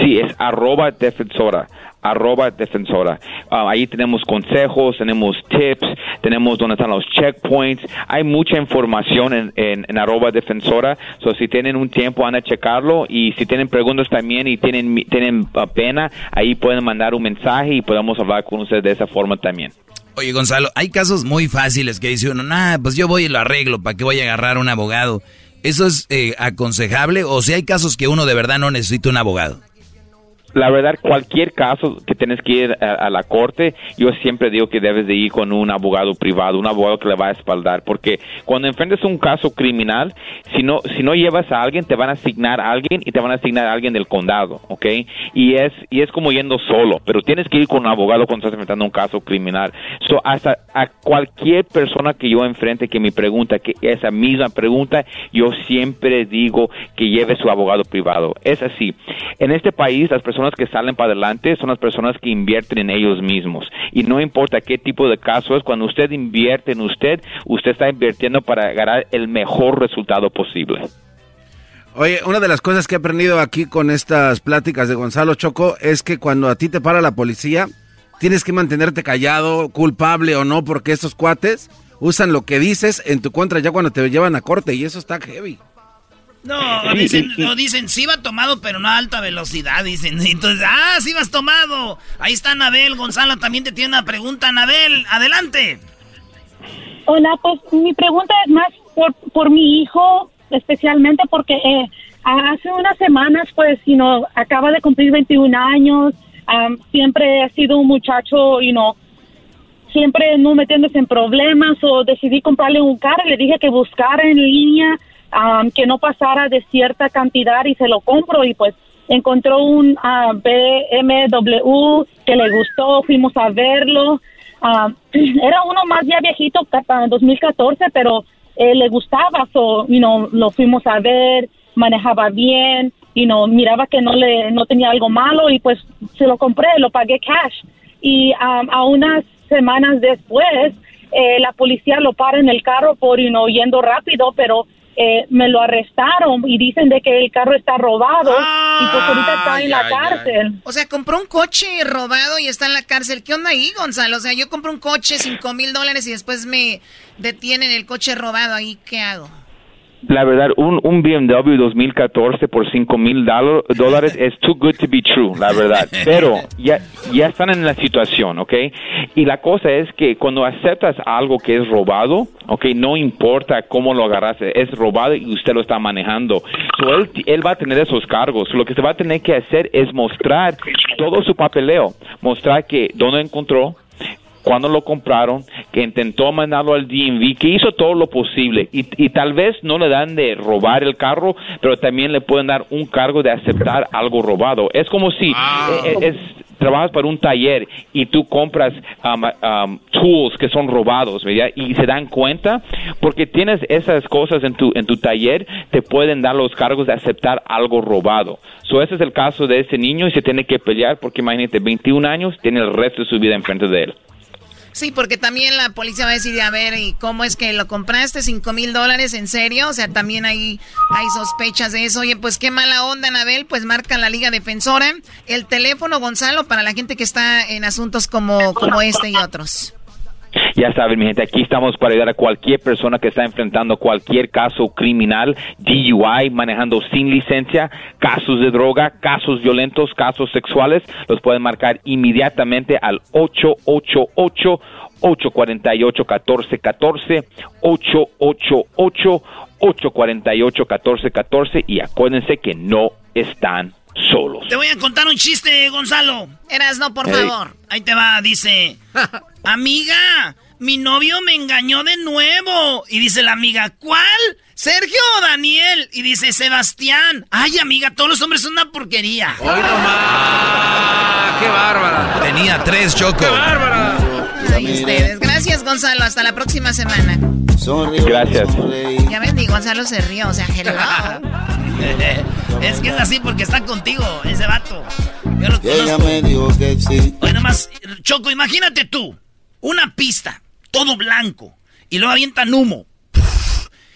Sí, es arroba defensora arroba defensora. Ah, ahí tenemos consejos, tenemos tips, tenemos donde están los checkpoints. Hay mucha información en, en, arroba defensora. So, si tienen un tiempo, van a checarlo. Y si tienen preguntas también y tienen, tienen ah, pena, ahí pueden mandar un mensaje y podemos hablar con ustedes de esa forma también. Oye, Gonzalo, hay casos muy fáciles que dice uno, nah, pues yo voy y lo arreglo, ¿para qué voy a agarrar un abogado? ¿Eso es eh, aconsejable o si hay casos que uno de verdad no necesita un abogado? La verdad, cualquier caso que tienes que ir a, la corte, yo siempre digo que debes de ir con un abogado privado, un abogado que le va a espaldar, porque cuando enfrentas un caso criminal, si no, si no llevas a alguien, te van a asignar a alguien y te van a asignar a alguien del condado, ¿ok? Y es, y es como yendo solo, pero tienes que ir con un abogado cuando estás enfrentando un caso criminal. So, hasta a cualquier persona que yo enfrente que me pregunta, que esa misma pregunta, yo siempre digo que lleve su abogado privado. Es así. En este país, las personas que salen para adelante son las personas que invierten en ellos mismos. Y no importa qué tipo de caso es, cuando usted invierte en usted, usted está invirtiendo para ganar el mejor resultado posible. Oye, una de las cosas que he aprendido aquí con estas pláticas de Gonzalo Choco es que cuando a ti te para la policía, tienes que mantenerte callado, culpable o no, porque estos cuates usan lo que dices en tu contra ya cuando te llevan a corte y eso está heavy. No, dicen, no, dicen, sí va tomado, pero no a alta velocidad, dicen. Entonces, ah, sí vas tomado. Ahí está Anabel, Gonzalo también te tiene una pregunta, Anabel, adelante. Hola, pues mi pregunta es más por, por mi hijo, especialmente porque eh, hace unas semanas, pues, you know, acaba de cumplir 21 años, siempre ha sido un muchacho, you know, siempre no metiéndose en problemas o decidí comprarle un carro y le dije que buscara en línea que no pasara de cierta cantidad y se lo compro y pues encontró un uh, BMW que le gustó, fuimos a verlo. era uno más ya viejito, en 2014, pero eh, le gustaba, so, you know, lo fuimos a ver, manejaba bien, y no miraba que no le no tenía algo malo y pues se lo compré, lo pagué cash. Y a unas semanas después, eh, la policía lo para en el carro por you know, yendo rápido, pero eh, me lo arrestaron y dicen de que el carro está robado y pues ahorita está en la cárcel. O sea, compró un coche robado y está en la cárcel. ¿Qué onda ahí, Gonzalo? O sea, yo compro un coche, cinco mil dólares y después me detienen el coche robado. ¿Ahí qué hago? La verdad, un, un BMW 2014 por 5 mil dólares es too good to be true, la verdad. Pero ya, ya están en la situación, ¿ok? Y la cosa es que cuando aceptas algo que es robado, ¿ok? No importa cómo lo agarraste, es robado y usted lo está manejando. So él, él va a tener esos cargos. Lo que se va a tener que hacer es mostrar todo su papeleo, mostrar que dónde encontró, cuando lo compraron, que intentó mandarlo al DMV, que hizo todo lo posible y, y, tal vez no le dan de robar el carro, pero también le pueden dar un cargo de aceptar algo robado. Es como si eh, es, trabajas para un taller y tú compras um, um, tools que son robados, ¿verdad? Y se dan cuenta porque tienes esas cosas en tu en tu taller, te pueden dar los cargos de aceptar algo robado. So ese es el caso de ese niño y se tiene que pelear porque imagínate, 21 años, tiene el resto de su vida enfrente de él. Sí, porque también la policía va a decir, a ver, ¿y cómo es que lo compraste? ¿Cinco mil dólares? ¿En serio? O sea, también hay, hay sospechas de eso. Oye, pues qué mala onda, Anabel. Pues marca la Liga Defensora. El teléfono, Gonzalo, para la gente que está en asuntos como, como este y otros. Ya saben, mi gente, aquí estamos para ayudar a cualquier persona que está enfrentando cualquier caso criminal, DUI, manejando sin licencia, casos de droga, casos violentos, casos sexuales. Los pueden marcar inmediatamente al 888 848-1414, 888-848-1414 y acuérdense que no están solos. Te voy a contar un chiste, Gonzalo. Eras no, por Hey. favor. Ahí te va, dice. Amiga, mi novio me engañó de nuevo. Y dice la amiga, ¿cuál? ¿Sergio o Daniel? Y dice Sebastián. Ay, amiga, todos los hombres son una porquería. ¡Hoy nomás! ¡Qué bárbara! Tenía tres, Choco. ¡Qué bárbara! Ay, ustedes. Gracias, Gonzalo. Hasta la próxima semana. Gracias. Ya ven, y Gonzalo se rió. O sea, hello. es que es así porque está contigo, ese vato. Yo lo Ella me dijo que sí. Oye, nomás, Choco, imagínate tú, una pista, todo blanco, y luego avientan humo.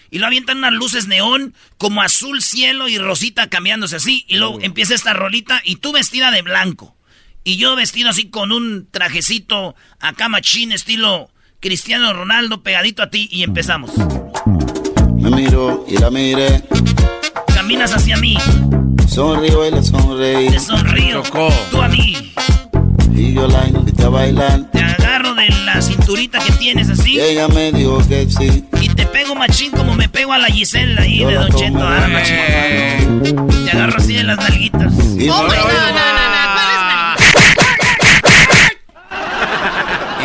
Y luego avientan unas luces neón, como azul cielo y rosita cambiándose así. Y luego empieza esta rolita, y tú vestida de blanco. Y yo vestido así con un trajecito acá machín, estilo Cristiano Ronaldo, pegadito a ti, y empezamos. Me miró y la miré. Caminas hacia mí, Sonrío y le sonreí. te sonrío, tú a mí. Y yo la invité a bailar. Te agarro de la cinturita que tienes así. Y ella me dijo que sí. Y te pego machín como me pego a la Giselle ahí Yo de Don Cheto. tomé. ah, machín. Te agarro así de las nalguitas. Y Oh, no- my, no, no, no, no. ¿Cuál es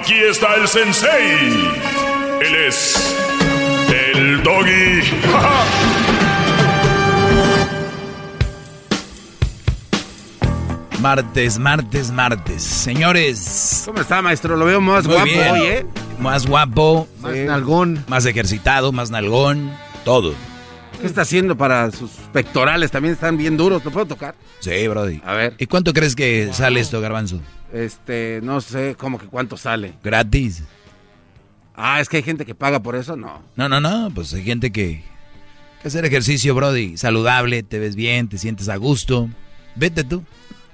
Aquí está el sensei. Él es el doggy. Martes, martes, martes. Señores. ¿Cómo está, maestro? Lo veo más guapo bien. hoy, ¿eh? Más guapo. Más nalgón. Más ejercitado, más nalgón. Todo. ¿Qué está haciendo para sus pectorales? También están bien duros. ¿Lo puedo tocar? Sí, Brody. A ver. ¿Y cuánto crees que sale esto, Garbanzo? Este, no sé, ¿cómo que cuánto sale? ¿Gratis? Ah, es que hay gente que paga por eso, no. No, no, no. Pues hay gente que. que hacer ejercicio, Brody. Saludable, te ves bien, te sientes a gusto. Vete tú.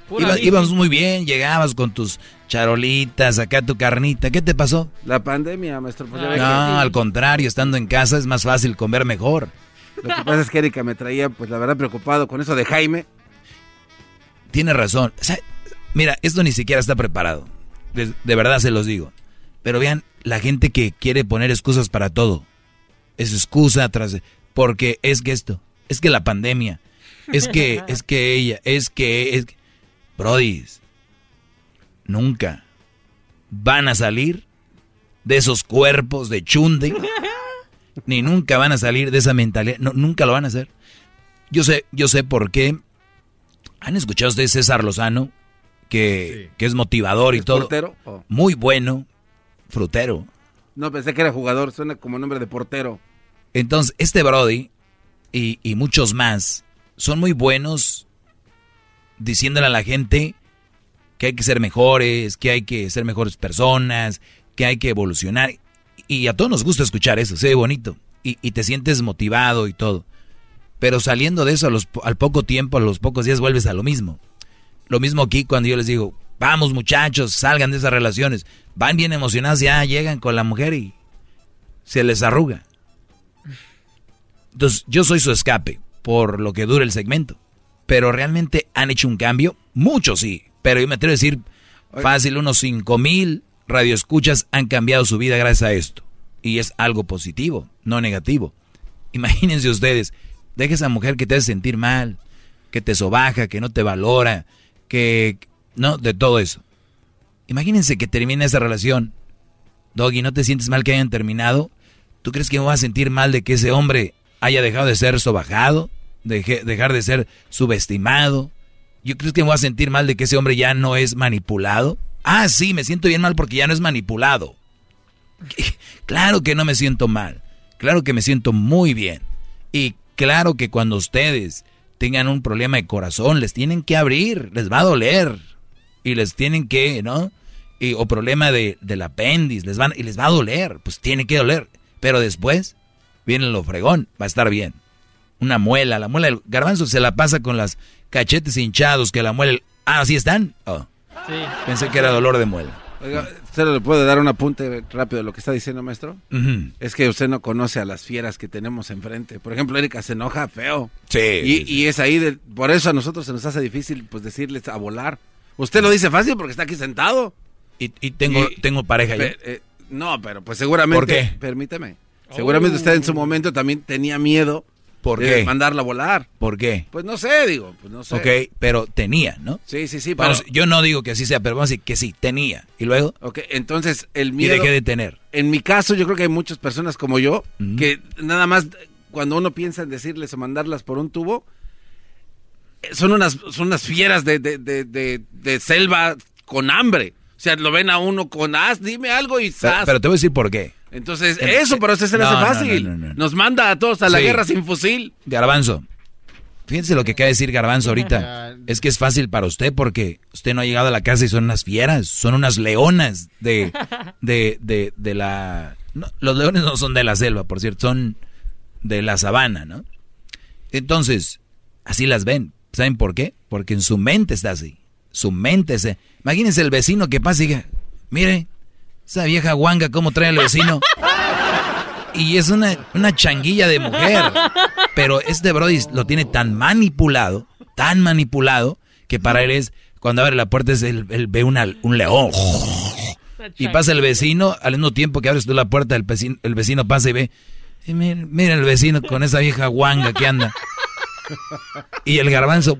Pura Iba- íbamos muy bien, llegabas con tus charolitas, acá tu carnita. ¿Qué te pasó? La pandemia, maestro. Pues No, al contrario, estando en casa es más fácil comer mejor. Lo que pasa es que Erika me traía, pues la verdad, preocupado con eso de Jaime. Tiene razón. O sea, mira, esto ni siquiera está preparado. De, de verdad se los digo. Pero vean, la gente que quiere poner excusas para todo. Es excusa tras... Porque es que esto, es que la pandemia, es que, es que ella, es que, es que... Brody, nunca van a salir de esos cuerpos de chunde, ni nunca van a salir de esa mentalidad, no, nunca lo van a hacer. Yo sé, yo sé por qué. ¿Han escuchado ustedes César Lozano? Que, que es motivador y ¿Es todo. portero? Oh. Muy bueno, frutero. No, pensé que era jugador, suena como nombre de portero. Entonces, este Brody y, y muchos más son muy buenos diciéndole a la gente que hay que ser mejores, que hay que ser mejores personas, que hay que evolucionar. Y a todos nos gusta escuchar eso, se ve bonito. Y, y te sientes motivado y todo. Pero saliendo de eso, a los al poco tiempo, a los pocos días, vuelves a lo mismo. Lo mismo aquí cuando yo les digo, vamos muchachos, salgan de esas relaciones. Van bien emocionados, ya llegan con la mujer y se les arruga. Entonces, yo soy su escape por lo que dure el segmento. Pero realmente han hecho un cambio. Muchos sí. Pero yo me atrevo a decir fácil unos 5 mil radioescuchas han cambiado su vida gracias a esto. Y es algo positivo, no negativo. Imagínense ustedes, deja esa mujer que te hace sentir mal, que te sobaja, que no te valora, que... No, de todo eso. Imagínense que termine esa relación. Doggy, ¿no te sientes mal que hayan terminado? ¿Tú crees que me voy a sentir mal de que ese hombre haya dejado de ser sobajado? De dejar de ser subestimado. ¿Yo creo que me voy a sentir mal de que ese hombre ya no es manipulado? Ah, sí, me siento bien mal porque ya no es manipulado. Claro que no me siento mal. Claro que me siento muy bien. Y claro que cuando ustedes tengan un problema de corazón, les tienen que abrir, les va a doler. Y les tienen que, ¿no? Y, o problema de, del apéndice, les van, y les va a doler, pues tiene que doler. Pero después viene lo fregón, va a estar bien. Una muela, la muela del garbanzo se la pasa con las cachetes hinchados, que la muela... Ah, ¿así están? Oh. Sí. Pensé que era dolor de muela. Oiga, ¿usted le puede dar un apunte rápido de lo que está diciendo, maestro? Es que usted no conoce a las fieras que tenemos enfrente. Por ejemplo, Erika se enoja feo. Sí. Y, y es ahí, de, por eso a nosotros se nos hace difícil pues decirles a volar. Usted lo dice fácil porque está aquí sentado. Y, y tengo, tengo pareja ya. Pe- eh, no, pero pues seguramente... ¿Por qué? Permíteme. Seguramente usted en su momento también tenía miedo ¿Por qué? mandarla a volar. ¿Por qué? Pues no sé, digo, pues no sé. Ok, pero tenía, ¿no? Sí, sí, sí, pero... Vamos, yo no digo que así sea, pero vamos a decir que sí, tenía. ¿Y luego? Ok, entonces el Y miedo... dejé de tener. En mi caso, yo creo que hay muchas personas como yo que nada más cuando uno piensa en decirles o mandarlas por un tubo, eh, son unas, son unas fieras de, de, de, de- de selva con hambre. O sea, lo ven a uno con as, dime algo y Pero, zas. pero te voy a decir por qué. Entonces, En- eso, pero eso se le No, hace no, fácil. no, no, no. Nos manda a todos a la Sí. guerra sin fusil. Garbanzo. Fíjense lo que acaba de decir Garbanzo ahorita. Es que es fácil para usted porque usted no ha llegado a la casa y son unas fieras, son unas leonas de, de, de, de la... no, los leones no son de la selva, por cierto, son de la sabana, ¿no? Entonces, así las ven. ¿Saben por qué? Porque en su mente está así. Su mente se... Imagínense el vecino que pasa y diga, mire, esa vieja guanga cómo trae al vecino. Y es una, una changuilla de mujer. Pero este Brody lo tiene tan manipulado, tan manipulado, que para él es, cuando abre la puerta, es él, él ve una- un león. Y pasa el vecino, al mismo tiempo que abres tú la puerta, el vecino, el vecino pasa y ve, "Eh, mira, mira el vecino con esa vieja guanga que anda. Y el garbanzo,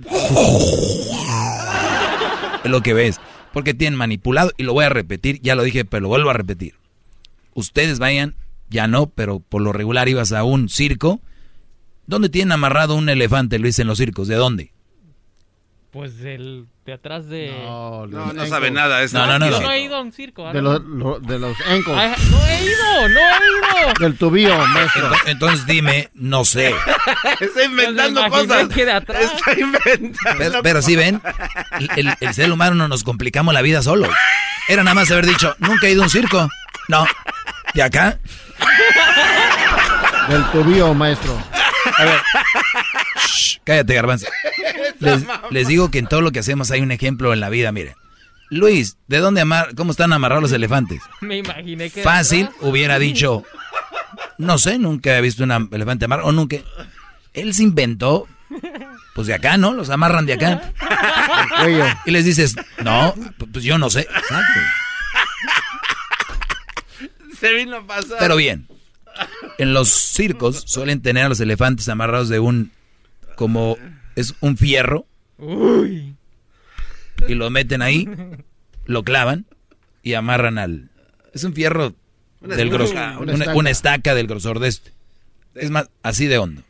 es lo que ves. Porque tienen manipulado, y lo voy a repetir, ya lo dije, pero lo vuelvo a repetir. Ustedes vayan, ya no, pero por lo regular ibas a un circo. ¿Dónde tienen amarrado un elefante, Luis, en los circos? ¿De dónde? Pues del de atrás de. No, No, no sabe nada. Es No, no, no, Yo no. no he ido a un circo. De los, lo- de los ankles. Ay, No he ido, no he ido. Del tubillo, maestro. Ento- Entonces dime, no sé. Está inventando Pues cosas. que de atrás. Está inventando. Pero, pero sí ven, el, el ser humano no nos complicamos la vida solo. Era nada más haber dicho, nunca he ido a un circo. No. ¿De acá? Del tubillo, maestro. A ver. Shh, cállate, garbanzo. Les, les digo que en todo lo que hacemos hay un ejemplo en la vida, miren. Luis, ¿de dónde amar, cómo están amarrados los elefantes? Me imaginé que. Fácil, hubiera dicho, no sé, nunca he visto un elefante amarrado, o nunca. Él se inventó, pues de acá, ¿no? Los amarran de acá. Y les dices, no, pues yo no sé. Exacto. Se vino a pasar. Pero bien, en los circos suelen tener a los elefantes amarrados de un, como, es un fierro, Uy. y lo meten ahí, lo clavan y amarran al... Es un fierro Una del grosor, una, una estaca. una estaca del grosor de este. Es más, así de hondo.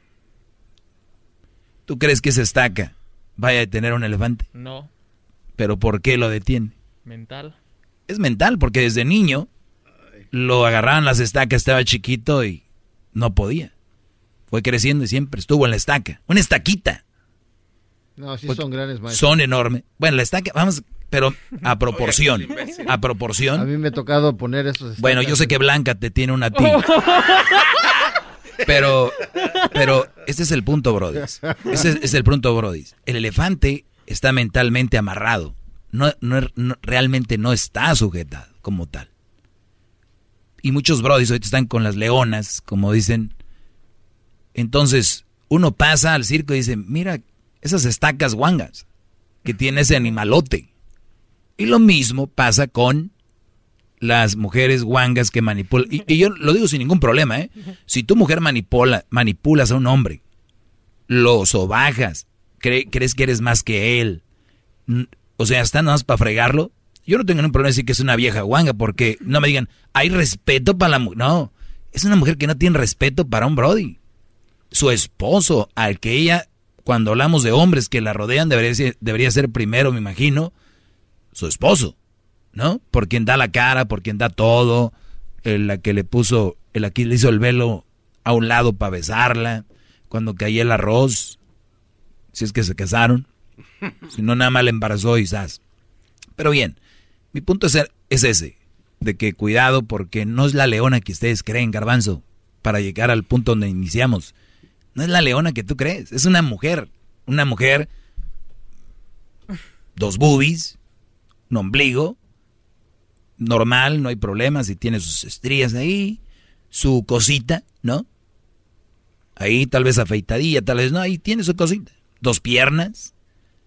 ¿Tú crees que esa estaca vaya a detener a un elefante? No, ¿Pero por qué lo detiene? mental. Es mental, porque desde niño lo agarraban las estacas, estaba chiquito y no podía. Fue creciendo y siempre estuvo en la estaca. Una estaquita. No, sí Porque son grandes, maestro. Son enormes. Bueno, la estaca, vamos, pero a proporción. A A proporción. mí me ha tocado poner esos. Bueno, yo sé que Blanca te tiene una a ti. Pero, pero este es el punto, Brody. Ese es, es el punto, Brody. El elefante está mentalmente amarrado. No, no- no- realmente no está sujetado como tal. Y muchos Brodis ahorita están con las leonas, como dicen. Entonces, uno pasa al circo y dice, mira esas estacas guangas que tiene ese animalote. Y lo mismo pasa con las mujeres guangas que manipulan. Y, yo lo digo sin ningún problema, ¿eh? Si tu mujer manipula, manipulas a un hombre, lo sobajas, cre- crees que eres más que él, o sea, está nada más para fregarlo. Yo no tengo ningún problema decir que es una vieja guanga, porque no me digan, hay respeto para la mujer. No, es una mujer que no tiene respeto para un Brody. Su esposo, al que ella, cuando hablamos de hombres que la rodean, debería ser, primero, me imagino, su esposo. ¿no? Por quien da la cara, por quien da todo, el la que le puso, el aquí le hizo el velo a un lado para besarla, cuando caía el arroz, si es que se casaron, si no nada más le embarazó y. Pero bien, mi punto es, es ese, de que cuidado porque no es la leona que ustedes creen, garbanzo, para llegar al punto donde iniciamos. No es la leona que tú crees, es una mujer, una mujer, dos boobies, un ombligo, normal, no hay problema, si tiene sus estrías ahí, su cosita, ¿no? Ahí tal vez afeitadilla, tal vez no, ahí tiene su cosita. Dos piernas,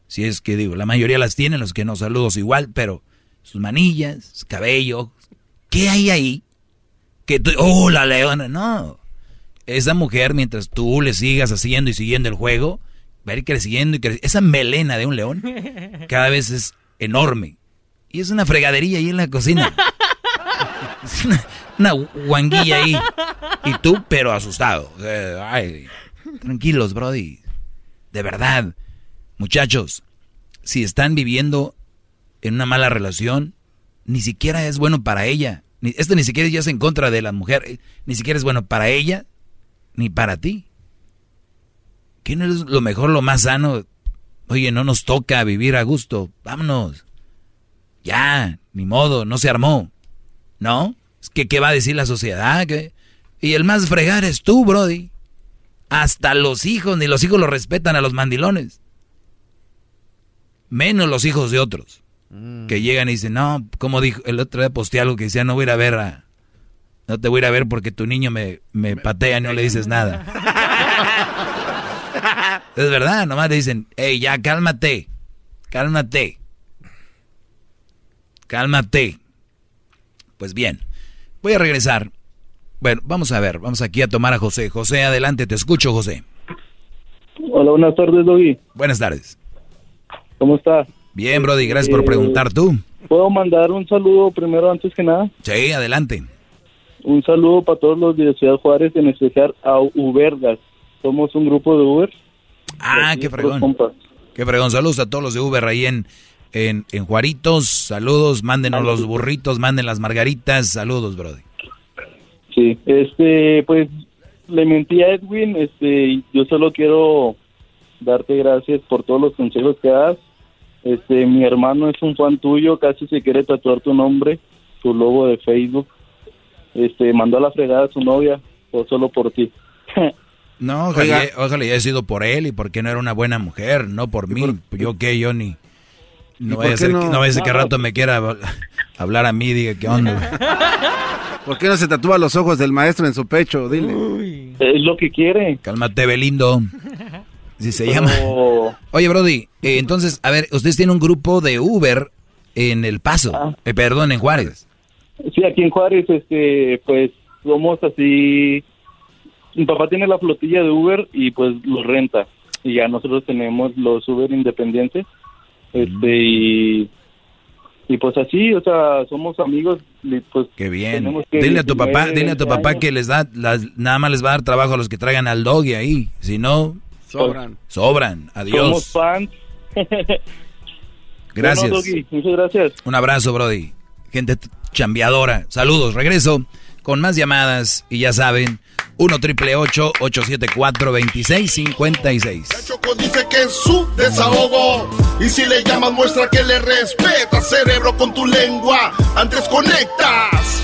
si es que digo, la mayoría las tienen, los que no saludos igual, pero sus manillas, su cabello, ¿qué hay ahí? Que tú, oh, la leona, no. Esa mujer, mientras tú le sigas haciendo y siguiendo el juego, va a ir creciendo y creciendo. Esa melena de un león cada vez es enorme. Y es una fregadería ahí en la cocina. Es una, una guanguilla ahí. Y tú, pero asustado. Ay, tranquilos, Brody. De verdad. Muchachos, si están viviendo en una mala relación, ni siquiera es bueno para ella. Esto ni siquiera ya es en contra de la mujer. Ni siquiera es bueno para ella, ni para ti. ¿Qué no es lo mejor, lo más sano? Oye, no nos toca vivir a gusto. Vámonos. Ya, ni modo, no se armó. ¿No? ¿qué va a decir la sociedad? Y el más fregar es tú, Brody. Hasta los hijos, ni los hijos lo respetan a los mandilones. Menos los hijos de otros. Que llegan y dicen, no, como dijo, el otro día posteé algo que decía, no voy a ir a ver a... No te voy a ir a ver porque tu niño me, me patea y no le dices nada. es verdad, nomás le dicen, hey, ya cálmate, cálmate. Cálmate. Pues bien, voy a regresar. Bueno, vamos a ver, vamos aquí a tomar a José. José, adelante, te escucho, José. Hola, buenas tardes, Doggy. Buenas tardes. ¿Cómo está? Bien, Brody, gracias por Eh, preguntar tú. ¿Puedo mandar un saludo primero, antes que nada? Sí, adelante. Un saludo para todos los de Ciudad Juárez, en especial a Ubergas. Somos un grupo de Uber. Ah, qué fregón. Qué fregón. Saludos a todos los de Uber ahí en, en, en Juaritos. Saludos, mándenos los burritos, manden las margaritas. Saludos, Brody. Sí, este, pues le mentí a Edwin, este, yo solo quiero darte gracias por todos los consejos que das. Este, mi hermano es un fan tuyo, casi se quiere tatuar tu nombre, tu logo de Facebook. Este, mandó a la fregada a su novia, o solo por ti. No, ojalá, ojalá haya sido por él y porque no era una buena mujer, no por mí. Yo qué, yo ni. No vaya ser, no? que- no vaya a ser que rato me quiera hab- hablar a mí, diga qué onda. ¿Por qué no se tatúa los ojos del maestro en su pecho? Dile. Es lo que quiere. Cálmate, Belindo. Si se llama. Oye, Brody, eh, entonces, a ver, ustedes tienen un grupo de Uber en El Paso. Ah. Eh, perdón, en Juárez. Sí, aquí en Juárez, este, pues somos así. Mi papá tiene la flotilla de Uber y pues lo renta. Y ya nosotros tenemos los Uber independientes. Este, y, y pues así, o sea, somos amigos. y, pues Qué bien. que Dile a tu papá, 19, dile a tu 20 papá años. que les da, las- nada más les va a dar trabajo a los que traigan al doggy ahí. Si no, Sobran. sobran. Somos Adiós. fans. Gracias. Bueno, muchas gracias. Un abrazo, Brody. Gente chambeadora. Saludos. Regreso con más llamadas y ya saben, 1 triple 874 2656. Choco dice que es su desahogo. Y si le llamas, muestra que le respeta, cerebro, con tu lengua. Antes conectas.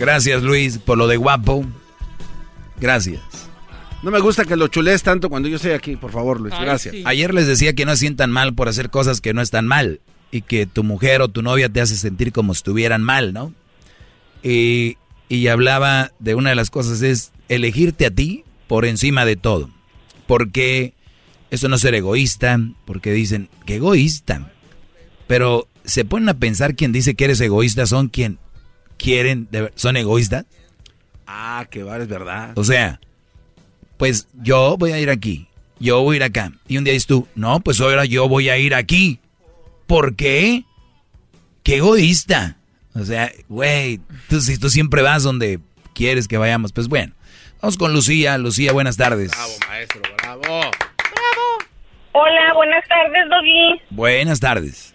Gracias, Luis, por lo de guapo. Gracias. No me gusta que lo chulees tanto cuando yo estoy aquí, por favor, Luis. Gracias. Ayer les decía que no se sientan mal por hacer cosas que no están mal. Y que tu mujer o tu novia te hace sentir como si estuvieran mal, ¿no? Y, y hablaba de una de las cosas es elegirte a ti por encima de todo. Porque eso no es ser egoísta, porque dicen, que egoísta. Pero se ponen a pensar quien dice que eres egoísta son quien quieren, de- son egoístas. Ah, que va, es verdad. O sea, pues yo voy a ir aquí, yo voy a ir acá. Y un día dices tú, no, pues ahora yo voy a ir aquí. ¿Por qué? ¡Qué egoísta! O sea, güey, tú, si tú siempre vas donde quieres que vayamos, pues bueno. Vamos con Lucía. Lucía, buenas tardes. Bravo, maestro, bravo. Hola, buenas tardes, Doggy. Buenas tardes.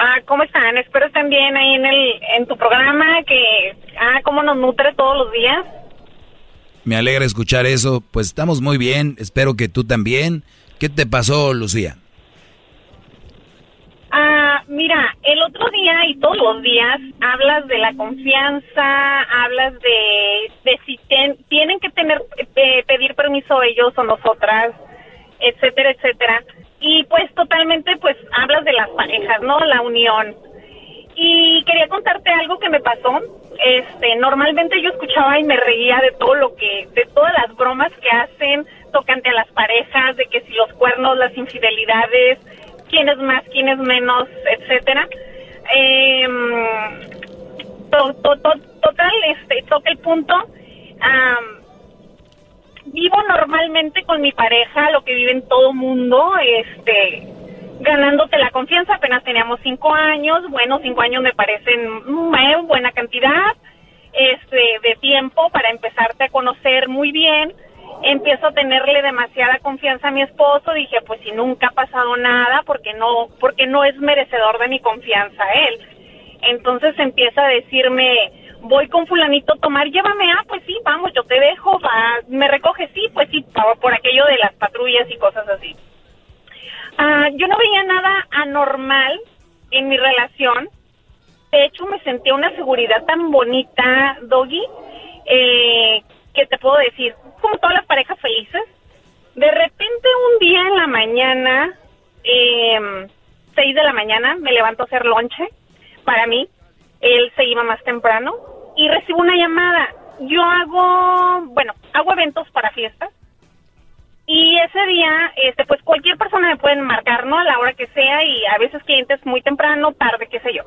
Ah, ¿cómo están? Espero estén bien ahí en el en tu programa que ah, cómo nos nutre todos los días. Me alegra escuchar eso. Pues estamos muy bien. Espero que tú también. ¿Qué te pasó, Lucía? Ah, mira, el otro día y todos los días hablas de la confianza, hablas de, de si ten- tienen que tener eh, pedir permiso ellos o nosotras, etcétera, etcétera. Y pues totalmente pues hablas de las parejas, ¿no? La unión. Y quería contarte algo que me pasó. Este, normalmente yo escuchaba y me reía de todo lo que, de todas las bromas que hacen tocante a las parejas, de que si los cuernos, las infidelidades, quién es más, quién es menos, etcétera. Em, to- to- to- total, este, toca el punto. Am, vivo normalmente con mi pareja, lo que vive todo mundo, este, ganándote la confianza. Apenas teníamos cinco años, bueno, cinco años me parecen una buena cantidad, este, de tiempo para empezarte a conocer muy bien. Empiezo a tenerle demasiada confianza a mi esposo. Dije, pues si nunca ha pasado nada, porque no, porque no es merecedor de mi confianza él. Entonces empieza a decirme, voy con fulanito a tomar, llévame, ah, pues sí, vamos, yo te dejo, va, me recoge, sí, pues sí, por, por aquello de las patrullas y cosas así. Ah, yo no veía nada anormal en mi relación. De hecho, me sentía una seguridad tan bonita, Doggy, eh, que te puedo decir, como todas las parejas felices. De repente, un día en la mañana, eh, seis de la mañana, me levanto a hacer lonche para mí. Él se iba más temprano y recibo una llamada. Yo hago, bueno, hago eventos para fiestas y ese día, este, pues cualquier persona me pueden marcar, ¿no? A la hora que sea y a veces clientes muy temprano, tarde, qué sé yo.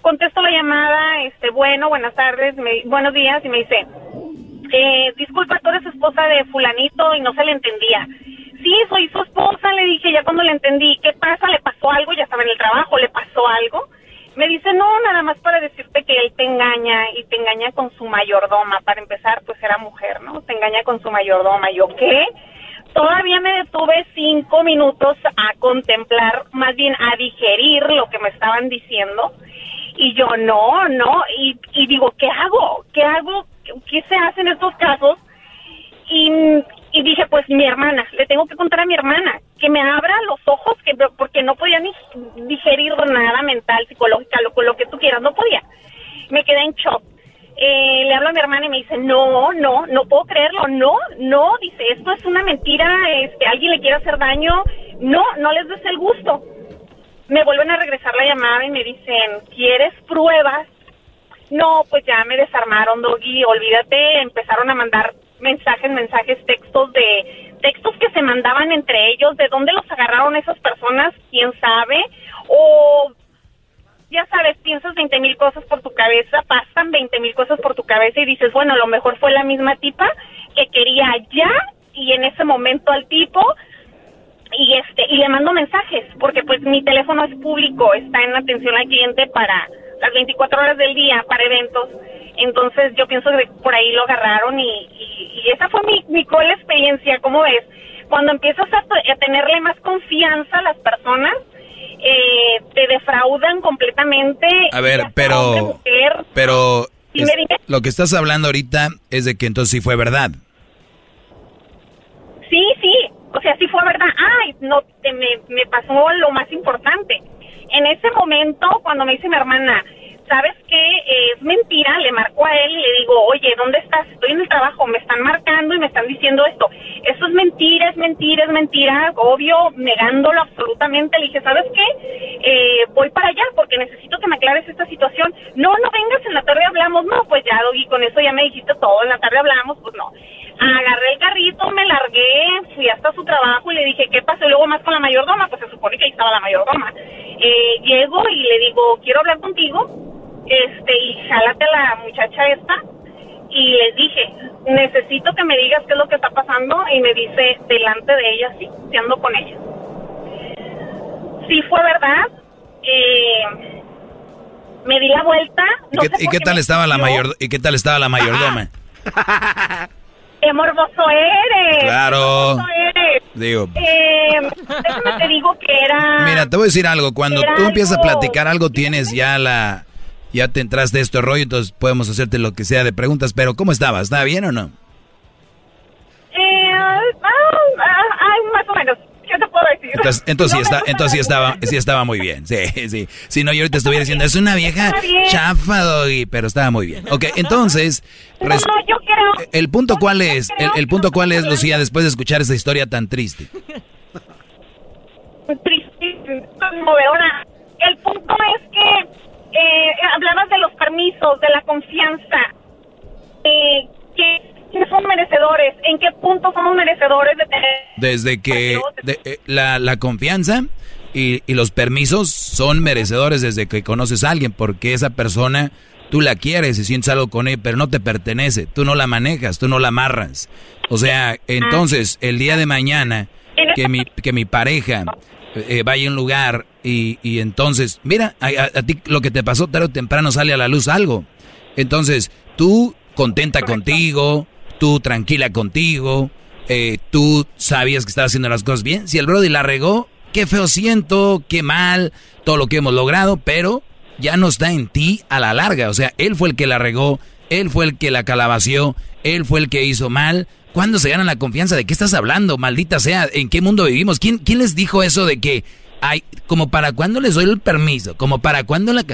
Contesto la llamada, este, bueno, buenas tardes, me- buenos días y me dice, eh, disculpa, tú eres esposa de fulanito y no se le entendía. Sí, soy su esposa, le dije ya cuando le entendí, ¿qué pasa? ¿Le pasó algo? Ya estaba en el trabajo, ¿le pasó algo? Me dice, no, nada más para decirte que él te engaña y te engaña con su mayordoma. Para empezar, pues era mujer, ¿no? Te engaña con su mayordoma. ¿Yo qué? Todavía me detuve cinco minutos a contemplar, más bien a digerir lo que me estaban diciendo. Y yo, no, no. Y, y digo, ¿qué hago? ¿Qué hago? ¿Qué se hace en estos casos? Y, y dije, pues mi hermana, le tengo que contar a mi hermana, que me abra los ojos, que porque no podía ni digerir nada mental, psicológica, lo, lo que tú quieras, no podía. Me quedé en shock. Eh, le hablo a mi hermana y me dice, no, no, no puedo creerlo, no, no, dice, esto es una mentira, este, alguien le quiere hacer daño, no, no les des el gusto. Me vuelven a regresar la llamada y me dicen, ¿quieres pruebas? No, pues ya me desarmaron, Doggy, olvídate, empezaron a mandar mensajes, mensajes, textos de textos que se mandaban entre ellos, de dónde los agarraron esas personas, quién sabe, o ya sabes, piensas 20 mil cosas por tu cabeza, pasan 20 mil cosas por tu cabeza y dices, bueno, a lo mejor fue la misma tipa que quería ya y en ese momento al tipo y este y le mando mensajes porque pues mi teléfono es público, está en atención al cliente para las 24 horas del día para eventos. Entonces yo pienso que por ahí lo agarraron y, y, y esa fue mi, mi cruel experiencia, ¿cómo ves? Cuando empiezas a, a tenerle más confianza a las personas, eh, te defraudan completamente. A ver, pero... mujer. Pero... Es- lo que estás hablando ahorita es de que entonces sí fue verdad. Sí, sí, o sea, sí fue verdad. Ay, no, te- me, me pasó lo más importante. En ese momento, cuando me dice mi hermana, ¿sabes qué? es mentira, le marco a él y le digo, oye, ¿dónde estás? Estoy en el trabajo, me están marcando y me están diciendo esto. Eso es mentira, es mentira, es mentira, obvio, negándolo absolutamente. Le dije, ¿sabes qué? Eh, voy para allá porque necesito que me aclares esta situación. No, no vengas, en la tarde hablamos. No, pues ya, y con eso ya me dijiste todo, en la tarde hablamos, pues no. Agarré el carrito, me largué, fui hasta su trabajo y le dije, ¿qué pasó? Luego más con la mayordoma, pues se supone que ahí estaba la mayordoma. Eh, llego y le digo, quiero hablar contigo, este, y jálate a la muchacha esta. Y les dije, necesito que me digas qué es lo que está pasando. Y me dice, delante de ella, sí, ando con ella. Sí fue verdad. Eh, me di la vuelta. No ¿Y sé qué, y tal estaba la mayor y qué tal estaba la mayordoma? ¡Qué morboso eres! Claro. ¡Qué morboso eres! Digo, Eh, déjame te digo que era... mira, te voy a decir algo, cuando tú empiezas a platicar algo tienes ya la ya te entraste de este rollo, entonces podemos hacerte lo que sea de preguntas, pero ¿cómo estabas? ¿Estaba bien o no? Eh, ah, ah, ay, más o menos. ¿Qué te puedo decir? Entonces, entonces, No sí, está, entonces sí estaba, sí estaba muy bien. Sí, sí. Si no, yo ahorita estuviera diciendo, es una vieja Está chafa, doggy", pero estaba muy bien. Ok, entonces, No, no, yo creo... el punto cuál es, el, el punto cuál es, Lucía, después de escuchar esa historia tan triste. triste, conmovedora. El punto es que eh, hablabas de los permisos, de la confianza, eh, que, son merecedores, en qué punto somos merecedores de tener... Desde que de- eh, la, la confianza y, y los permisos son merecedores desde que conoces a alguien, porque esa persona tú la quieres y sientes algo con ella, pero no te pertenece, tú no la manejas, tú no la amarras. O sea, entonces el día de mañana que mi, que mi pareja eh, vaya a un lugar y, y entonces, mira, a, a- a ti lo que te pasó tarde o temprano sale a la luz algo. Entonces, tú contenta contigo, tú tranquila contigo, eh, tú sabías que estaba haciendo las cosas bien. Si el Brody la regó, qué feo siento, qué mal, todo lo que hemos logrado, pero ya no está en ti a la larga. O sea, él fue el que la regó, él fue el que la calabació, él fue el que hizo mal. ¿Cuándo se gana la confianza? ¿De qué estás hablando? Maldita sea, ¿en qué mundo vivimos? ¿Quién, quién les dijo eso de que, ay, como para cuándo les doy el permiso? Como para cuándo la...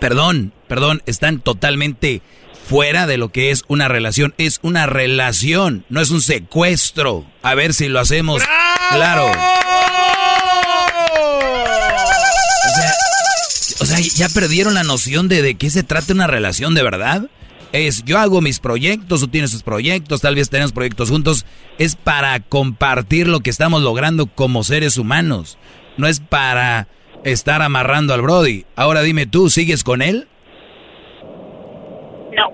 Perdón, perdón, están totalmente fuera de lo que es una relación. Es una relación, no es un secuestro. A ver si lo hacemos claro. O sea, o sea, ya perdieron la noción de de qué se trata una relación de verdad. Es yo hago mis proyectos, tú tienes tus proyectos, tal vez tenemos proyectos juntos. Es para compartir lo que estamos logrando como seres humanos. No es para estar amarrando al Brody. Ahora dime tú, ¿sigues con él? No,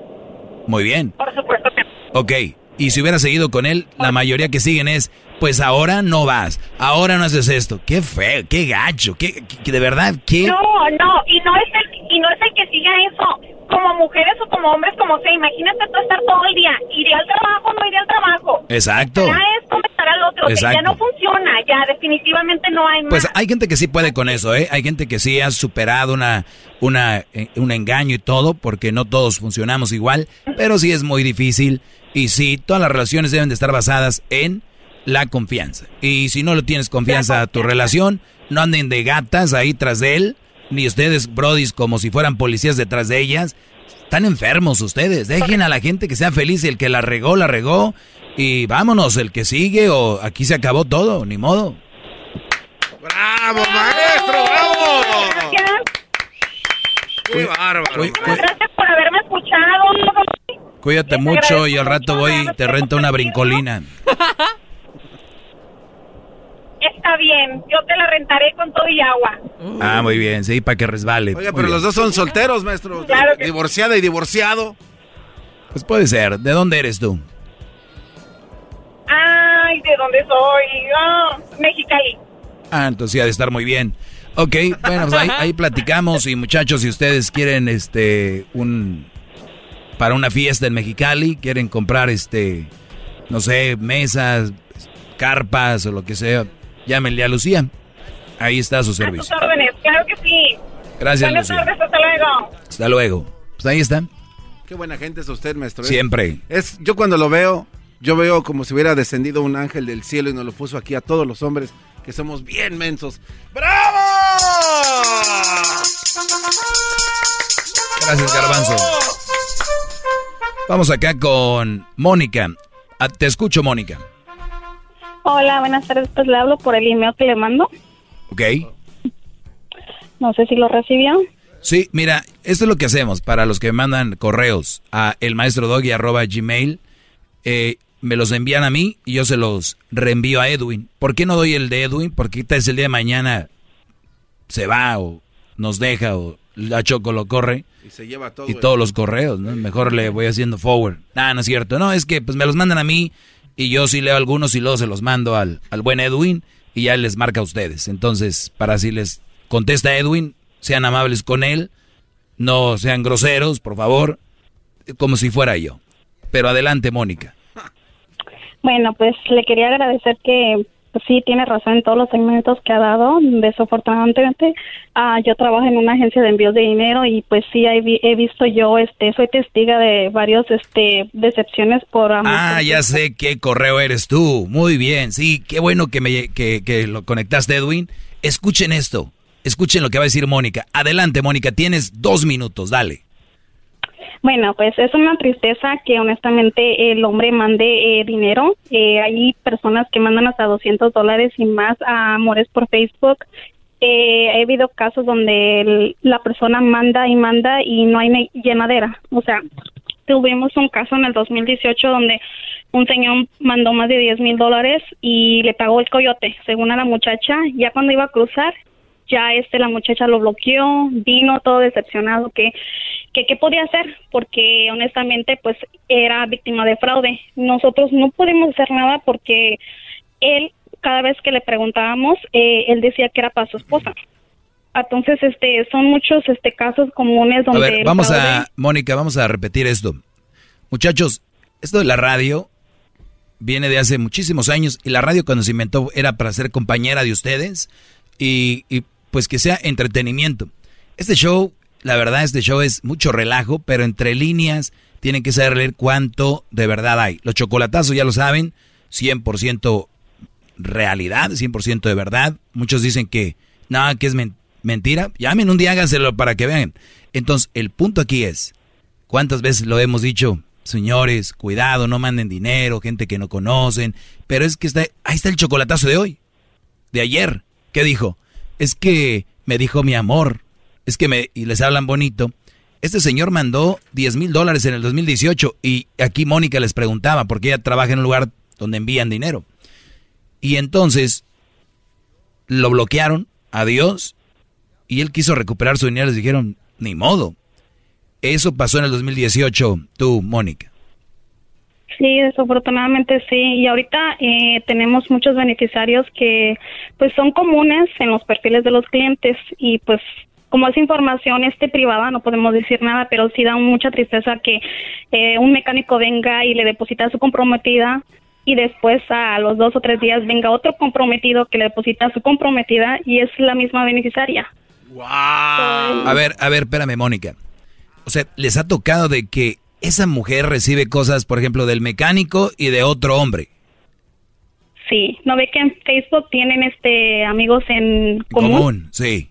Muy bien. por supuesto que no. Ok. Y si hubiera seguido con él, la mayoría que siguen es, pues ahora no vas, ahora no haces esto. Qué feo, qué gacho, qué, qué- de verdad, qué... No, no, y no es el, y no es el que siga eso. Como mujeres o como hombres, como sea, imagínate tú estar todo el día. ¿Iré al trabajo o no iré al trabajo? Exacto. Ya esto, me estará el otro. que Ya Exacto. no funciona, ya definitivamente no hay más. Pues hay gente que sí puede con eso, ¿eh? Hay gente que sí ha superado una, una, eh, un engaño y todo, porque no todos funcionamos igual, pero sí es muy difícil. Y sí, todas las relaciones deben de estar basadas en la confianza. Y si no le tienes confianza a tu relación, no anden de gatas ahí tras de él, ni ustedes, brodis, como si fueran policías detrás de ellas. Están enfermos ustedes. Dejen a la gente que sea feliz y el que la regó, la regó. Y vámonos, el que sigue o aquí se acabó todo, ni modo. ¡Bravo, maestro! ¡Bravo! Gracias, ¡Qué bárbaro! Gracias por haberme escuchado. Cuídate mucho y al rato voy y te rento una brincolina. Está bien, yo te la rentaré con todo y agua. Ah, muy bien, sí, para que resbale. Oiga, Muy pero bien. los dos son solteros, maestro. Claro que- Divorciada y divorciado. Pues puede ser. ¿De dónde eres tú? Ay, ¿de dónde soy? Ah, Mexicali. Ah, entonces sí ha de estar muy bien. Ok, bueno, pues ahí, ahí platicamos y muchachos, si ustedes quieren este un para una fiesta en Mexicali, quieren comprar este no sé, mesas, carpas o lo que sea, llámenle a Lucía. Ahí está su A servicio. órdenes, claro que sí. Gracias, Buenas Lucía. tardes, hasta luego. Hasta luego. Pues ahí está. Qué buena gente es usted, maestro. ¿eh? Siempre. Es, yo cuando lo veo, yo veo como si hubiera descendido un ángel del cielo y nos lo puso aquí a todos los hombres que somos bien mensos. ¡Bravo! Gracias, Garbanzo. Vamos acá con Mónica. Ah, Te escucho, Mónica. Hola, buenas tardes. Pues le hablo por el email que le mando. ¿Ok? No sé si lo recibió. Sí, mira, esto es lo que hacemos para los que mandan correos a elmaestrodoggy.gmail. Eh, me los envían a mí y yo se los reenvío a Edwin. ¿Por qué no doy el de Edwin? Porque tal vez el día de mañana se va o nos deja o la Choco lo corre. Y se lleva todo. y todos los correos, ¿no? Mejor le voy haciendo forward. Ah, no es cierto. No, es que pues me los mandan a mí y yo sí leo algunos y luego se los mando al, al buen Edwin y ya les marca a ustedes. Entonces, para si les contesta Edwin, sean amables con él, no sean groseros, por favor, como si fuera yo. Pero adelante, Mónica. Bueno, pues le quería agradecer que sí tiene razón en todos los segmentos que ha dado. Desafortunadamente, ah, yo trabajo en una agencia de envíos de dinero y pues sí he, vi- he visto yo, este, soy testiga de varios, este, decepciones por. Ah, ya sé qué correo eres tú. Muy bien, sí, qué bueno que, me, que, que lo conectaste, Edwin. Escuchen esto, escuchen lo que va a decir Mónica. Adelante, Mónica, tienes dos minutos, dale. Bueno, pues es una tristeza que honestamente el hombre mande eh, dinero. Eh, hay personas que mandan hasta 200 dólares y más a amores por Facebook. Eh, ha habido casos donde el- la persona manda y manda y no hay llenadera. O sea, tuvimos un caso en el 2018 donde un señor mandó más de 10 mil dólares y le pagó el coyote, según a la muchacha. Ya cuando iba a cruzar, ya este la muchacha lo bloqueó, vino todo decepcionado que que qué podía hacer porque honestamente pues era víctima de fraude. Nosotros no podemos hacer nada porque él cada vez que le preguntábamos eh, él decía que era para su esposa. Entonces este son muchos este casos comunes A donde ver, el vamos fraude- a, Mónica, vamos a repetir esto. Muchachos, esto de la radio viene de hace muchísimos años y la radio cuando se inventó era para ser compañera de ustedes y, y, pues que sea entretenimiento. Este show, la verdad, este show es mucho relajo, pero entre líneas tienen que saber leer cuánto de verdad hay. Los chocolatazos ya lo saben, 100% realidad, 100% de verdad. Muchos dicen que nada, que es men- mentira. Llamen un día, háganselo para que vean. Entonces, el punto aquí es, ¿cuántas veces lo hemos dicho? Señores, cuidado, no manden dinero, gente que no conocen. Pero es que está, ahí está el chocolatazo de hoy, de ayer. ¿Qué dijo? Es que me dijo mi amor. Es que me, y les hablan bonito. Este señor mandó 10 mil dólares en el 2018 y aquí Mónica les preguntaba porque ella trabaja en un lugar donde envían dinero. Y entonces lo bloquearon, adiós, y él quiso recuperar su dinero. Les dijeron, ni modo. Eso pasó en el 2018, tú, Mónica. Sí, desafortunadamente sí. Y ahorita eh, tenemos muchos beneficiarios que pues son comunes en los perfiles de los clientes y pues como es información este privada no podemos decir nada, pero sí da mucha tristeza que eh, un mecánico venga y le deposita a su comprometida y después a los dos o tres días venga otro comprometido que le deposita a su comprometida y es la misma beneficiaria. A ver, a ver, espérame, Mónica. O sea, les ha tocado de que esa mujer recibe cosas, por ejemplo, del mecánico y de otro hombre. Sí, no ve que en Facebook tienen este amigos en común. Común, sí.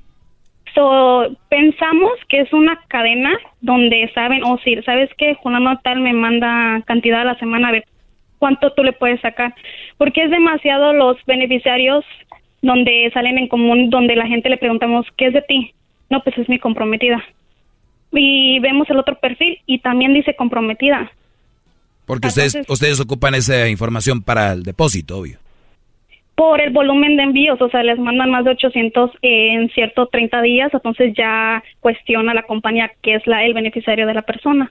So, pensamos que es una cadena donde saben, o si sabes que Juliano tal me manda cantidad a la semana, a ver cuánto tú le puedes sacar. Porque es demasiado los beneficiarios donde salen en común, donde la gente le preguntamos, ¿qué es de ti? No, pues es mi comprometida. Y vemos el otro perfil y también dice comprometida. Porque ustedes, ustedes ocupan esa información para el depósito, obvio. Por el volumen de envíos, o sea, les mandan más de 800 en cierto 30 días, entonces ya cuestiona la compañía que es la el beneficiario de la persona.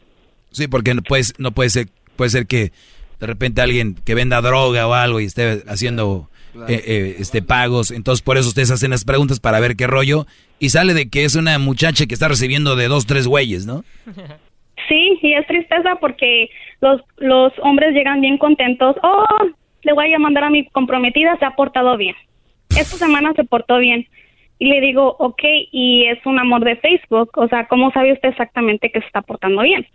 Sí, porque no puede, no puede ser, puede ser que de repente alguien que venda droga o algo y esté haciendo eh, eh, este pagos, entonces por eso ustedes hacen las preguntas para ver qué rollo y sale de que es una muchacha que está recibiendo de dos, tres güeyes, ¿no? Sí, y es tristeza porque los los hombres llegan bien contentos. Oh, le voy a mandar a mi comprometida, se ha portado bien. Esta semana se portó bien. Y le digo, ok, y es un amor de Facebook, o sea, ¿cómo sabe usted exactamente que se está portando bien?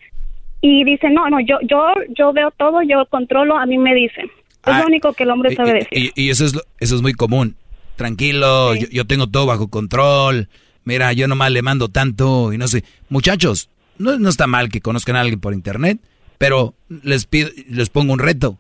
Y dice, no, no, yo yo yo veo todo, yo controlo, a mí me dicen. Es Ah, lo único que el hombre sabe decir. Y, y eso es lo- eso es muy común. Tranquilo, yo, yo tengo todo bajo control. Mira, yo nomás le mando tanto y no sé. Muchachos, no, no está mal que conozcan a alguien por internet, pero les pido, les pongo un reto.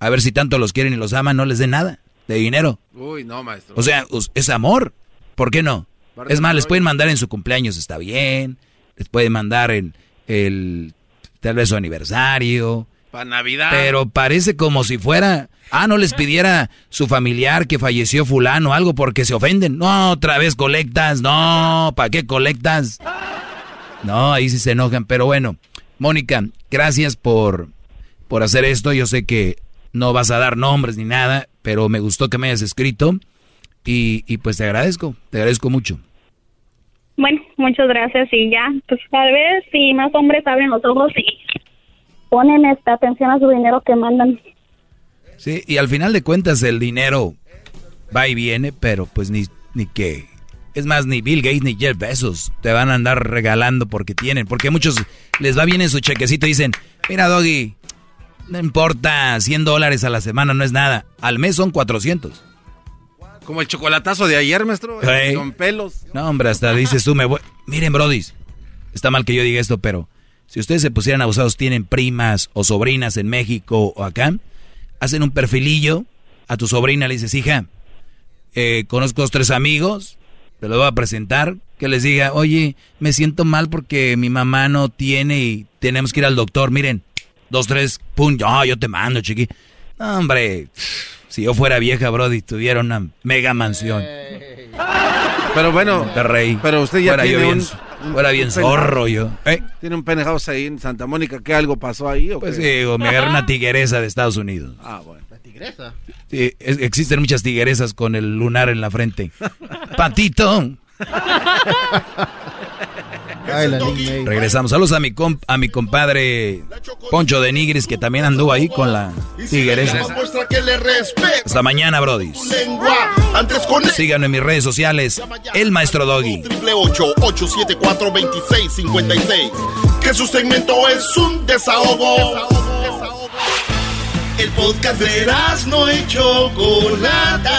A ver si tanto los quieren y los aman, no les den nada de dinero. Uy, no, maestro. O sea, es amor. ¿Por qué no? Es más, les pueden mandar en su cumpleaños, está bien. Les pueden mandar en el, tal vez su aniversario. Para Navidad. Pero parece como si fuera, ah, no les pidiera su familiar que falleció fulano o algo porque se ofenden. No, otra vez colectas, no, ¿para qué colectas? No, ahí sí se enojan, pero bueno, Mónica, gracias por, por hacer esto. Yo sé que no vas a dar nombres ni nada, pero me gustó que me hayas escrito y, y pues te agradezco, te agradezco mucho. Bueno, muchas gracias y ya, pues tal vez si más hombres abren los ojos y ponen esta atención a su dinero que mandan. Sí, y al final de cuentas el dinero va y viene, pero pues ni, ni que... Es más, ni Bill Gates ni Jeff Bezos te van a andar regalando porque tienen. Porque a muchos les va bien en su chequecito y dicen, mira Doggy, no importa, 100 dólares a la semana no es nada. Al mes son 400. Como el chocolatazo de ayer, maestro. Con pelos. No, hombre, hasta dices tú, me voy... Miren, brodis, está mal que yo diga esto, pero si ustedes se pusieran abusados, tienen primas o sobrinas en México o acá, hacen un perfilillo a tu sobrina, le dices, hija, eh, conozco dos, tres amigos, te los voy a presentar, que les diga, oye, me siento mal porque mi mamá no tiene y tenemos que ir al doctor, miren, dos, tres, pum, yo, yo te mando, chiqui. No, hombre, si yo fuera vieja, Brody, tuviera una mega mansión. Pero bueno, Monterrey. pero usted ya fuera tiene yo bien, un- fuera bien un zorro yo. ¿Eh? ¿Tiene un penthouse ahí en Santa Mónica? ¿Qué algo pasó ahí? O Pues qué? digo, me agarré una tigueresa de Estados Unidos. Ah, bueno. Tigresa. Sí, es- existen muchas tigueresas con el lunar en la frente. Patito. Ay, la. Regresamos. Saludos a mi, comp- a mi compadre Poncho de Nigris, que también anduvo ahí con la respeta Hasta mañana, con el Síganme en mis redes sociales, El Maestro Doggy. triple ocho ocho siete cuatro veintiséis cincuenta y seis. Que su segmento es un desahogo. El podcast de no y Chocolata.